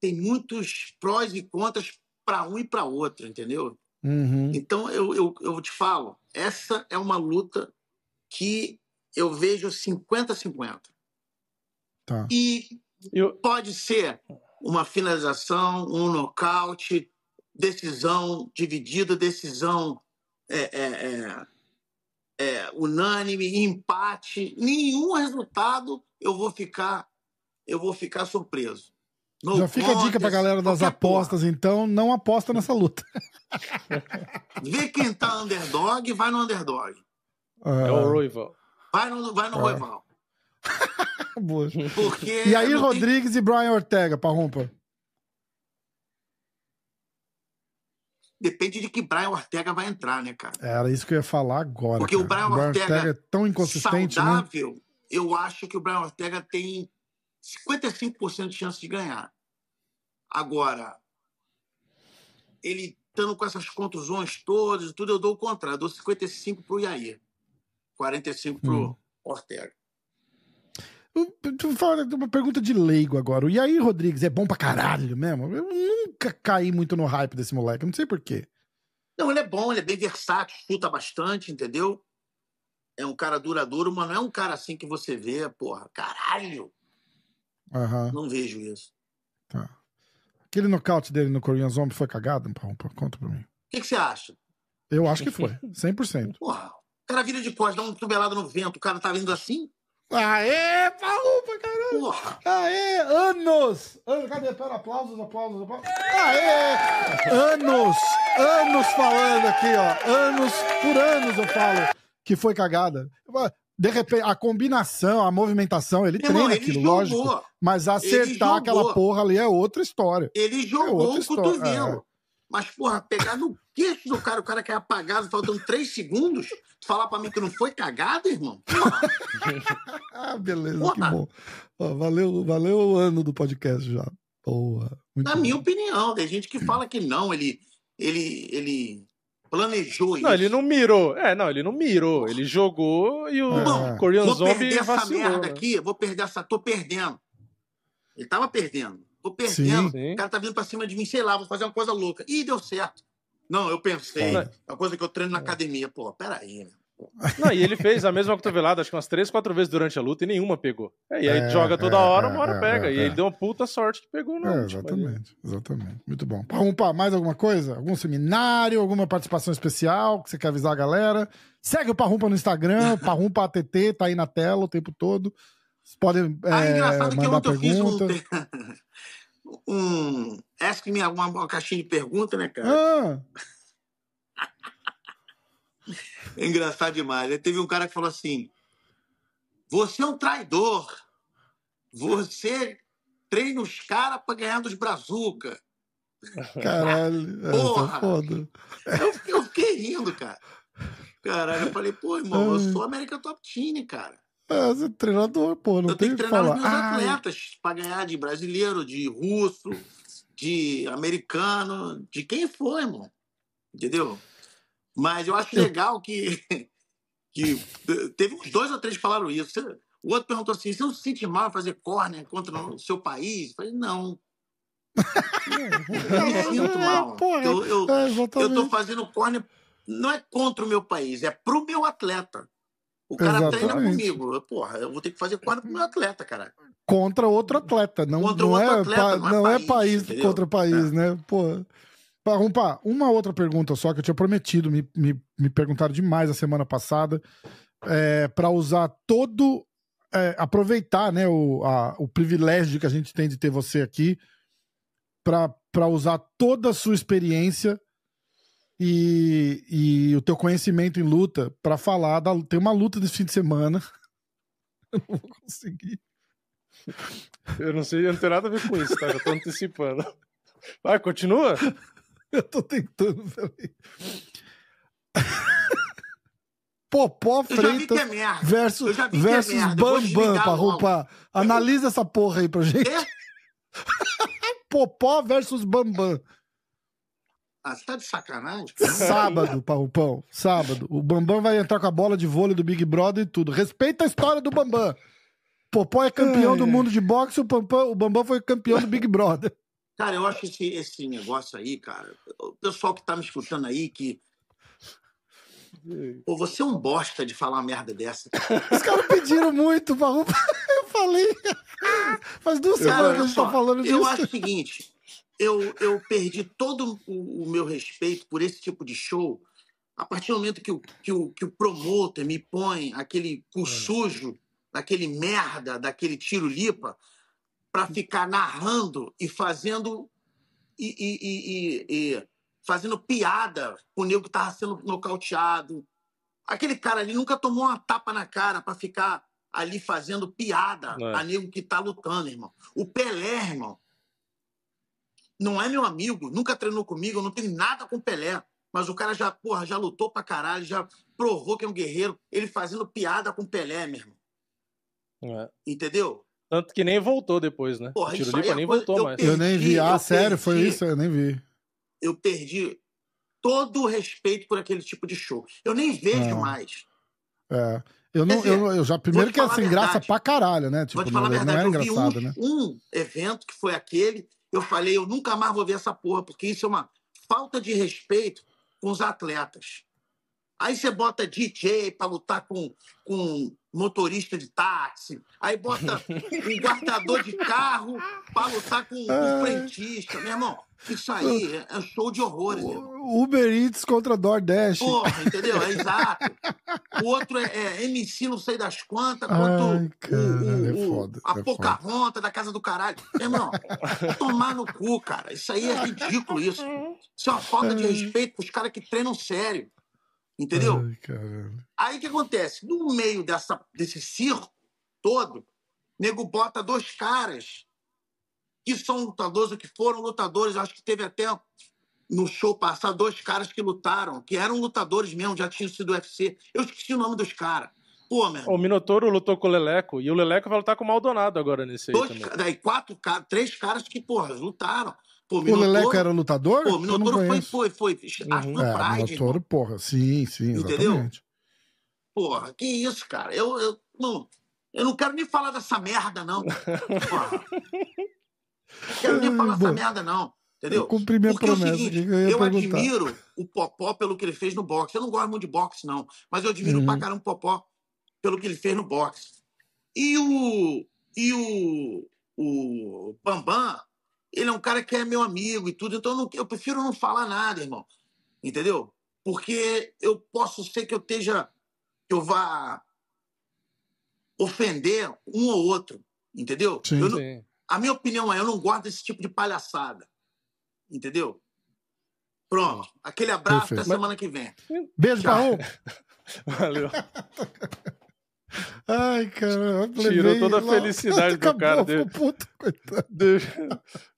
tem muitos prós e contras para um e para outro, entendeu? Uhum. Então eu, eu, eu te falo, essa é uma luta que eu vejo 50-50. Tá. E Eu, pode ser uma finalização, um nocaute, decisão dividida, decisão é, é, é, é, unânime, empate, nenhum resultado eu vou ficar eu vou ficar surpreso. No Já fica a dica pra contest, galera das qualquer porra. apostas, então, não aposta nessa luta. [LAUGHS] Vê quem tá underdog, vai no underdog. é o Roival. Vai no, vai no Ah. [LAUGHS] Boa. Porque E aí, não tem- Rodrigues e Brian Ortega, Parrumpa? Depende de que Brian Ortega vai entrar, né, cara? Era isso que eu ia falar agora. Porque o cara. Brian Ortega é tão inconsistente, né? saudável, eu acho que o Brian Ortega tem 55% de chance de ganhar. Agora, ele estando com essas contusões todas e tudo, eu dou o contrário. Eu dou 55 pro Yair. 45 pro Hum. Ortega. Falar de uma pergunta de leigo agora. O Yair Rodrigues é bom pra caralho mesmo? Eu nunca caí muito no hype desse moleque, não sei porquê. Não, ele é bom, ele é bem versátil, chuta bastante, entendeu? É um cara duradouro, mas não é um cara assim que você vê, porra, caralho. Aham, Não vejo isso. tá. Aquele nocaute dele no Korean Zombie foi cagado, Parrumpa? Conta pra mim. O que, que você acha? Eu acho que foi, 100%. Porra, o cara vira de costas, dá um tubelado no vento, o cara tá vindo assim? Aê, Parrumpa, caralho! Porra! Aê, anos! An- Cadê? Pera, aplausos, aplausos, aplausos. Aê! Anos! Anos falando aqui, ó. Anos, por anos eu falo que foi cagada. De repente, a combinação, a movimentação, ele Meu irmão, treina ele aquilo, jogou. lógico. Mas acertar aquela porra ali é outra história. Ele jogou outra o cotovelo. Mas, porra, pegar no queixo do cara, o cara que é apagado, faltando três segundos, falar pra mim que não foi cagado, irmão? [LAUGHS] Ah, beleza, Porra. que bom. Ó, valeu, valeu o ano do podcast já. Porra. Muito na bom. minha opinião, tem gente que fala que não, ele, ele, ele planejou isso. Não, ele não mirou. É, não, ele não mirou. Ele jogou e o É. Korean Vou Zombie perder essa vacilou. merda né? aqui, vou perder essa. Tô perdendo. Ele tava perdendo. Tô perdendo. Sim. O cara tá vindo pra cima de mim, sei lá, vou fazer uma coisa louca. Ih, deu certo. Não, eu pensei. Foda. É uma coisa que eu treino na academia. Pô, peraí. né? Não, e ele fez a mesma cotovelada, acho que umas três, quatro vezes durante a luta e nenhuma pegou. É, e aí É, joga toda é, hora, é, uma hora é, pega. é, e é. ele deu uma puta sorte que pegou na É, ali. exatamente, exatamente. Muito bom. Parrumpa, mais alguma coisa? Algum seminário, alguma participação especial que você quer avisar a galera? Segue o Parrumpa no Instagram, [LAUGHS] Parrumpa ATT, tá aí na tela o tempo todo. Vocês podem Ah, é, engraçado que mandar ontem eu fiz [LAUGHS] um. Ask me uma, uma caixinha de pergunta, né, cara? Ah, É [LAUGHS] engraçado demais. Aí teve um cara que falou assim: Você é um traidor. Você treina os caras pra ganhar dos brazuca. caralho. É Porra! foda. Eu, fiquei- eu fiquei rindo, cara. Caralho, eu falei, pô, irmão, eu sou América Top Team, cara. É, você é treinador, pô, não eu tem tenho que treinar falar. os meus Ai, atletas pra ganhar de brasileiro, de russo, de americano, de quem for, irmão. Entendeu? Mas eu acho Eu- legal que, [LAUGHS] que teve uns dois ou três que falaram isso. O outro perguntou assim: você não se sente mal fazer corner contra o seu país? Eu falei, não. Não me sinto mal. Porra, Eu, eu, é, eu tô fazendo corner não é contra o meu país, é pro meu atleta. O cara treina Exatamente. comigo. Eu, Porra, eu vou ter que fazer corner pro meu atleta, cara. Contra outro atleta. Não, Contra não, outro é, atleta, pa- não é não é país, país entendeu? contra país, né? Pô. Parrumpa, uma outra pergunta só que eu tinha prometido, me, me, me perguntaram demais a semana passada, é, para usar todo. é, aproveitar né, o, a- o privilégio que a gente tem de ter você aqui para usar toda a sua experiência e, e o teu conhecimento em luta para falar da. Tem uma luta desse fim de semana. [LAUGHS] Eu não vou conseguir. Eu não sei, eu não tenho nada a ver com isso, tá? Já tô antecipando. Vai, continua? [LAUGHS] Eu tô tentando, peraí. [LAUGHS] Popó Eu já vi que Freitas é versus, é versus vou Bambam, pra logo. roupa. Analisa essa porra aí pra gente. É? Popó versus Bambam. Ah, você tá de sacanagem? [LAUGHS] Sábado, Parrupão. Sábado. O Bambam vai entrar com a bola de vôlei do Big Brother e tudo. Respeita a história do Bambam. Popó é campeão do mundo de boxe, o, Pampam, o Bambam foi campeão do Big Brother. Cara, eu acho esse, esse negócio aí, cara. O pessoal que tá me escutando aí, que. Pô, você é um bosta de falar uma merda dessa. Os caras pediram muito, Parrupão. [LAUGHS] Eu falei. Faz duas semanas que a gente só, tá falando Eu disso. acho o seguinte, eu, eu perdi todo o, o meu respeito por esse tipo de show a partir do momento que o, que o, que o promotor me põe aquele cu sujo, daquele merda, daquele tiro-lipa, para ficar narrando e fazendo e, e- e- e- fazendo piada com o nego que tava sendo nocauteado. Aquele cara ali nunca tomou uma tapa na cara para ficar ali fazendo piada É. a nego que tá lutando, irmão. O Pelé, irmão, não é meu amigo, nunca treinou comigo, eu não tenho nada com o Pelé. Mas o cara já, porra, já lutou pra caralho, já provou que é um guerreiro. Ele fazendo piada com o Pelé, meu irmão. É. Entendeu? Tanto que nem voltou depois, né? Porra, o isso Tiro aí Lipa é nem voltou eu mais. perdi, Eu nem vi. Ah, sério? Foi perdi. isso? Eu nem vi. Eu perdi todo o respeito por aquele tipo de show. Eu nem vejo Ah. mais. É. Eu, não, dizer, eu, eu já. Primeiro que é a sem graça verdade. pra caralho, né? Tipo, Vou te não, falar a não verdade, é eu vi engraçado, um, né? um evento que foi aquele, eu falei, eu nunca mais vou ver essa porra, porque isso é uma falta de respeito com os atletas. Aí você bota DJ pra lutar com, com motorista de táxi, aí bota [LAUGHS] um guardador de carro pra lutar com um frentista. Meu irmão, isso aí é, show de horrores. O Uber Eats contra DoorDash. Porra, entendeu? É [LAUGHS] exato. O outro é, é MC não sei das quantas, Ai, quanto caralho, é o, o, foda, a é. Pocahontas da casa do caralho. Meu irmão, tomar no cu, cara. Isso aí é ridículo, isso. Isso é uma falta de respeito pros caras que treinam sério. Entendeu? Ai. Aí o que acontece? No meio dessa, desse circo todo, nego bota dois caras que são lutadores, ou que foram lutadores. Acho que teve até no show passado dois caras que lutaram, que eram lutadores mesmo, já tinham sido UFC. Eu esqueci o nome dos caras. Pô, meu O Minotouro lutou com o Leleco e o Leleco vai lutar com o Maldonado agora nesse aí dois, também. ca- daí quatro caras, três caras que, porra, lutaram. Pô, O Leleco era lutador? Pô, não Minotouro foi, foi, foi. No É, Pride, Minotouro, irmão. porra. Sim, sim, Entendeu? exatamente. Porra, que isso, cara? Eu, eu, não, eu não quero nem falar dessa merda, não. [LAUGHS] Porra. Não quero nem falar Bom, dessa merda, não. Entendeu? Eu cumpri minha Porque é o promessa. seguinte, o que eu ia eu admiro o Popó pelo que ele fez no boxe. Eu não gosto muito de boxe, não. Mas eu admiro Uhum. pra caramba o Popó pelo que ele fez no boxe. E o. E o. O Bambam, ele é um cara que é meu amigo e tudo. Então eu, não- eu prefiro não falar nada, irmão. Entendeu? Porque eu posso ser que eu esteja. Que eu vá ofender um ou outro. Entendeu? Sim. Eu não- Sim. A minha opinião é, eu não gosto desse tipo de palhaçada. Entendeu? Pronto. Aquele abraço Perfeito. até semana que vem. Beijo, Tchau. Parrão. [LAUGHS] Valeu. Ai, cara. Tirou toda a felicidade do cara dele. Coitado.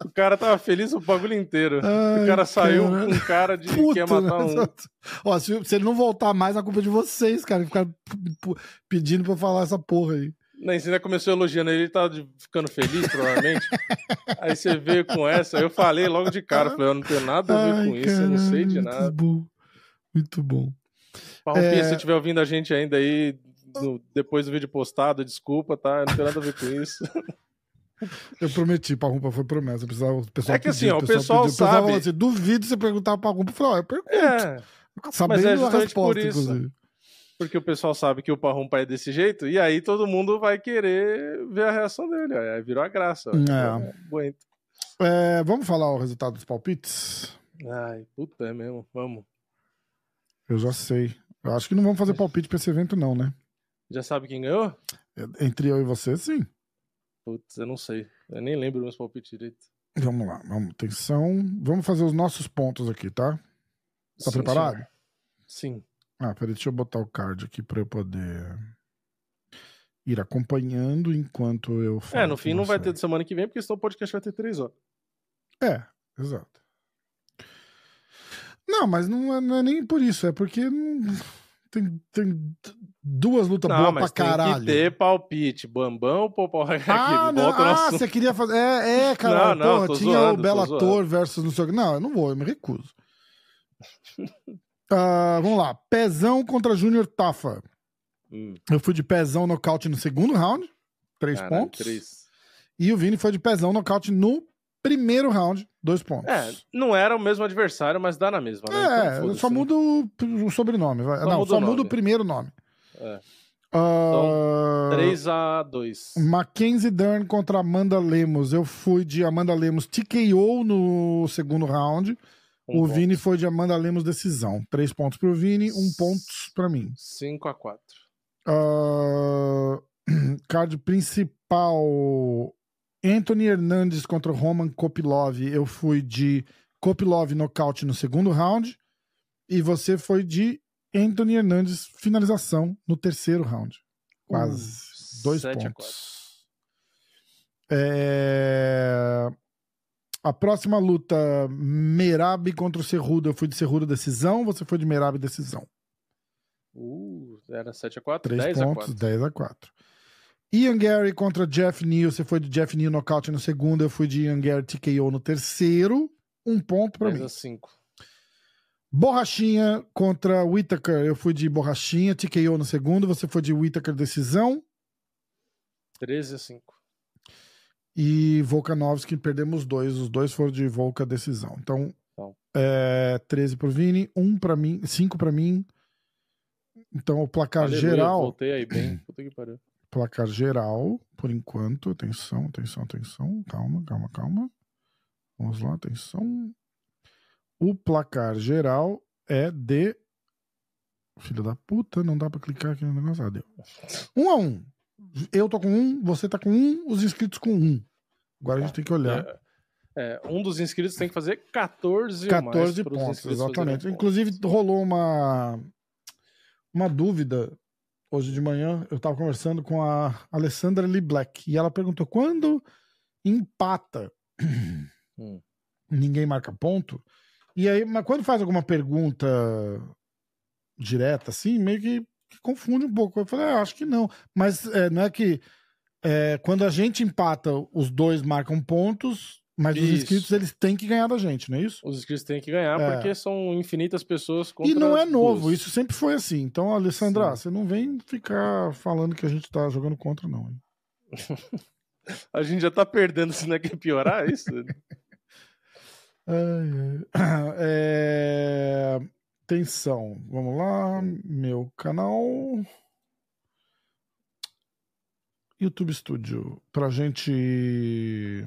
O cara tava feliz o bagulho inteiro. Ai, o cara saiu cara. com um cara de que Puta, ia matar um. exato. Ó, se, se ele não voltar mais, a culpa é de vocês, cara. que p- pedindo pra eu falar essa porra aí. Nem você ainda começou elogiando ele, ele tava de- ficando feliz, provavelmente. [LAUGHS] aí você veio com essa, eu falei logo de cara, falei, eu não tenho nada a ver Ai, com isso, eu não sei de nada. Muito bom. Muito bom. Parrupinha, É. se estiver ouvindo a gente ainda aí, no- depois do vídeo postado, desculpa, tá? Eu não tenho nada a ver com isso. [LAUGHS] Eu prometi, Parrumpa foi promessa. Precisava, o pessoal É que assim, ó, o pessoal pediu. pessoal sabe- falou assim, duvido você perguntar pra Parrumpa. Eu falei, ó, eu pergunto. É, Sabendo é a justamente resposta, por isso. inclusive. Porque o pessoal sabe que o Parrumpa é desse jeito, e aí todo mundo vai querer ver a reação dele. Aí virou a graça. É. Aguento. É, vamos falar o resultado dos palpites? Ai, puta, é mesmo. Vamos. Eu já sei. Eu acho que não vamos fazer palpite pra esse evento, não, né? Já sabe quem ganhou? Entre eu e você, sim. Putz, eu não sei. Eu nem lembro meus palpites direito. Vamos lá, vamos, atenção. Vamos fazer os nossos pontos aqui, tá? Tá Sim, preparado? senhor. Sim. Ah, peraí, deixa eu botar o card aqui pra eu poder ir acompanhando enquanto eu falo. É, no fim não vai ter de semana que vem, porque senão o podcast vai ter três horas. É, exato. Não, mas não é, não é nem por isso, é porque não- [LAUGHS] tem, tem duas lutas Não, boas pra mas tem caralho. que ter palpite. Bambão, Popó, Ah, não, ah você queria fazer. É, é, cara. Não, não, porra, tinha zoando, o Bellator versus não sei o que. Não, eu não vou, eu me recuso. [LAUGHS] Ah, vamos lá. Pezão contra Júnior Tafa. Hum, Eu fui de pezão nocaute no segundo round, três caralho, pontos. três. E o Vini foi de pezão nocaute no primeiro round, dois pontos. É, não era o mesmo adversário, mas dá na mesma, né? Então, É, foda-se, só né? muda o, sobrenome. vai. Só Não, muda só o muda o primeiro nome. É. Ah, 3 a 2 Mackenzie Dern contra Amanda Lemos. Eu fui de Amanda Lemos TKO no segundo round. Um o ponto. Vini foi de Amanda Lemos decisão. Três pontos pro Vini, um ponto pra mim. 5 a 4 Ah, [CLEARS THROAT] card principal: Anthony Hernandes contra Roman Kopilov. Eu fui de Kopilov nocaute no segundo round. E você foi de Anthony Hernandes finalização no terceiro round. Quase. Uh, Dois pontos. É, A próxima luta: Merab contra o Cerrudo. Eu fui de Cerrudo decisão. Você foi de Merab decisão. Uh, era 7 a 4 3 10 a pontos, 4 10 a 4. Ian Gary contra Jeff Neal. Você foi de Jeff Neal nocaute no segundo. Eu fui de Ian Gary TKO no terceiro. Um ponto pra 10 mim. a 5 Borrachinha contra Whittaker. Eu fui de Borrachinha, TKO no segundo. Você foi de Whittaker decisão. 13 a 5 E Volkanovski, perdemos dois. Os dois foram de Volka decisão. Então, Então. é, 13 pro Vini, 1 pra mim, 5 pra mim. Então, o placar Aleluia, geral. Voltei aí bem. Puta que pariu. [CLEARS THROAT] placar geral, por enquanto. Atenção, atenção, atenção. Calma, calma, calma. Vamos lá, atenção. O placar geral é de. Filho da puta, não dá pra clicar aqui no negócio. Ah, deu. Um a um. Eu tô com um, você tá com um, os inscritos com um. Agora a gente tem que olhar. É, é, um dos inscritos tem que fazer 14 ou mais 14 pros pontos, exatamente. Inclusive, pontos. rolou uma, uma dúvida hoje de manhã. Eu tava conversando com a Alessandra Lee Black e ela perguntou: quando empata, [CLEARS THROAT] Hum. ninguém marca ponto? E aí, mas quando faz alguma pergunta direta, assim, meio que, que confunde um pouco. Eu falei, ah, acho que não. Mas é, não é que é, quando a gente empata, os dois marcam pontos, mas os Isso. inscritos eles têm que ganhar da gente, não é isso? Os inscritos têm que ganhar É. porque são infinitas pessoas contra E não é novo, isso sempre foi assim. Então, Alessandra, Sim. você não vem ficar falando que a gente tá jogando contra, não. [LAUGHS] A gente já tá perdendo, se não é que é piorar isso? [LAUGHS] [CLEARS THROAT] É... Atenção, vamos lá. Meu canal. YouTube Studio. Pra gente.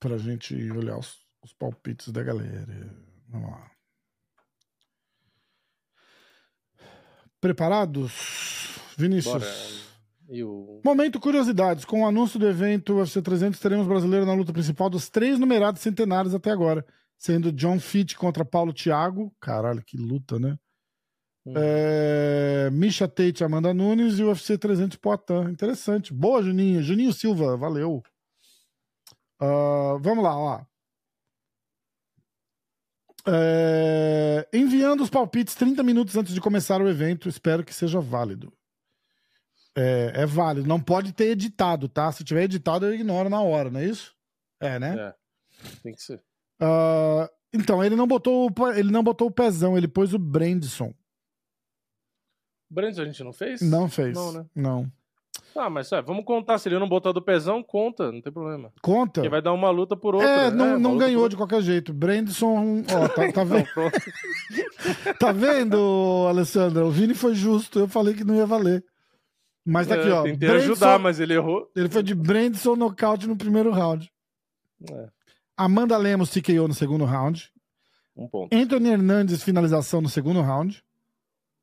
Pra gente olhar os, os palpites da galera. Vamos lá. Preparados? Vinícius? Bora. E o... Momento curiosidades. Com o anúncio do evento UFC 300, teremos brasileiro na luta principal dos três numerados centenários até agora. Sendo John Fitch contra Paulo Thiago. Caralho, que luta, né? Hum. É, Misha Tate, Amanda Nunes e o UFC 300 Poitin. Interessante. Boa, Juninho. Juninho Silva, valeu. Ah, vamos lá, ó. É, enviando os palpites 30 minutos antes de começar o evento. Espero que seja válido. É, é válido. Não pode ter editado, tá? Se tiver editado, eu ignoro na hora, não é isso? É, né? É, tem que ser. Ah, então, ele não botou ele não botou o pezão, ele pôs o Brandson. Brands a gente não fez? Não fez. Não, né? Não. Ah, mas é, vamos contar. Se ele não botar do pezão, conta, não tem problema. Conta. Porque vai dar uma luta por outra. é, não, uma não ganhou por de qualquer jeito. Brandson, ó, tá, tá [LAUGHS] vendo? [LAUGHS] Tá vendo, Alessandra? O Vini foi justo, eu falei que não ia valer. Mas tá aqui, É, ó. Tentei Brandson- ajudar, mas ele errou. Ele foi de Brandson nocaute no primeiro round. É, Amanda Lemos TKO no segundo round. um ponto. Anthony Hernandes finalização no segundo round.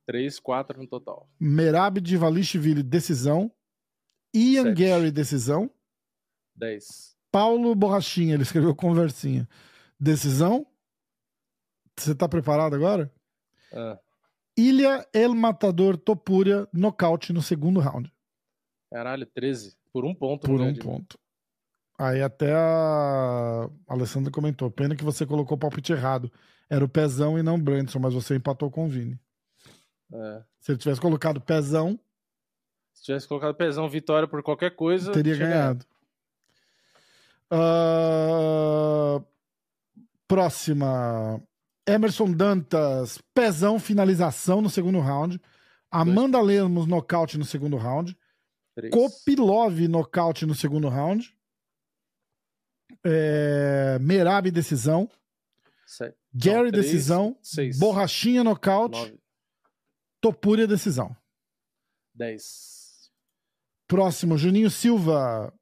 Três, quatro no total. Merab Divalishvili decisão. Ian Sete. Gary decisão. Dez. Paulo Borrachinha, ele escreveu conversinha. Decisão. Você tá preparado agora? Ah, Ilha El Matador Topuria, nocaute no segundo round. caralho, 13. Por um ponto. Por não um ponto. Aí até a Alessandra comentou: pena que você colocou o palpite errado. Era o Pezão e não o Brandson, mas você empatou com o Vini. É. Se ele tivesse colocado Pezão, Se tivesse colocado pezão vitória por qualquer coisa, teria ganhado. Ah, Próxima. Emerson Dantas, pezão, finalização no segundo round. Amanda Lemos, nocaute no segundo round. Três. Kopilov, nocaute no segundo round. É... Merab, decisão. Sete. Gary, Não, três, decisão. seis. Borrachinha, nocaute. Nove. Topuria, decisão. Dez. Próximo, Juninho Silva.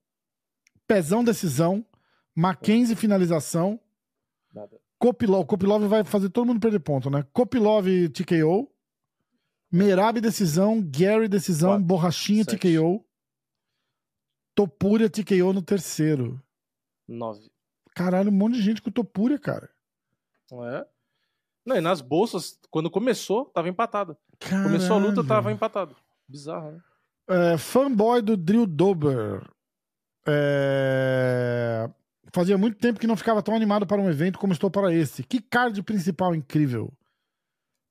Pezão, decisão. Mackenzie, finalização. Nada. Kopilov, Kopilov vai fazer todo mundo perder ponto, né? Kopilov, TKO. Merab, decisão. Gary, decisão. Quatro. Borrachinha, Sete. TKO. Topuria, TKO no terceiro. Nove. Caralho, um monte de gente com Topuria, cara. Não é? Não, e nas bolsas, quando começou, tava empatado. Começou a luta, Caralho. tava empatado. Bizarro, né? É, fanboy do Drill Dober. É, Fazia muito tempo que não ficava tão animado para um evento como estou para esse. Que card principal incrível.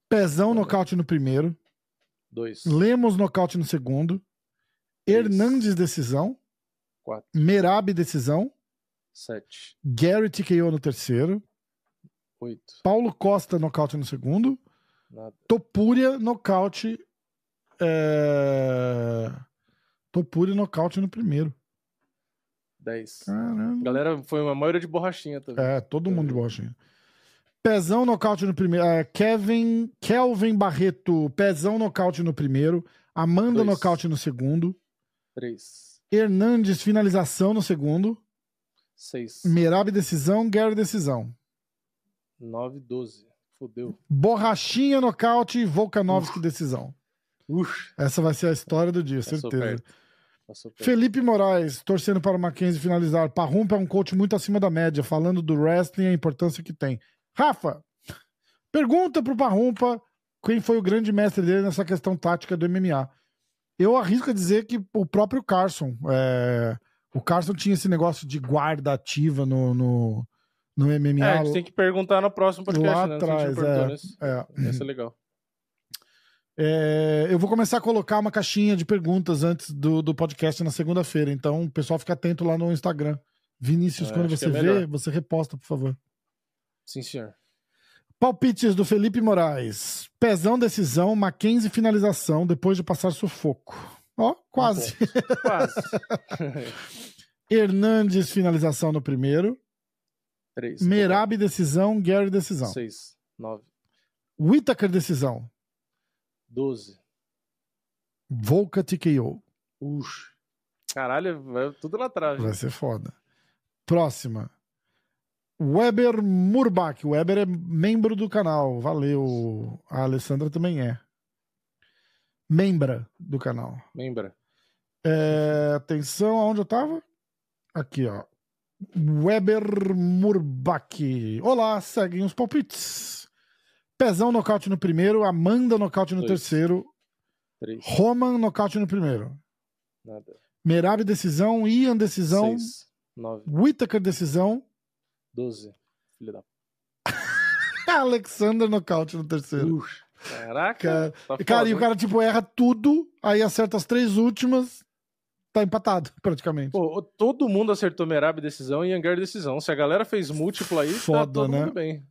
Pezão nocaute no primeiro. Dois. Lemos nocaute no segundo. Três. Hernandes decisão. Quatro. Merab decisão. Sete. Gary TKO no terceiro. Oito. Paulo Costa nocaute no segundo. Nada. Topuria nocaute. É... Topuria nocaute no primeiro. Dez. Caramba. Galera, foi uma maioria de borrachinha também. É, todo mundo de borrachinha. Pezão nocaute no primeiro. é, Kevin, Kelvin Barreto, pezão nocaute no primeiro. Amanda Dois. nocaute no segundo. Três. Hernandes, finalização no segundo. Seis. Merab, decisão. Gary, decisão. Nove. Doze. Fudeu. Borrachinha, nocaute. Volkanovski, decisão. Ux. Essa vai ser a história do dia, Passou certeza. perto. Passou perto. Felipe Moraes, torcendo para o Mackenzie finalizar. Parrumpa é um coach muito acima da média, falando do wrestling e a importância que tem. Rafa, pergunta pro Parrumpa quem foi o grande mestre dele nessa questão tática do MMA. Eu arrisco a dizer que o próprio Carson. é, O Carson tinha esse negócio de guarda ativa no, no, no MMA. É, a gente tem que perguntar no próximo podcast, lá né? Atrás, é, nesse. é. Vai ser legal. É, eu vou começar a colocar uma caixinha de perguntas antes do, do podcast na segunda-feira. Então, o pessoal fica atento lá no Instagram. Vinícius, É, quando você é vê, melhor. você reposta, por favor. Sim, senhor. Palpites do Felipe Moraes. Pezão, decisão, Mackenzie, finalização, depois de passar sufoco. Ó, quase. Quase. [LAUGHS] Hernandes, finalização no primeiro. Três. Merab, decisão, Gary, decisão. Seis. Nove. Whittaker, decisão. Doze. Volca, TKO. Ux. Caralho, vai tudo na trave. Vai ser foda. Próxima. Weber Murbach. O Weber é membro do canal. Valeu. A Alessandra também é. Membra do canal. Lembra? É, atenção, aonde eu tava? Aqui, ó. Weber Murbach. Olá, seguem os palpites. Pezão nocaute no primeiro, Amanda nocaute no Dois. terceiro, Três. Roman nocaute no primeiro. Nada. Merab decisão, Ian decisão, Seis. Nove. Whittaker decisão, Doze. Filho da. [LAUGHS] Alexander nocaute no terceiro. Ux. Caraca. Cara, tá cara, e o cara, tipo, erra tudo, aí acerta as três últimas, tá empatado, [LAUGHS] praticamente. Pô, todo mundo acertou Merab decisão e Angar decisão. Se a galera fez múltipla aí, Foda, tá todo né? mundo bem.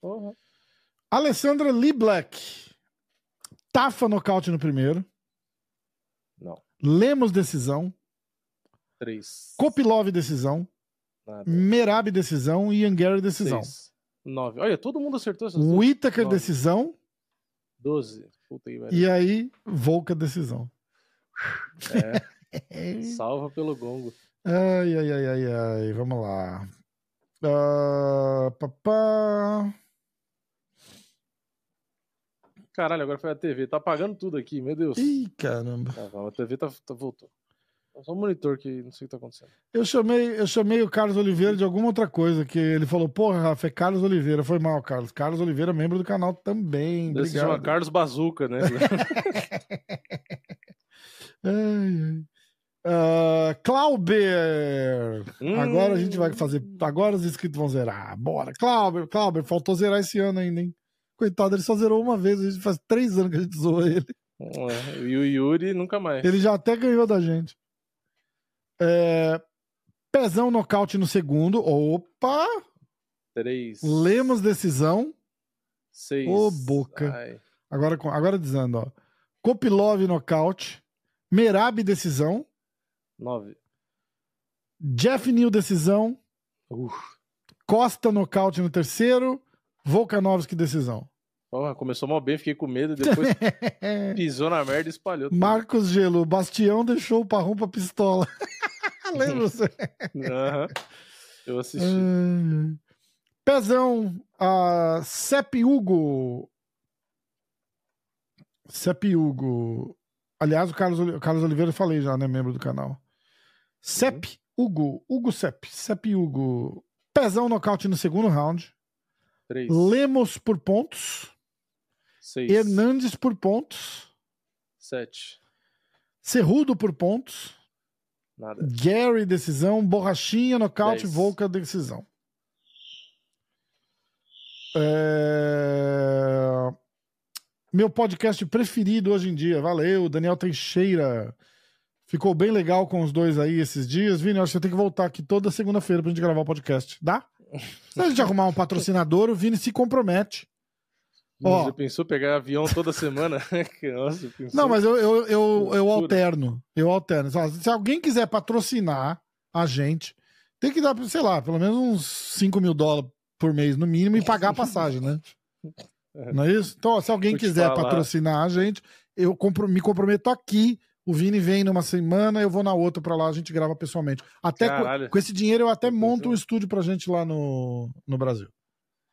Porra. Alessandra Lee Black. Tafa nocaute no primeiro. Não. Lemos decisão. Três. Kopilov decisão. Nada. Merab decisão. Ian Gary decisão. Seis. Nove. Olha, todo mundo acertou essas duas. Whittaker Nove. decisão. Doze. Puta que pariu. E aí, Volca decisão. [LAUGHS] É. Salva pelo gongo. Ai, ai, ai, ai, ai. Vamos lá. Ah, papá. Caralho, agora foi a TV. Tá apagando tudo aqui, meu Deus. Ih, caramba. Tá, a TV tá, tá- voltou. É só um monitor que não sei o que tá acontecendo. Eu chamei, eu chamei o Carlos Oliveira de alguma outra coisa, que ele falou, porra, Rafa, é Carlos Oliveira. Foi mal, Carlos. Carlos Oliveira, membro do canal também. Deve se chama. Carlos Bazuca, né? [LAUGHS] Ai, ai. Ah, Clauber! Hum. Agora a gente vai fazer. Agora os inscritos vão zerar. Bora. Clauber, Clauber, faltou zerar esse ano ainda, hein? Coitado, ele só zerou uma vez. A gente faz três anos que a gente zoou ele. É, e o Yuri nunca mais. Ele já até ganhou da gente. É, Pezão nocaute no segundo. Opa! Três. Lemos decisão. Seis. Ô, boca. Ai. Agora, agora dizendo, ó. Kopilov nocaute. Merab decisão. Nove. Jeff Neal decisão. Uf. Costa nocaute no terceiro. Volkanovski decisão. Porra, começou mal bem, fiquei com medo, depois [LAUGHS] pisou na merda e espalhou. tudo. Marcos Gelo. Bastião deixou o Parrum pra pistola. [LAUGHS] Lembra você? [LAUGHS] Aham. Eu assisti. Ai. Pezão. Uh, Sepp Hugo. Sepp Hugo. Aliás, o Carlos, o Carlos Oliveira eu falei já, né? Membro do canal. Sepp Hugo. Hugo Sepp. Sepp Hugo. Pezão nocaute no segundo round. Três. Lemos por pontos. Seis. Hernandes por pontos. Sete. Cerrudo por pontos. Nada. Gary, decisão. Borrachinha, nocaute. Dez. Volca, decisão. É, Meu podcast preferido hoje em dia. Valeu, Daniel Teixeira. Ficou bem legal com os dois aí esses dias. Vini, eu acho que você tem que voltar aqui toda segunda-feira pra gente gravar o podcast. Dá? Se a gente arrumar um patrocinador, o Vini se compromete. Ó. Você pensou pegar avião toda semana? [LAUGHS] Nossa. Não, mas eu, eu, eu, eu alterno. Eu alterno. Se alguém quiser patrocinar a gente, tem que dar, sei lá, pelo menos uns 5 mil dólares por mês no mínimo e pagar a passagem, né? [LAUGHS] Não é isso? Então, se alguém quiser falar. patrocinar a gente, eu compro- me comprometo aqui. O Vini vem numa semana, eu vou na outra pra lá, a gente grava pessoalmente. Até com, com esse dinheiro eu até monto um estúdio pra gente lá no, no Brasil.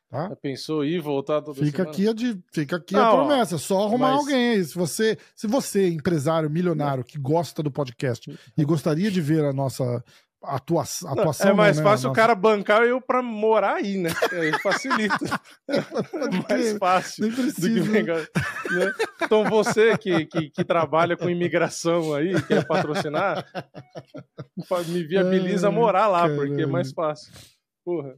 Tá? Já pensou ir voltar toda Fica semana? aqui, a de, fica aqui a Não, promessa, é só arrumar mas- alguém aí. Se você, se você, empresário milionário que gosta do podcast e gostaria de ver a nossa atua Não, atuação. é mais né, fácil a o nossa- cara bancar eu pra morar aí, né? Aí facilita. [LAUGHS] mais crer. fácil Nem precisa. pegar, né? Então você que, que, que trabalha com imigração aí, quer patrocinar, me viabiliza Ai, morar lá, porque é mais fácil. Porra.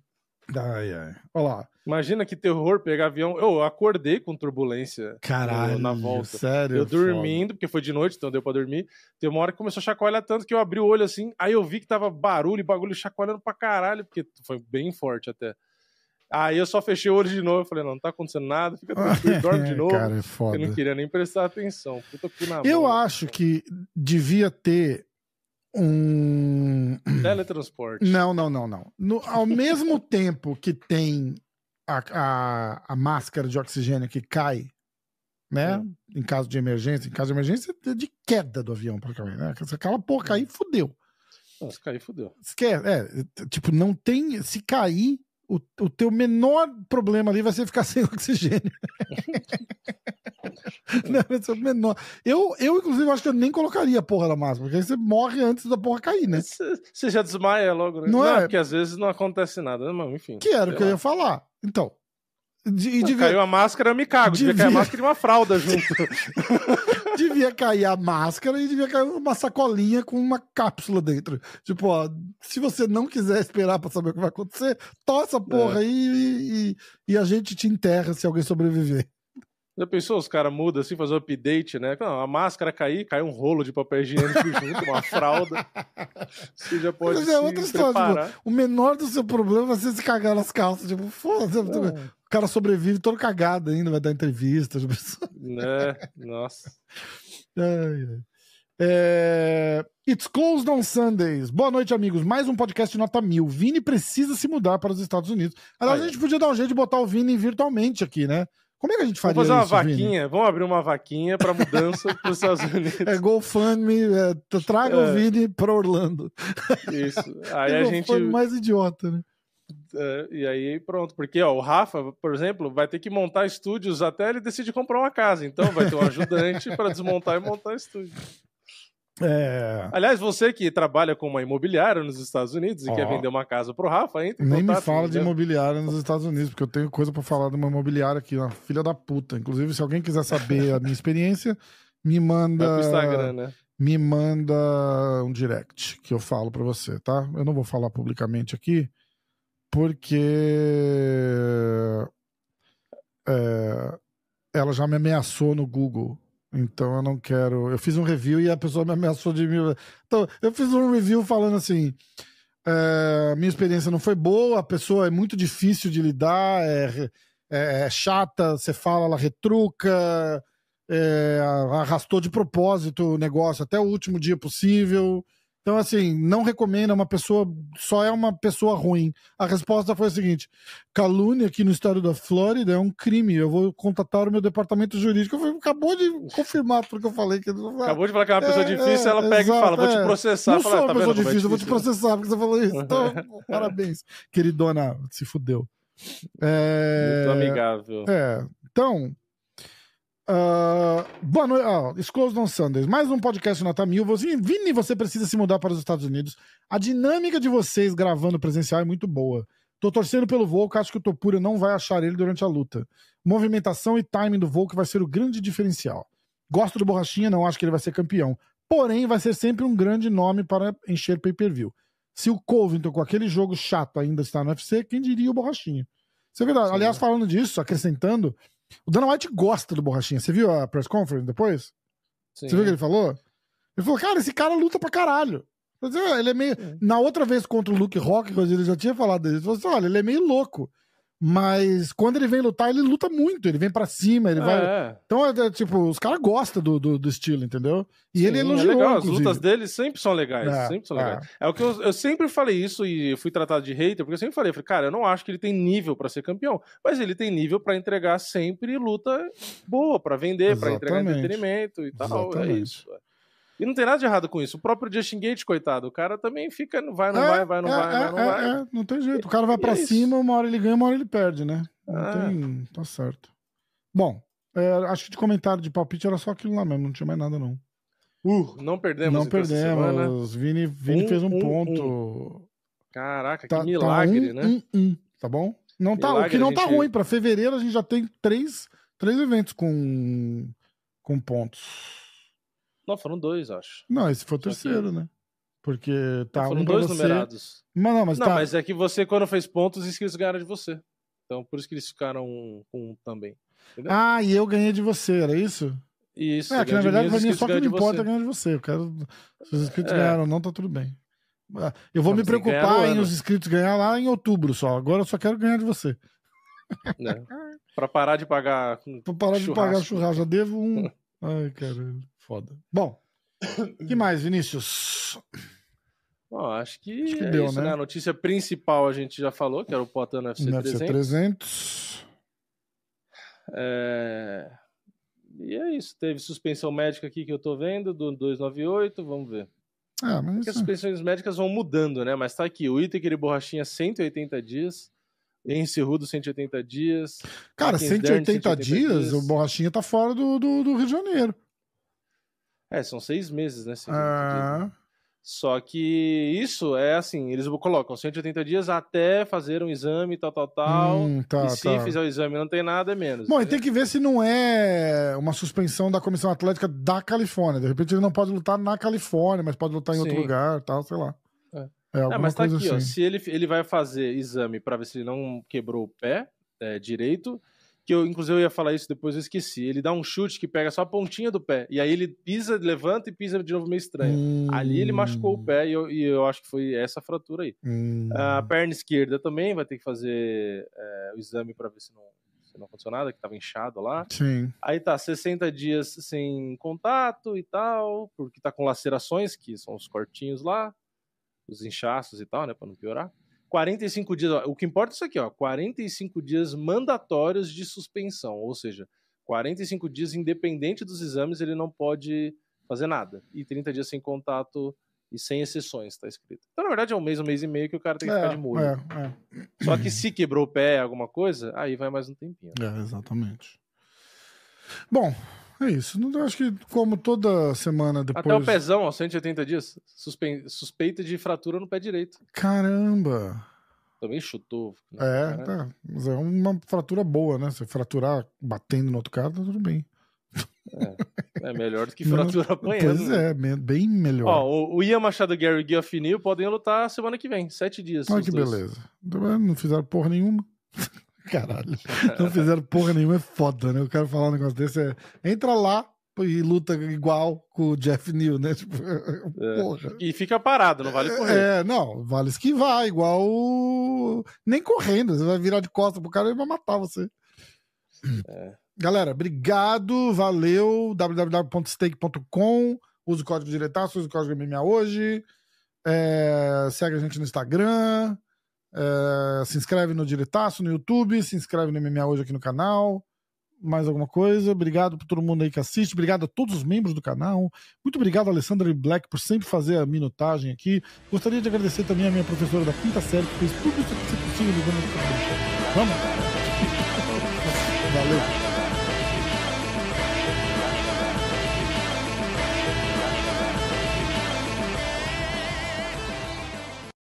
Ai, ai. Olha lá. Imagina que terror pegar avião. Eu acordei com turbulência Caralho. na volta. Sério. Eu foda. dormindo, porque foi de noite, então deu pra dormir. Tem uma hora que começou a chacoalhar tanto que eu abri o olho assim, aí eu vi que tava barulho e bagulho chacoalhando pra caralho, porque foi bem forte até. Aí eu só fechei o olho de novo, falei, não, não tá acontecendo nada, fica tranquilo, [LAUGHS] dorme de novo. Cara, é eu foda. não queria nem prestar atenção. Puta cu na Eu mão. acho que devia ter um. Teletransporte. Não, não, não, não. No- ao mesmo [LAUGHS] tempo que tem a, a, a máscara de oxigênio que cai, né? Hum. Em caso de emergência, em caso de emergência, é de queda do avião pra cair, né? Se aquela porra cair, fudeu. Nossa, caí, fudeu. Esquece, é, tipo, não tem. Se cair, o, o teu menor problema ali vai ser ficar [LAUGHS] sem oxigênio. [LAUGHS] [LAUGHS] não, o menor. Eu, eu, inclusive, acho que eu nem colocaria a porra da máscara, porque aí você morre antes da porra cair, né? Você já desmaia logo, né? Não é? porque às vezes não acontece nada, né? Mas enfim. Que era o que eu lá. ia falar. Então. de- E Ah, devia, Caiu a máscara, eu me cago. Devia, cair a Devia. máscara e uma fralda [LAUGHS] junto. devia cair a máscara e devia cair uma sacolinha com uma cápsula dentro. Tipo, ó, se você não quiser esperar pra saber o que vai acontecer, toa essa porra É. aí e, e- e a gente te enterra se alguém sobreviver. Já pensou? Os caras mudam assim, fazer um update, né? Não, a máscara cair, cai um rolo de papel higiênico [LAUGHS] junto, uma fralda. Você já pode Mas é outra história, preparar. O menor do seu problema vai ser se cagar nas calças. Tipo, foda-se. O cara sobrevive todo cagado ainda, vai dar entrevista. Tipo, Né? Nossa. [LAUGHS] Ai. É, It's Closed on Sundays. Boa noite, amigos. Mais um podcast de nota mil. Vini precisa se mudar para os Estados Unidos. Aliás, a Olha. gente podia dar um jeito de botar o Vini virtualmente aqui, né? Como é que a gente faria Vamos fazer uma isso, Vini? vaquinha. Vamos abrir uma vaquinha para mudança [LAUGHS] para os Estados Unidos. É GoFundMe, é, traga [LAUGHS] É. o Vini para Orlando. Isso. Aí É a gente. Mais idiota, né? é, e aí pronto. Porque ó, o Rafa, por exemplo, vai ter que montar estúdios até ele decidir comprar uma casa. Então vai ter um ajudante para desmontar e montar estúdio. É, Aliás, você que trabalha com uma imobiliária nos Estados Unidos e quer vender uma casa pro Rafa, entra em nem me fala de imobiliária nos Estados Unidos, porque eu tenho coisa para falar de uma imobiliária aqui, uma filha da puta. Inclusive, se alguém quiser saber a minha experiência, me manda. Vai pro Instagram, né? me manda um direct que eu falo pra você, tá? Eu não vou falar publicamente aqui, porque é, ela já me ameaçou no Google. Então eu não quero. Eu fiz um review e a pessoa me ameaçou de mil. Então, eu fiz um review falando assim. É, minha experiência não foi boa, a pessoa é muito difícil de lidar, é, é, é chata, você fala, ela retruca, é, arrastou de propósito o negócio até o último dia possível. Então, assim, não recomendo, é uma pessoa, só é uma pessoa ruim. A resposta foi a seguinte: calúnia aqui no estado da Flórida é um crime. Eu vou contatar o meu departamento jurídico. Eu falei, acabou de confirmar porque eu falei que. Acabou de falar que é uma pessoa é, difícil, ela pega exato, e fala, vou te é. processar. Não fala, sou uma tá pessoa difícil, é difícil, eu vou te processar porque você falou isso. Então, [LAUGHS] parabéns, queridona, se fudeu. É... Muito amigável. É, então, Uh, boa noite. Oh, Exclusion Sundays. Mais um podcast Nota Mil. Vini, você precisa se mudar para os Estados Unidos. A dinâmica de vocês gravando presencial é muito boa. Tô torcendo pelo Volk, acho que o Topura não vai achar ele durante a luta. Movimentação e timing do Volk vai ser o grande diferencial. Gosto do Borrachinha, não acho que ele vai ser campeão. Porém, vai ser sempre um grande nome para encher pay-per-view. Se o Covington, com aquele jogo chato, ainda está no UFC, quem diria o Borrachinha? Isso é verdade. Sim. Aliás, falando disso, acrescentando, o Dana White gosta do Borrachinha. Você viu a press conference depois? Sim. Você viu o que ele falou? Ele falou, cara, esse cara luta pra caralho. Ele é meio. Na outra vez contra o Luke Rock, ele já tinha falado dele. Ele falou assim: olha, ele é meio louco. Mas quando ele vem lutar, ele luta muito, ele vem para cima, ele é. vai. Então, é, é, tipo, os caras gostam do, do, do, estilo, entendeu? E Sim, ele elogiou. É legal, as lutas dele sempre são legais. É, sempre são legais. É. é, o que eu, eu sempre falei isso e fui tratado de hater, porque eu sempre falei, falei cara, eu não acho que ele tem nível para ser campeão, mas ele tem nível para entregar sempre luta boa, para vender, para entregar entretenimento e tal. Exatamente. É isso. E não tem nada de errado com isso. O próprio Justin Gate, coitado, o cara também fica, vai, não é, vai, vai, não é, vai, é, vai, não vai. É, não tem jeito. O cara vai para é cima, uma hora ele ganha, uma hora ele perde, né? Não ah. tem. Tá certo. Bom, é, acho que de comentário de palpite era só aquilo lá mesmo, não tinha mais nada, não. Uh, não perdemos. Não então, perdemos. Vini, Vini um, fez um, um ponto. Um. Caraca, tá, que milagre, tá né? Um, tá bom? Não tá, o que não tá gente... tá ruim. Para fevereiro a gente já tem três, três eventos com, com pontos. Não, foram dois, acho. Não, esse foi o terceiro, que... né? Porque tá foram um dois você... numerados. Mas não, mas não, tá... mas é que você, quando fez pontos, os inscritos ganharam de você. Então, por isso que eles ficaram com um também. Entendeu? Ah, e eu ganhei de você, era isso? Isso. É, que na verdade, pra mim, só que não importa ganhar de você. Eu quero... Se os inscritos é. ganharam ou não, tá tudo bem. Ah, eu vou não, me preocupar em os inscritos ganhar lá em outubro só. Agora eu só quero ganhar de você. É. Pra parar de pagar. Pra parar churrasco. de pagar churrasco. Já devo um. [LAUGHS] Ai, caralho. Foda. Bom, o que mais, Vinícius? Bom, acho que, acho que é deu, isso, né? né? A notícia principal a gente já falou, que era o Poitin no UFC, UFC 300. 300. É... E é isso. Teve suspensão médica aqui que eu tô vendo, do 298, vamos ver. Ah, mas... Porque as suspensões médicas vão mudando, né? Mas tá aqui, o Itaker e Borrachinha 180 dias, Encerrudo 180 dias. Cara, 180, 180 dias, dias, o Borrachinha tá fora do, do, do Rio de Janeiro. É, são seis meses, né? Ah. Só que isso é assim, eles colocam 180 dias até fazer um exame, tal, tal, tal. Hum, tá, e se tá. fizer o exame não tem nada, é menos. Bom, e tem que ver se não é uma suspensão da Comissão Atlética da Califórnia. De repente ele não pode lutar na Califórnia, mas pode lutar em Sim. outro lugar, tal, sei lá. É, é, é mas tá aqui, assim. ó. Se ele, ele vai fazer exame para ver se ele não quebrou o pé é, direito que eu, inclusive, eu ia falar isso depois, eu esqueci. Ele dá um chute que pega só a pontinha do pé. E aí ele pisa, levanta e pisa de novo meio estranho. Hum. Ali ele machucou o pé e eu, e eu, acho que foi essa fratura aí. Hum. A perna esquerda também vai ter que fazer é, o exame para ver se não, se não aconteceu nada, que tava inchado lá. Sim. Aí tá 60 dias sem contato e tal, porque tá com lacerações, que são os cortinhos lá, os inchaços e tal, né, para não piorar. 45 dias, ó, o que importa é isso aqui, ó, 45 dias mandatórios de suspensão, ou seja, 45 dias independente dos exames, ele não pode fazer nada. E 30 dias sem contato e sem exceções, tá escrito. Então, na verdade, é um mês, um mês e meio que o cara tem que é, ficar de molho. É, é. Só que se quebrou o pé, alguma coisa, aí vai mais um tempinho. É, exatamente. Bom, é isso. Não, acho que como toda semana depois... Até o pezão, ó, 180 dias. Suspe... Suspeita de fratura no pé direito. Caramba! Também chutou. Né? É, tá. Mas é uma fratura boa, né? Se fraturar batendo no outro cara, tá tudo bem. É, é melhor do que [LAUGHS] fratura apanhando. Pois é, bem melhor. Ó, o, Ian Machado Gary e Afinil podem lutar semana que vem, sete dias. Olha que dois. beleza. Não fizeram porra nenhuma. [LAUGHS] Caralho. Não fizeram porra nenhuma, é foda, né? Eu quero falar um negócio desse. É... Entra lá, e luta igual com o Jeff New, né? Tipo, [LAUGHS] é. porra. E fica parado, não vale correr. É, não, vale esquivar, igual. O... Nem correndo, você vai virar de costas pro cara e vai matar você. É. Galera, obrigado, valeu. www.stake.com. Use o código diretaço, use o código MMA hoje. É, segue a gente no Instagram. É, se inscreve no Diretaço no YouTube. Se inscreve no MMA hoje aqui no canal. Mais alguma coisa? Obrigado por todo mundo aí que assiste. Obrigado a todos os membros do canal. Muito obrigado, Alessandra Black, por sempre fazer a minutagem aqui. Gostaria de agradecer também a minha professora da quinta série que fez tudo isso que possível. Vamos? [LAUGHS] Valeu.